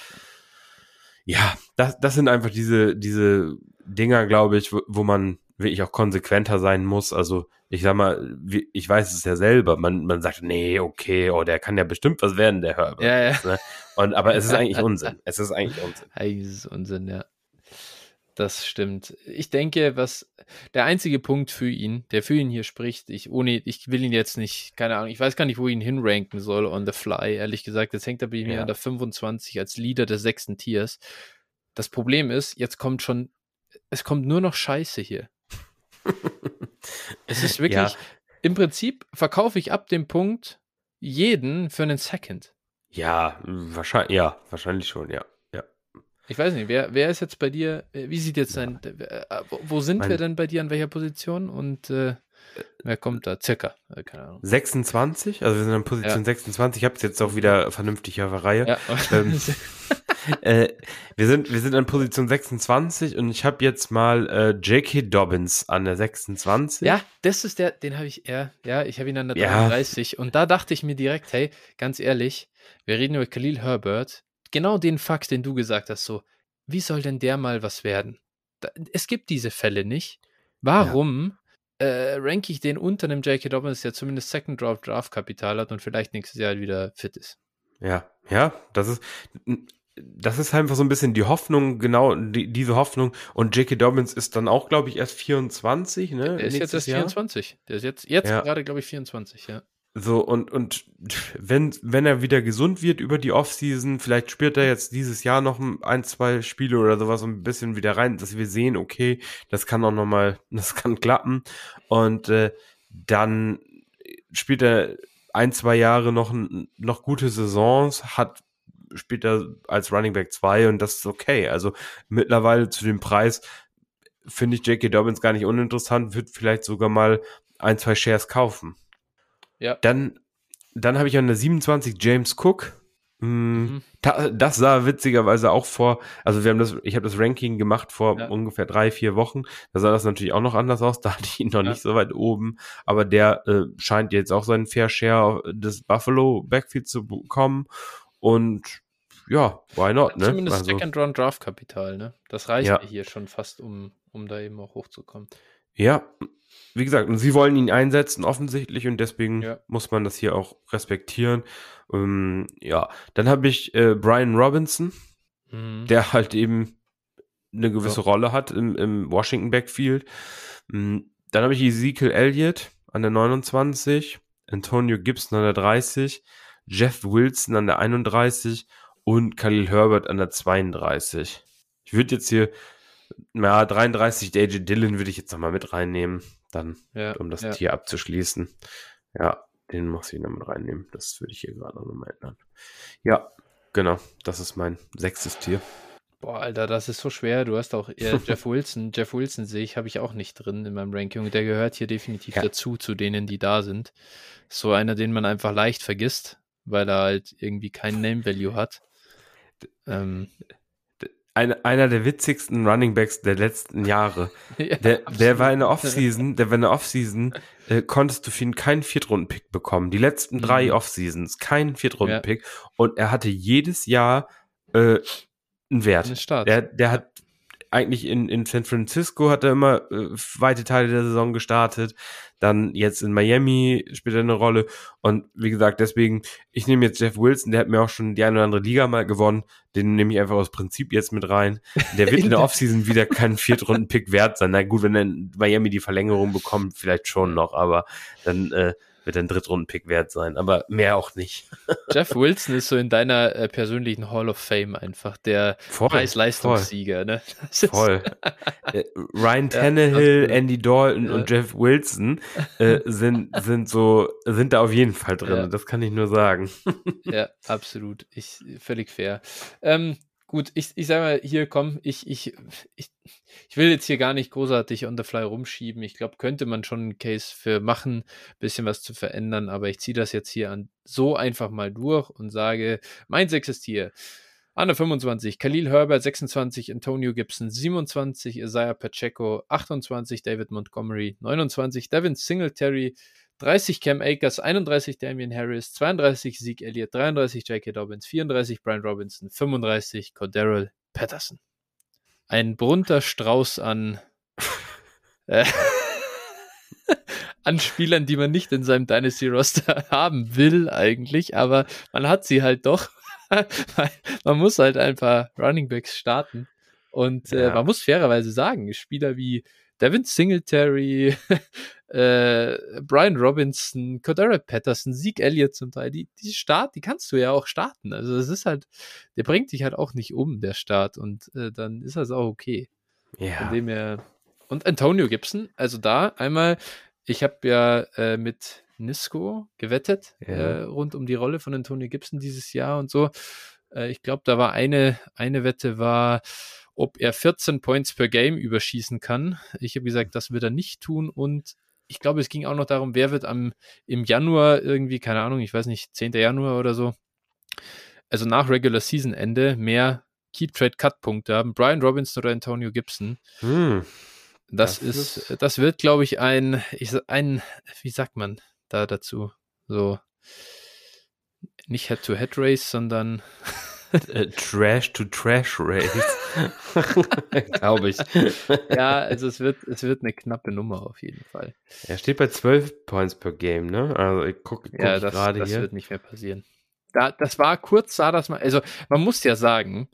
ja das, das sind einfach diese, diese Dinger, glaube ich, wo, wo man wirklich auch konsequenter sein muss. Also ich sag mal, ich weiß es ja selber. Man, man sagt, nee, okay, oh, der kann ja bestimmt was werden, der Herbert. Ja, ja. Ne? Und, aber es ist eigentlich Unsinn. Es ist eigentlich Unsinn.
Eigentlich ist es Unsinn, ja. Das stimmt. Ich denke, was der einzige Punkt für ihn, der für ihn hier spricht, ich ohne, ich will ihn jetzt nicht, keine Ahnung, ich weiß gar nicht, wo ich ihn hinranken soll on the fly, ehrlich gesagt. Jetzt hängt er bei mir ja. an der 25 als Leader des sechsten Tiers. Das Problem ist, jetzt kommt schon, es kommt nur noch Scheiße hier. es ist wirklich, ja. im Prinzip verkaufe ich ab dem Punkt jeden für einen Second.
Ja, wahrscheinlich, ja, wahrscheinlich schon, ja. ja.
Ich weiß nicht, wer, wer ist jetzt bei dir, äh, wie sieht jetzt dein, äh, wo sind mein, wir denn bei dir, an welcher Position und äh, wer kommt da? Circa,
äh, keine Ahnung. 26, also wir sind an Position ja. 26, ich habe es jetzt auch wieder vernünftig auf der Reihe. Ja. Ähm, äh, wir, sind, wir sind an Position 26 und ich habe jetzt mal äh, J.K. Dobbins an der 26.
Ja, das ist der, den habe ich eher, ja, ich habe ihn an der 33 ja. und da dachte ich mir direkt, hey, ganz ehrlich, wir reden über Khalil Herbert, genau den Fakt, den du gesagt hast, so, wie soll denn der mal was werden? Da, es gibt diese Fälle nicht. Warum ja. äh, ranke ich den unter einem J.K. Dobbins, der zumindest Second Draft Draft Kapital hat und vielleicht nächstes Jahr wieder fit ist?
Ja, ja, das ist das ist einfach so ein bisschen die Hoffnung, genau die, diese Hoffnung. Und J.K. Dobbins ist dann auch, glaube ich, erst 24, ne?
Der ist jetzt erst 24. Der ist jetzt, jetzt ja. gerade, glaube ich, 24, ja.
So, und, und wenn, wenn er wieder gesund wird über die Offseason, vielleicht spielt er jetzt dieses Jahr noch ein, zwei Spiele oder sowas ein bisschen wieder rein, dass wir sehen, okay, das kann auch nochmal, das kann klappen. Und äh, dann spielt er ein, zwei Jahre noch, noch gute Saisons, hat spielt er als Running Back 2 und das ist okay. Also mittlerweile zu dem Preis finde ich J.K. Dobbins gar nicht uninteressant, wird vielleicht sogar mal ein, zwei Shares kaufen. Ja. Dann, dann habe ich an der 27 James Cook. Hm, mhm. das sah witzigerweise auch vor, also wir haben das, ich habe das Ranking gemacht vor ja. ungefähr drei, vier Wochen. Da sah das natürlich auch noch anders aus. Da hatte ich ihn noch ja. nicht so weit oben, aber der äh, scheint jetzt auch seinen Fair Share des Buffalo Backfield zu bekommen. Und ja, why not,
ne? Zumindest also, Second Round Draft Kapital, ne? Das reicht ja. hier schon fast, um, um da eben auch hochzukommen.
Ja, wie gesagt, und sie wollen ihn einsetzen, offensichtlich, und deswegen ja. muss man das hier auch respektieren. Ähm, ja, dann habe ich äh, Brian Robinson, mhm. der halt eben eine gewisse ja. Rolle hat im, im Washington Backfield. Ähm, dann habe ich Ezekiel Elliott an der 29, Antonio Gibson an der 30, Jeff Wilson an der 31 und Khalil Herbert an der 32. Ich würde jetzt hier, na, 33 AJ Dillon würde ich jetzt nochmal mit reinnehmen, dann, ja, um das ja. Tier abzuschließen. Ja, den muss ich nochmal reinnehmen. Das würde ich hier gerade nochmal ändern. Ja, genau. Das ist mein sechstes Tier.
Boah, Alter, das ist so schwer. Du hast auch eher Jeff Wilson. Jeff Wilson sehe ich, habe ich auch nicht drin in meinem Ranking. Der gehört hier definitiv ja. dazu, zu denen, die da sind. So einer, den man einfach leicht vergisst, weil er halt irgendwie keinen Name-Value hat.
Ähm, eine, einer der witzigsten Running Backs der letzten Jahre. ja, der, der war in der Offseason, der war in der Offseason, äh, konntest du für ihn keinen Viertrunden-Pick bekommen. Die letzten drei mhm. Offseasons, keinen Viertrunden-Pick. Ja. Und er hatte jedes Jahr äh, einen Wert. Start. Der, der hat eigentlich in, in San Francisco hat er immer äh, weite Teile der Saison gestartet. Dann jetzt in Miami spielt er eine Rolle. Und wie gesagt, deswegen, ich nehme jetzt Jeff Wilson, der hat mir auch schon die eine oder andere Liga mal gewonnen. Den nehme ich einfach aus Prinzip jetzt mit rein. Der wird in der Offseason wieder kein Viertrunden-Pick wert sein. Na gut, wenn in Miami die Verlängerung bekommt, vielleicht schon noch, aber dann äh, wird ein Drittrunden-Pick wert sein, aber mehr auch nicht.
Jeff Wilson ist so in deiner äh, persönlichen Hall of Fame einfach der Preis-Leistungssieger. Ne?
Voll. äh, Ryan Tannehill, ja, Andy Dalton ja. und Jeff Wilson äh, sind, sind so, sind da auf jeden Fall drin. Ja. Das kann ich nur sagen.
ja, absolut. Ich, völlig fair. Ähm, gut, ich, ich sag mal, hier komm, ich, ich, ich, ich will jetzt hier gar nicht großartig on the fly rumschieben. Ich glaube, könnte man schon einen Case für machen, bisschen was zu verändern, aber ich ziehe das jetzt hier an so einfach mal durch und sage, mein sechstes Tier. Anne 25, Khalil Herbert 26, Antonio Gibson 27, Isaiah Pacheco 28, David Montgomery 29, Devin Singletary 30 Cam Akers, 31 Damian Harris, 32 Zeke Elliott, 33 J.K. Dobbins, 34 Brian Robinson, 35 Cordero Patterson. Ein bunter Strauß an, äh, an Spielern, die man nicht in seinem Dynasty-Roster haben will eigentlich, aber man hat sie halt doch. man muss halt ein paar Running Backs starten. Und äh, man muss fairerweise sagen, Spieler wie Devin Singletary, äh, Brian Robinson, Cordero Patterson, Zeke Elliott zum Teil, die, die Start, die kannst du ja auch starten. Also es ist halt, der bringt dich halt auch nicht um, der Start. Und äh, dann ist das auch okay. Ja. Von dem und Antonio Gibson, also da einmal, ich habe ja äh, mit Nisco gewettet, ja. äh, rund um die Rolle von Antonio Gibson dieses Jahr und so. Äh, ich glaube, da war eine, eine Wette war, ob er 14 Points per Game überschießen kann. Ich habe gesagt, das wird er nicht tun und ich glaube, es ging auch noch darum, wer wird am, im Januar irgendwie, keine Ahnung, ich weiß nicht, 10. Januar oder so, also nach Regular Season Ende mehr Keep Trade Cut Punkte haben, Brian Robinson oder Antonio Gibson. Hm. Das, das, ist, ist, das wird, glaube ich, ein, ich, ein, wie sagt man da dazu? So, nicht Head-to-Head-Race, sondern
Trash to Trash Race. Glaube ich.
Ja, also es wird, es wird eine knappe Nummer auf jeden Fall.
Er steht bei 12 Points per Game, ne? Also ich gucke guck
ja, das, gerade hier. Das wird nicht mehr passieren. Da, das war kurz, sah das mal, also man muss ja sagen,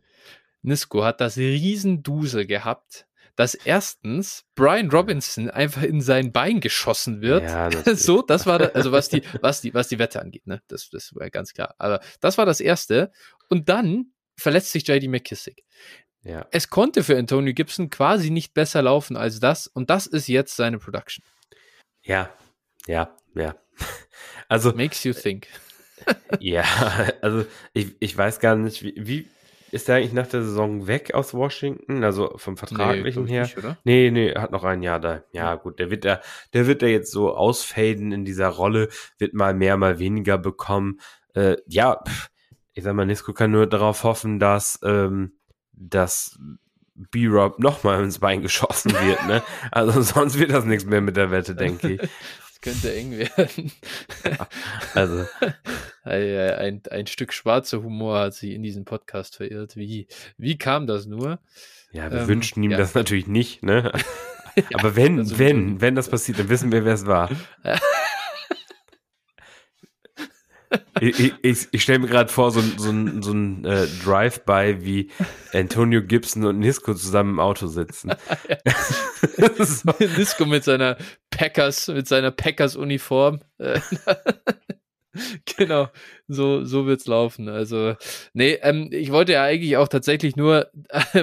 Nisco hat das Riesendusel gehabt, dass erstens Brian Robinson einfach in sein Bein geschossen wird. Ja, das so, das war, da, also was die, was die, was die Wette angeht, ne, das, das war ganz klar. Aber das war das erste. Und dann verletzt sich JD McKissick. Ja. Es konnte für Antonio Gibson quasi nicht besser laufen als das. Und das ist jetzt seine Production.
Ja, ja, ja. Also.
Makes you think.
ja, also ich, ich weiß gar nicht, wie, wie ist er eigentlich nach der Saison weg aus Washington? Also vom Vertraglichen nee, her? Nicht, oder? Nee, nee, hat noch ein Jahr da. Ja, gut, der wird da, der wird da jetzt so ausfaden in dieser Rolle, wird mal mehr, mal weniger bekommen. Äh, ja, ich sag mal, Nisco kann nur darauf hoffen, dass, ähm, dass B-Rob nochmal ins Bein geschossen wird, ne? Also sonst wird das nichts mehr mit der Wette, denke ich.
könnte eng werden. Ja, also. ein, ein Stück schwarzer Humor hat sie in diesem Podcast verirrt. Wie, wie kam das nur?
Ja, wir ähm, wünschen ihm ja. das natürlich nicht, ne? Aber wenn, also, wenn, wenn das passiert, dann wissen wir, wer es war. Ich, ich, ich stelle mir gerade vor, so, so ein, so ein äh, Drive-by, wie Antonio Gibson und Nisco zusammen im Auto sitzen.
Nisco mit seiner Packers, mit seiner Packers-Uniform. genau, so, so wird's laufen. Also, nee, ähm, ich wollte ja eigentlich auch tatsächlich nur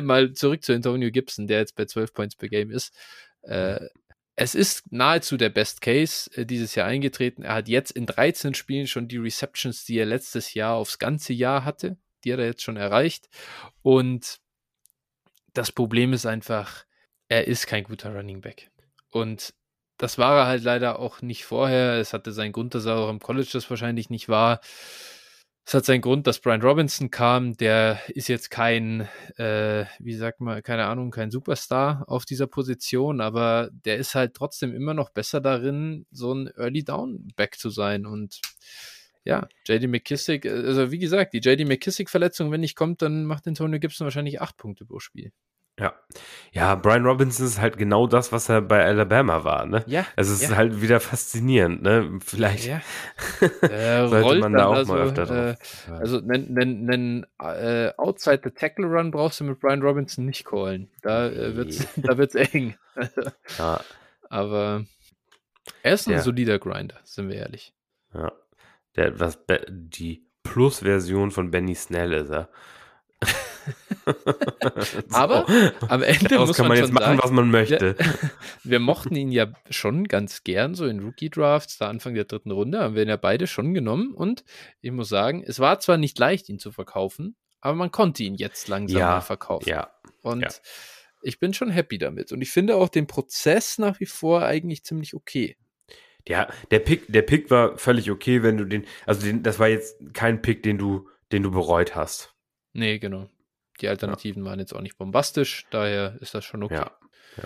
mal zurück zu Antonio Gibson, der jetzt bei 12 Points per Game ist. Äh, es ist nahezu der Best Case äh, dieses Jahr eingetreten. Er hat jetzt in 13 Spielen schon die Receptions, die er letztes Jahr aufs ganze Jahr hatte, die hat er jetzt schon erreicht. Und das Problem ist einfach, er ist kein guter Running Back. Und das war er halt leider auch nicht vorher. Es hatte seinen Grund, dass er auch im College das wahrscheinlich nicht war. Es hat seinen Grund, dass Brian Robinson kam. Der ist jetzt kein, äh, wie sagt man, keine Ahnung, kein Superstar auf dieser Position, aber der ist halt trotzdem immer noch besser darin, so ein Early Down Back zu sein. Und ja, JD McKissick, also wie gesagt, die JD McKissick-Verletzung, wenn nicht kommt, dann macht Antonio Gibson wahrscheinlich acht Punkte pro Spiel.
Ja. Ja, Brian Robinson ist halt genau das, was er bei Alabama war, ne?
Ja.
Also es
ja.
ist halt wieder faszinierend, ne? Vielleicht
ja. äh,
sollte man da auch
also,
mal öfter drauf.
Äh, also einen, äh, Outside the Tackle Run brauchst du mit Brian Robinson nicht callen. Da äh, wird's, da wird's eng.
ja.
Aber er ist ein
Ja.
solider Grinder, sind wir ehrlich.
ja. Der etwas be- die Plus-Version von Benny Snell ist er.
Aber am Ende
Daraus
muss
kann
man,
man jetzt machen,
sagen,
was man möchte.
wir mochten ihn ja schon ganz gern, so in Rookie-Drafts, da Anfang der dritten Runde, haben wir ihn ja beide schon genommen und ich muss sagen, es war zwar nicht leicht, ihn zu verkaufen, aber man konnte ihn jetzt langsam
Ja,
verkaufen.
Ja.
Und
ja.
ich bin schon happy damit. Und ich finde auch den Prozess nach wie vor eigentlich ziemlich okay.
Ja, der Pick, der Pick war völlig okay, wenn du den, also den, das war jetzt kein Pick, den du, den du bereut hast.
Nee, genau. Die Alternativen waren jetzt auch nicht bombastisch, daher ist das schon okay.
Ja.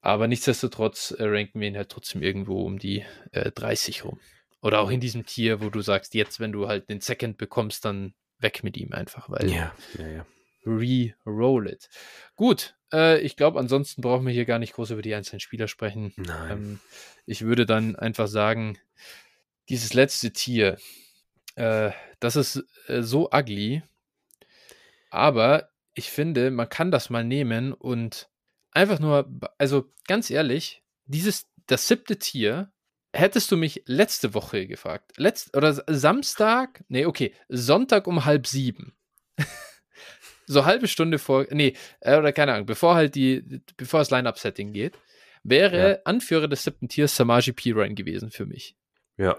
Aber nichtsdestotrotz äh, ranken wir ihn halt trotzdem irgendwo um die äh, 30 rum. Oder auch in diesem Tier, wo du sagst, jetzt, wenn du halt den Second bekommst, dann weg mit ihm einfach, weil
Ja, ja, ja.
re-roll it. Gut, äh, ich glaube, ansonsten brauchen wir hier gar nicht groß über die einzelnen Spieler sprechen.
Nein.
Ähm, ich würde dann einfach sagen, dieses letzte Tier, äh, das ist äh, so ugly, aber ich finde, man kann das mal nehmen und einfach nur, also ganz ehrlich, dieses, das siebte Tier, hättest du mich letzte Woche gefragt, letzt, oder Samstag, nee, okay, Sonntag um halb sieben. so halbe Stunde vor, nee, äh, oder keine Ahnung, bevor halt die, bevor das Line-Up-Setting geht, wäre
Ja.
Anführer des siebten Tiers Samaji Pirine gewesen für mich.
Ja.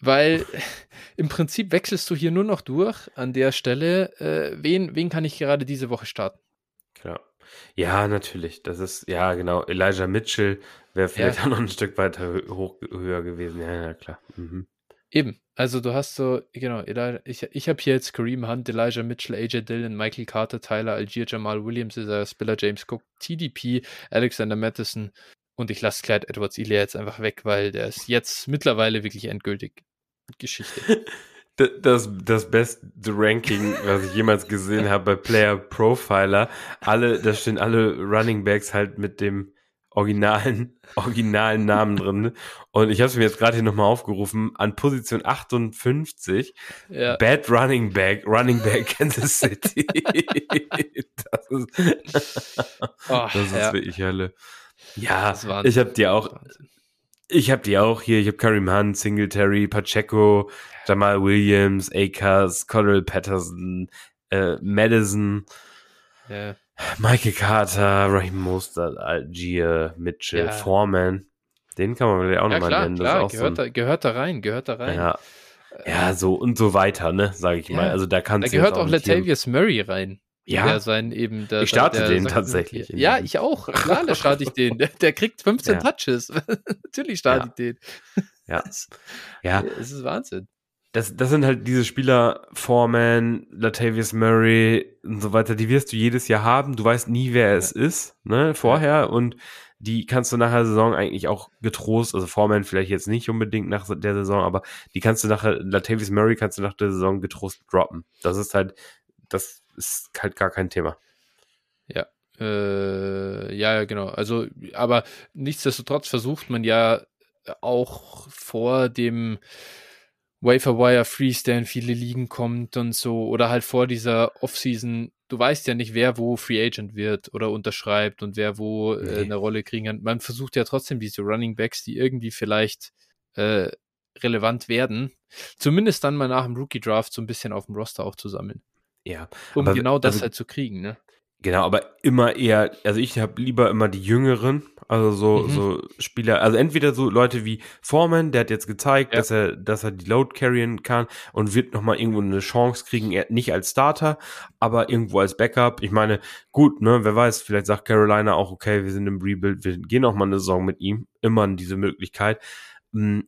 Weil im Prinzip wechselst du hier nur noch durch an der Stelle, äh, wen, wen kann ich gerade diese Woche starten?
Klar. Ja, natürlich. Das ist, ja, genau. Elijah Mitchell wäre vielleicht
Ja.
auch noch ein Stück weiter hoch, höher gewesen. Ja, ja, klar. Mhm.
Eben, also du hast so, genau, ich, ich habe hier jetzt Kareem Hunt, Elijah Mitchell, AJ Dillon, Michael Carter, Tyler Algier, Jamal Williams, Isaiah Spiller, James Cook, TDP, Alexander Matheson und ich lasse Clyde Edwards Ilia jetzt einfach weg, weil der ist jetzt mittlerweile wirklich endgültig Geschichte.
Das, das beste Ranking, was ich jemals gesehen habe bei Player Profiler, alle, da stehen alle Running Backs halt mit dem originalen, originalen Namen drin. Und ich habe es mir jetzt gerade hier nochmal aufgerufen, an Position 58,
Ja,
Bad Running Back, Running Back Kansas City. das ist,
oh,
das ist
ja,
wirklich Hölle. Ja, ich habe die auch. Ich habe die auch hier. Ich habe Kareem Hunt, Singletary, Pacheco, Jamal Williams, Akers, Cordell Patterson, äh, Madison,
Ja.
Michael Carter, Raheem Mostert, Algier, Mitchell,
Ja.
Foreman. Den kann man vielleicht auch
Ja,
nochmal nennen.
Klar,
auch
gehört,
so
da, gehört da rein, gehört da
ein,
rein.
ja, ja, so und so weiter, ne, sage ich mal. Also da
Da
kannst du
gehört auch
hier-
Latavius Murray rein.
Ja,
Der sein eben der,
Ich starte
der,
den
der-
tatsächlich.
Ja, ich auch. Klar, da starte ich den. Der, der kriegt 15
Ja.
Touches. Natürlich starte
Ja.
ich den.
Ja.
Es,
ja,
es ist Wahnsinn.
das, das sind halt diese Spieler, Foreman, Latavius Murray und so weiter, die wirst du jedes Jahr haben. Du weißt nie, wer es ist, ne, vorher. Und die kannst du nach der Saison eigentlich auch getrost, also Foreman vielleicht jetzt nicht unbedingt nach der Saison, aber die kannst du nachher, Latavius Murray kannst du nach der Saison getrost droppen. Das ist halt, das ist halt gar kein Thema.
Äh, ja, ja, genau. Also, aber nichtsdestotrotz versucht man ja auch vor dem Wafer Wire Freeze, der in viele Ligen kommt und so, oder halt vor dieser Offseason du weißt ja nicht, wer wo Free Agent wird oder unterschreibt und wer wo äh,
Nee.
eine Rolle kriegen kann. Man versucht ja trotzdem diese Running Backs, die irgendwie vielleicht äh, relevant werden, zumindest dann mal nach dem Rookie Draft so ein bisschen auf dem Roster auch zu sammeln,
Ja,
um
Aber-
genau das
also-
halt zu kriegen, ne?
genau, aber immer eher, also ich habe lieber immer die Jüngeren, also so,
Mhm.
so Spieler, also entweder so Leute wie Foreman, der hat jetzt gezeigt,
Ja.
dass er, dass er die Load carryen kann und wird nochmal irgendwo eine Chance kriegen, er, nicht als Starter, aber irgendwo als Backup. Ich meine, gut, ne, wer weiß, vielleicht sagt Carolina auch, okay, wir sind im Rebuild, wir gehen noch mal eine Saison mit ihm, immer diese Möglichkeit. Mm,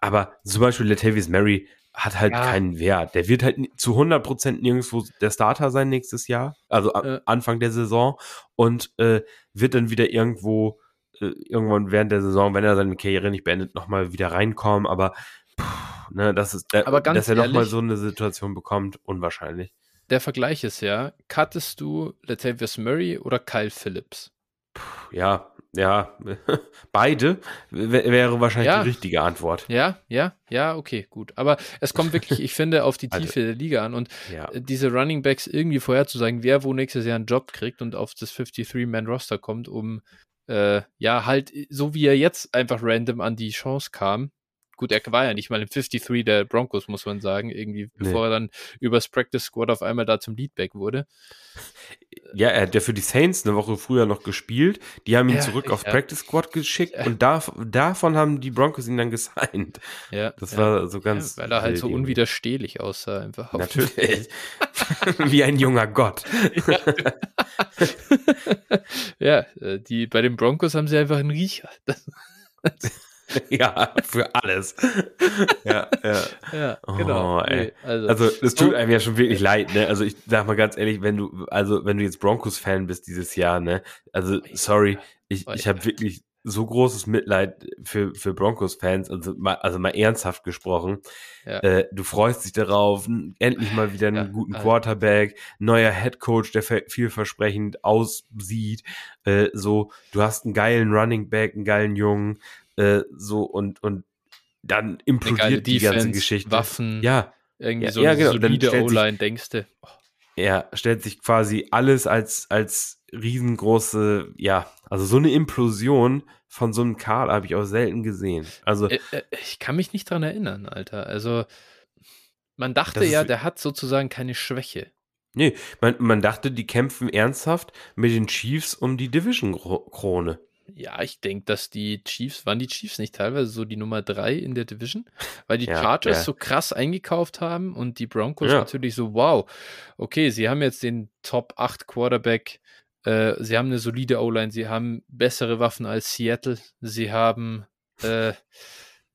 Aber zum Beispiel Latavius Murray hat halt
Ja.
keinen Wert. Der wird halt zu 100% nirgendwo der Starter sein nächstes Jahr, also
Äh.
Anfang der Saison und äh, wird dann wieder irgendwo äh, irgendwann während der Saison, wenn er seine Karriere nicht beendet, nochmal wieder reinkommen, aber puh, ne, das ist, äh,
Aber ganz
dass er nochmal so eine Situation bekommt, unwahrscheinlich.
Der Vergleich ist ja, cuttest du Latavius Murray oder Kyle Phillips?
Ja, ja, beide wär- wäre wahrscheinlich
Ja.
die richtige Antwort.
Ja, ja, ja, okay, gut. Aber es kommt wirklich, ich finde, auf die
Also-
Tiefe der Liga an und
Ja,
äh, diese Running Backs irgendwie vorherzusagen, wer wo nächstes Jahr einen Job kriegt und auf das 53-Man-Roster kommt, um äh, ja halt, so wie er jetzt einfach random an die Chance kam. Gut, er war ja nicht mal im 53 der Broncos, muss man sagen, irgendwie, bevor er dann übers Practice Squad auf einmal da zum Leadback wurde.
ja, er hat ja für die Saints eine Woche früher noch gespielt. Die haben ihn
Ja,
zurück aufs
ja.
Practice Squad geschickt
Ja.
und da, davon haben die Broncos ihn dann gesigned.
Ja,
Das war so ganz.
weil er halt so unwiderstehlich aussah einfach. auf-
Natürlich. Wie ein junger Gott.
ja, äh, die, bei den Broncos haben sie einfach einen Riecher. Das,
ja, für alles. ja, ja.
ja,
Oh,
genau.
ey.
also,
Also, das tut
Oh.
einem ja schon wirklich leid, ne? Also, ich sag mal ganz ehrlich, wenn du, also, wenn du jetzt Broncos-Fan bist dieses Jahr, ne? Also, sorry, ich, ich habe wirklich so großes Mitleid für, für Broncos-Fans, also mal, also mal ernsthaft gesprochen.
Ja.
Äh, du freust dich darauf, endlich mal wieder einen
Ja,
guten
also-
Quarterback, neuer Headcoach, der vielversprechend aussieht. Äh, so, du hast einen geilen Running Back, einen geilen Jungen, äh, so und, und dann implodiert die ganze
Defense,
Geschichte.
Waffen,
Ja,
irgendwie
Ja,
so
ja, genau.
Solide O-Line, denkst du. Oh,
Ja, stellt sich quasi alles als, als riesengroße, ja, also so eine Implosion von so einem Karl habe ich auch selten gesehen. Also,
Äh, äh, ich kann mich nicht dran erinnern, Alter. Also, man dachte
ist
ja,
wie-
der hat sozusagen keine Schwäche.
nee, man, man dachte, die kämpfen ernsthaft mit den Chiefs um die Division-Krone.
Ja, ich denke, dass die Chiefs, waren die Chiefs nicht teilweise so die Nummer drei in der Division? Weil die
Ja,
Chargers
ja.
so krass eingekauft haben und die Broncos
Ja.
natürlich so, wow, okay, sie haben jetzt den Top 8 Quarterback, äh, sie haben eine solide O-Line, sie haben bessere Waffen als Seattle, sie haben äh,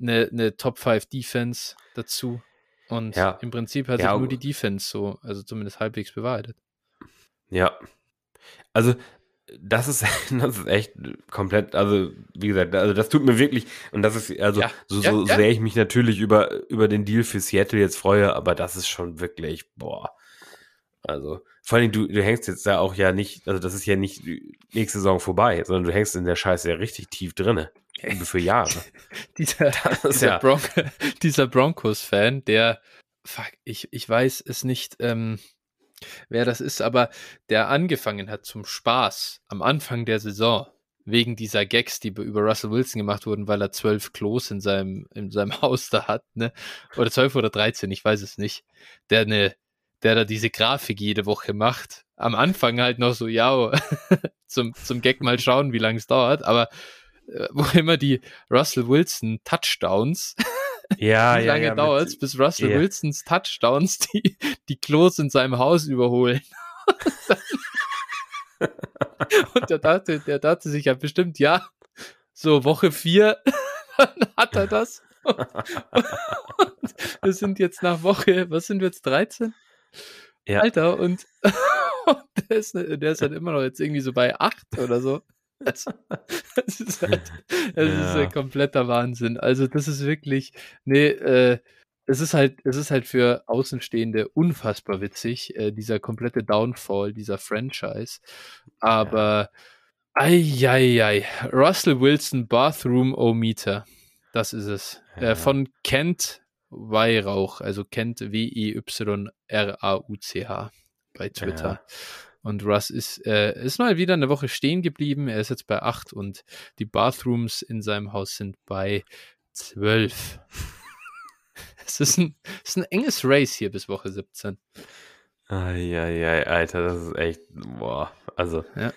eine, eine Top 5 Defense dazu. Und
Ja.
im Prinzip hat sich nur die Defense so, also zumindest halbwegs bewahrheitet.
Ja. Also, das ist, das ist echt komplett, also, wie gesagt, also das tut mir wirklich, und das ist, also,
Ja,
so,
ja,
so
ja.
sehr ich mich natürlich über, über den Deal für Seattle jetzt freue, aber das ist schon wirklich, boah. Also, vor allem, du, du hängst jetzt da auch ja nicht, also das ist ja nicht nächste Saison vorbei, sondern du hängst in der Scheiße ja richtig tief drinne. Für Jahre.
Dieser, dieser,
ja,
Bron dieser Broncos-Fan, der, fuck, ich, ich weiß es nicht, ähm, wer das ist, aber der angefangen hat zum Spaß am Anfang der Saison, wegen dieser Gags, die über Russell Wilson gemacht wurden, weil er zwölf Klos in seinem, in seinem Haus da hat, ne? Oder zwölf oder dreizehn, ich weiß es nicht. Der eine, der da diese Grafik jede Woche macht. Am Anfang halt noch so, ja, zum, zum Gag mal schauen, wie lange es dauert, aber äh, wo immer die Russell Wilson Touchdowns,
ja,
wie
ja,
lange
ja,
dauert es, bis Russell
ja.
Wilsons Touchdowns die, die Klos in seinem Haus überholen? Und der dachte, der dachte sich ja bestimmt, ja, so Woche vier, dann hat er das. Und wir sind jetzt nach Woche, was sind wir jetzt, 13?
Ja.
Alter, und, und der, ist, der ist halt immer noch jetzt irgendwie so bei 8 oder so. Das, das ist halt, das ist
Ja.
ein kompletter Wahnsinn. Also das ist wirklich, nee, äh, es ist halt, es ist halt für Außenstehende unfassbar witzig, äh, dieser komplette Downfall dieser Franchise. Aber Eieiei. Russell Wilson Bathroom O-Meter. Das ist es.
Ja.
Äh, von Kent Weihrauch, also Kent W-I-Y-R-A-U-C-H bei Twitter. Und Russ ist, äh, ist mal wieder eine Woche stehen geblieben. Er ist jetzt bei 8 und die Bathrooms in seinem Haus sind bei 12. es ist ein, es ist ein enges Race hier bis Woche 17.
Eieiei, Alter, das ist echt, boah, also.
Ja.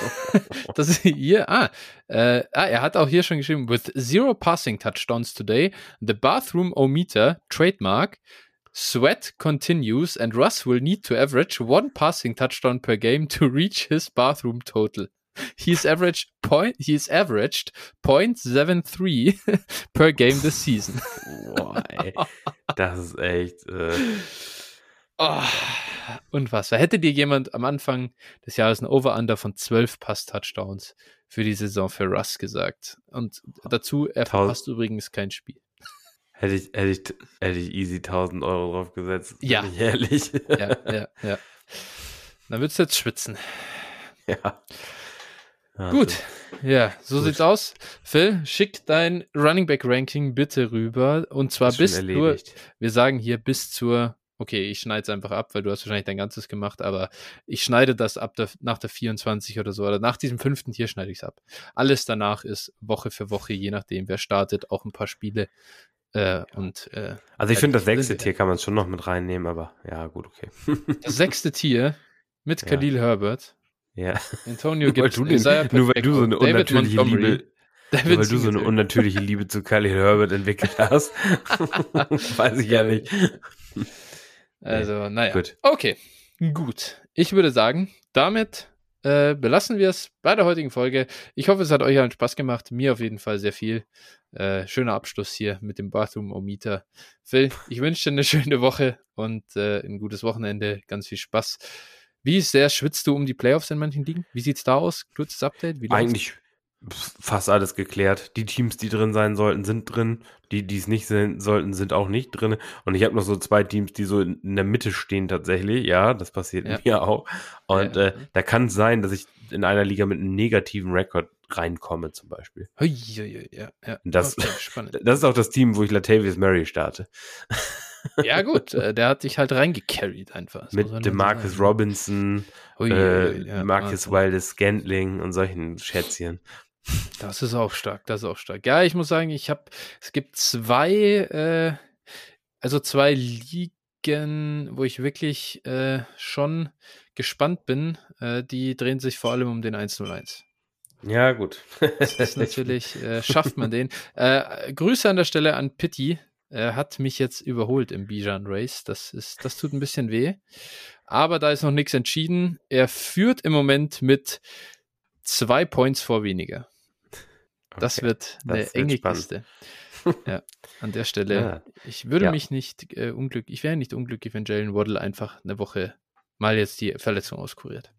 das ist hier, ah, äh, ah, er hat auch hier schon geschrieben, with zero passing touchdowns today, the bathroom ometer, trademark, sweat continues and Russ will need to average one passing touchdown per game to reach his bathroom total. He's averaged point, he's averaged 0.73 per game this season.
Boah, ey, das ist echt, äh,
Oh, unfassbar. Hätte dir jemand am Anfang des Jahres ein Over-Under von 12 Pass-Touchdowns für die Saison für Russ gesagt? Und dazu, er verpasst übrigens kein Spiel.
Hätte ich, hätte ich, hätte ich easy 1000 Euro drauf gesetzt.
Ja.
Bin ich ehrlich.
Ja, ja, ja. Dann würdest du jetzt schwitzen.
Ja. Ja,
Gut. Ja, so
Gut.
sieht's aus. Phil, schick dein Running Back Ranking bitte rüber. Und zwar bis
erledigt.
wir sagen hier bis zur, okay, ich schneide es einfach ab, weil du hast wahrscheinlich dein ganzes gemacht, aber ich schneide das ab der, nach der 24 oder so, oder nach diesem fünften Tier schneide ich es ab. Alles danach ist Woche für Woche, je nachdem, wer startet, auch ein paar Spiele. Äh, Und äh,
Also ich finde, das sechste. Tier kann man schon noch mit reinnehmen, aber ja, gut, okay.
das sechste Tier mit
Ja.
Khalil Herbert,
ja.
Antonio
Nur weil,
Gibson,
du, den, nur weil du so eine
David
unnatürliche
Montgomery,
Liebe,
David
nur weil du so eine unnatürliche Liebe zu Khalil Herbert entwickelt hast. Weiß ich ja nicht.
Also, naja.
Gut.
Okay, gut. Ich würde sagen, damit äh, belassen wir es bei der heutigen Folge. Ich hoffe, es hat euch allen Spaß gemacht. Mir auf jeden Fall sehr viel. Äh, schöner Abschluss hier mit dem Bathroom-O-Meter. Phil, ich wünsche dir eine schöne Woche und äh, ein gutes Wochenende. Ganz viel Spaß. Wie sehr schwitzt du um die Playoffs in manchen Ligen? Wie sieht's da aus? Kurzes Update?
Eigentlich fast alles geklärt. Die Teams, die drin sein sollten, sind drin. Die, die es nicht sind, sollten, sind auch nicht drin. Und ich habe noch so zwei Teams, die so in, in der Mitte stehen tatsächlich. Ja, das passiert
Ja.
mir auch. Und
Ja.
äh, da kann es sein, dass ich in einer Liga mit einem negativen Rekord reinkomme zum Beispiel.
Hui, ja, ja.
Das-
okay.
Das ist auch das Team, wo ich Latavius Murray starte.
Ja, gut, äh, der hat dich halt reingecarried einfach. Das
mit
schon
DeMarcus. Robinson,
Hui,
äh,
ja,
Marcus. Wildes Scantling und solchen Schätzchen.
Das ist auch stark, das ist auch stark. Ja, ich muss sagen, ich habe, es gibt zwei, äh, also zwei Ligen, wo ich wirklich äh, schon gespannt bin. Äh, die drehen sich vor allem um den 101.
Ja, gut.
Das ist natürlich, äh, schafft man den. Äh, Grüße an der Stelle an Pitti. Er hat mich jetzt überholt im Bijan Race. Das ist, das tut ein bisschen weh. Aber da ist noch nichts entschieden. Er führt im Moment mit zwei Points vor weniger. Das
Okay.
wird eine
das wird
enge
spannend.
Kiste. Ja, an der Stelle.
Ja.
Ich würde
Ja.
mich nicht äh, unglücklich, ich wäre nicht unglücklich, wenn Jalen Waddle einfach eine Woche mal jetzt die Verletzung auskuriert.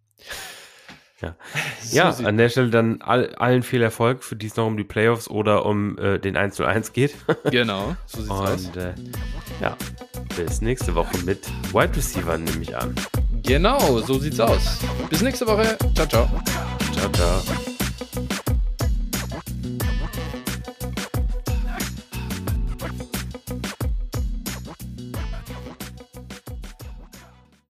Ja.
So
ja, an der Stelle dann all, allen viel Erfolg, für die es noch um die Playoffs oder um äh, den 1 zu 1 geht.
genau, so sieht's aus.
Und äh, ja, bis nächste Woche mit Wide Receiver nehme ich an.
Genau, so sieht's aus. Bis nächste Woche. Ciao, ciao.
Ciao, ciao.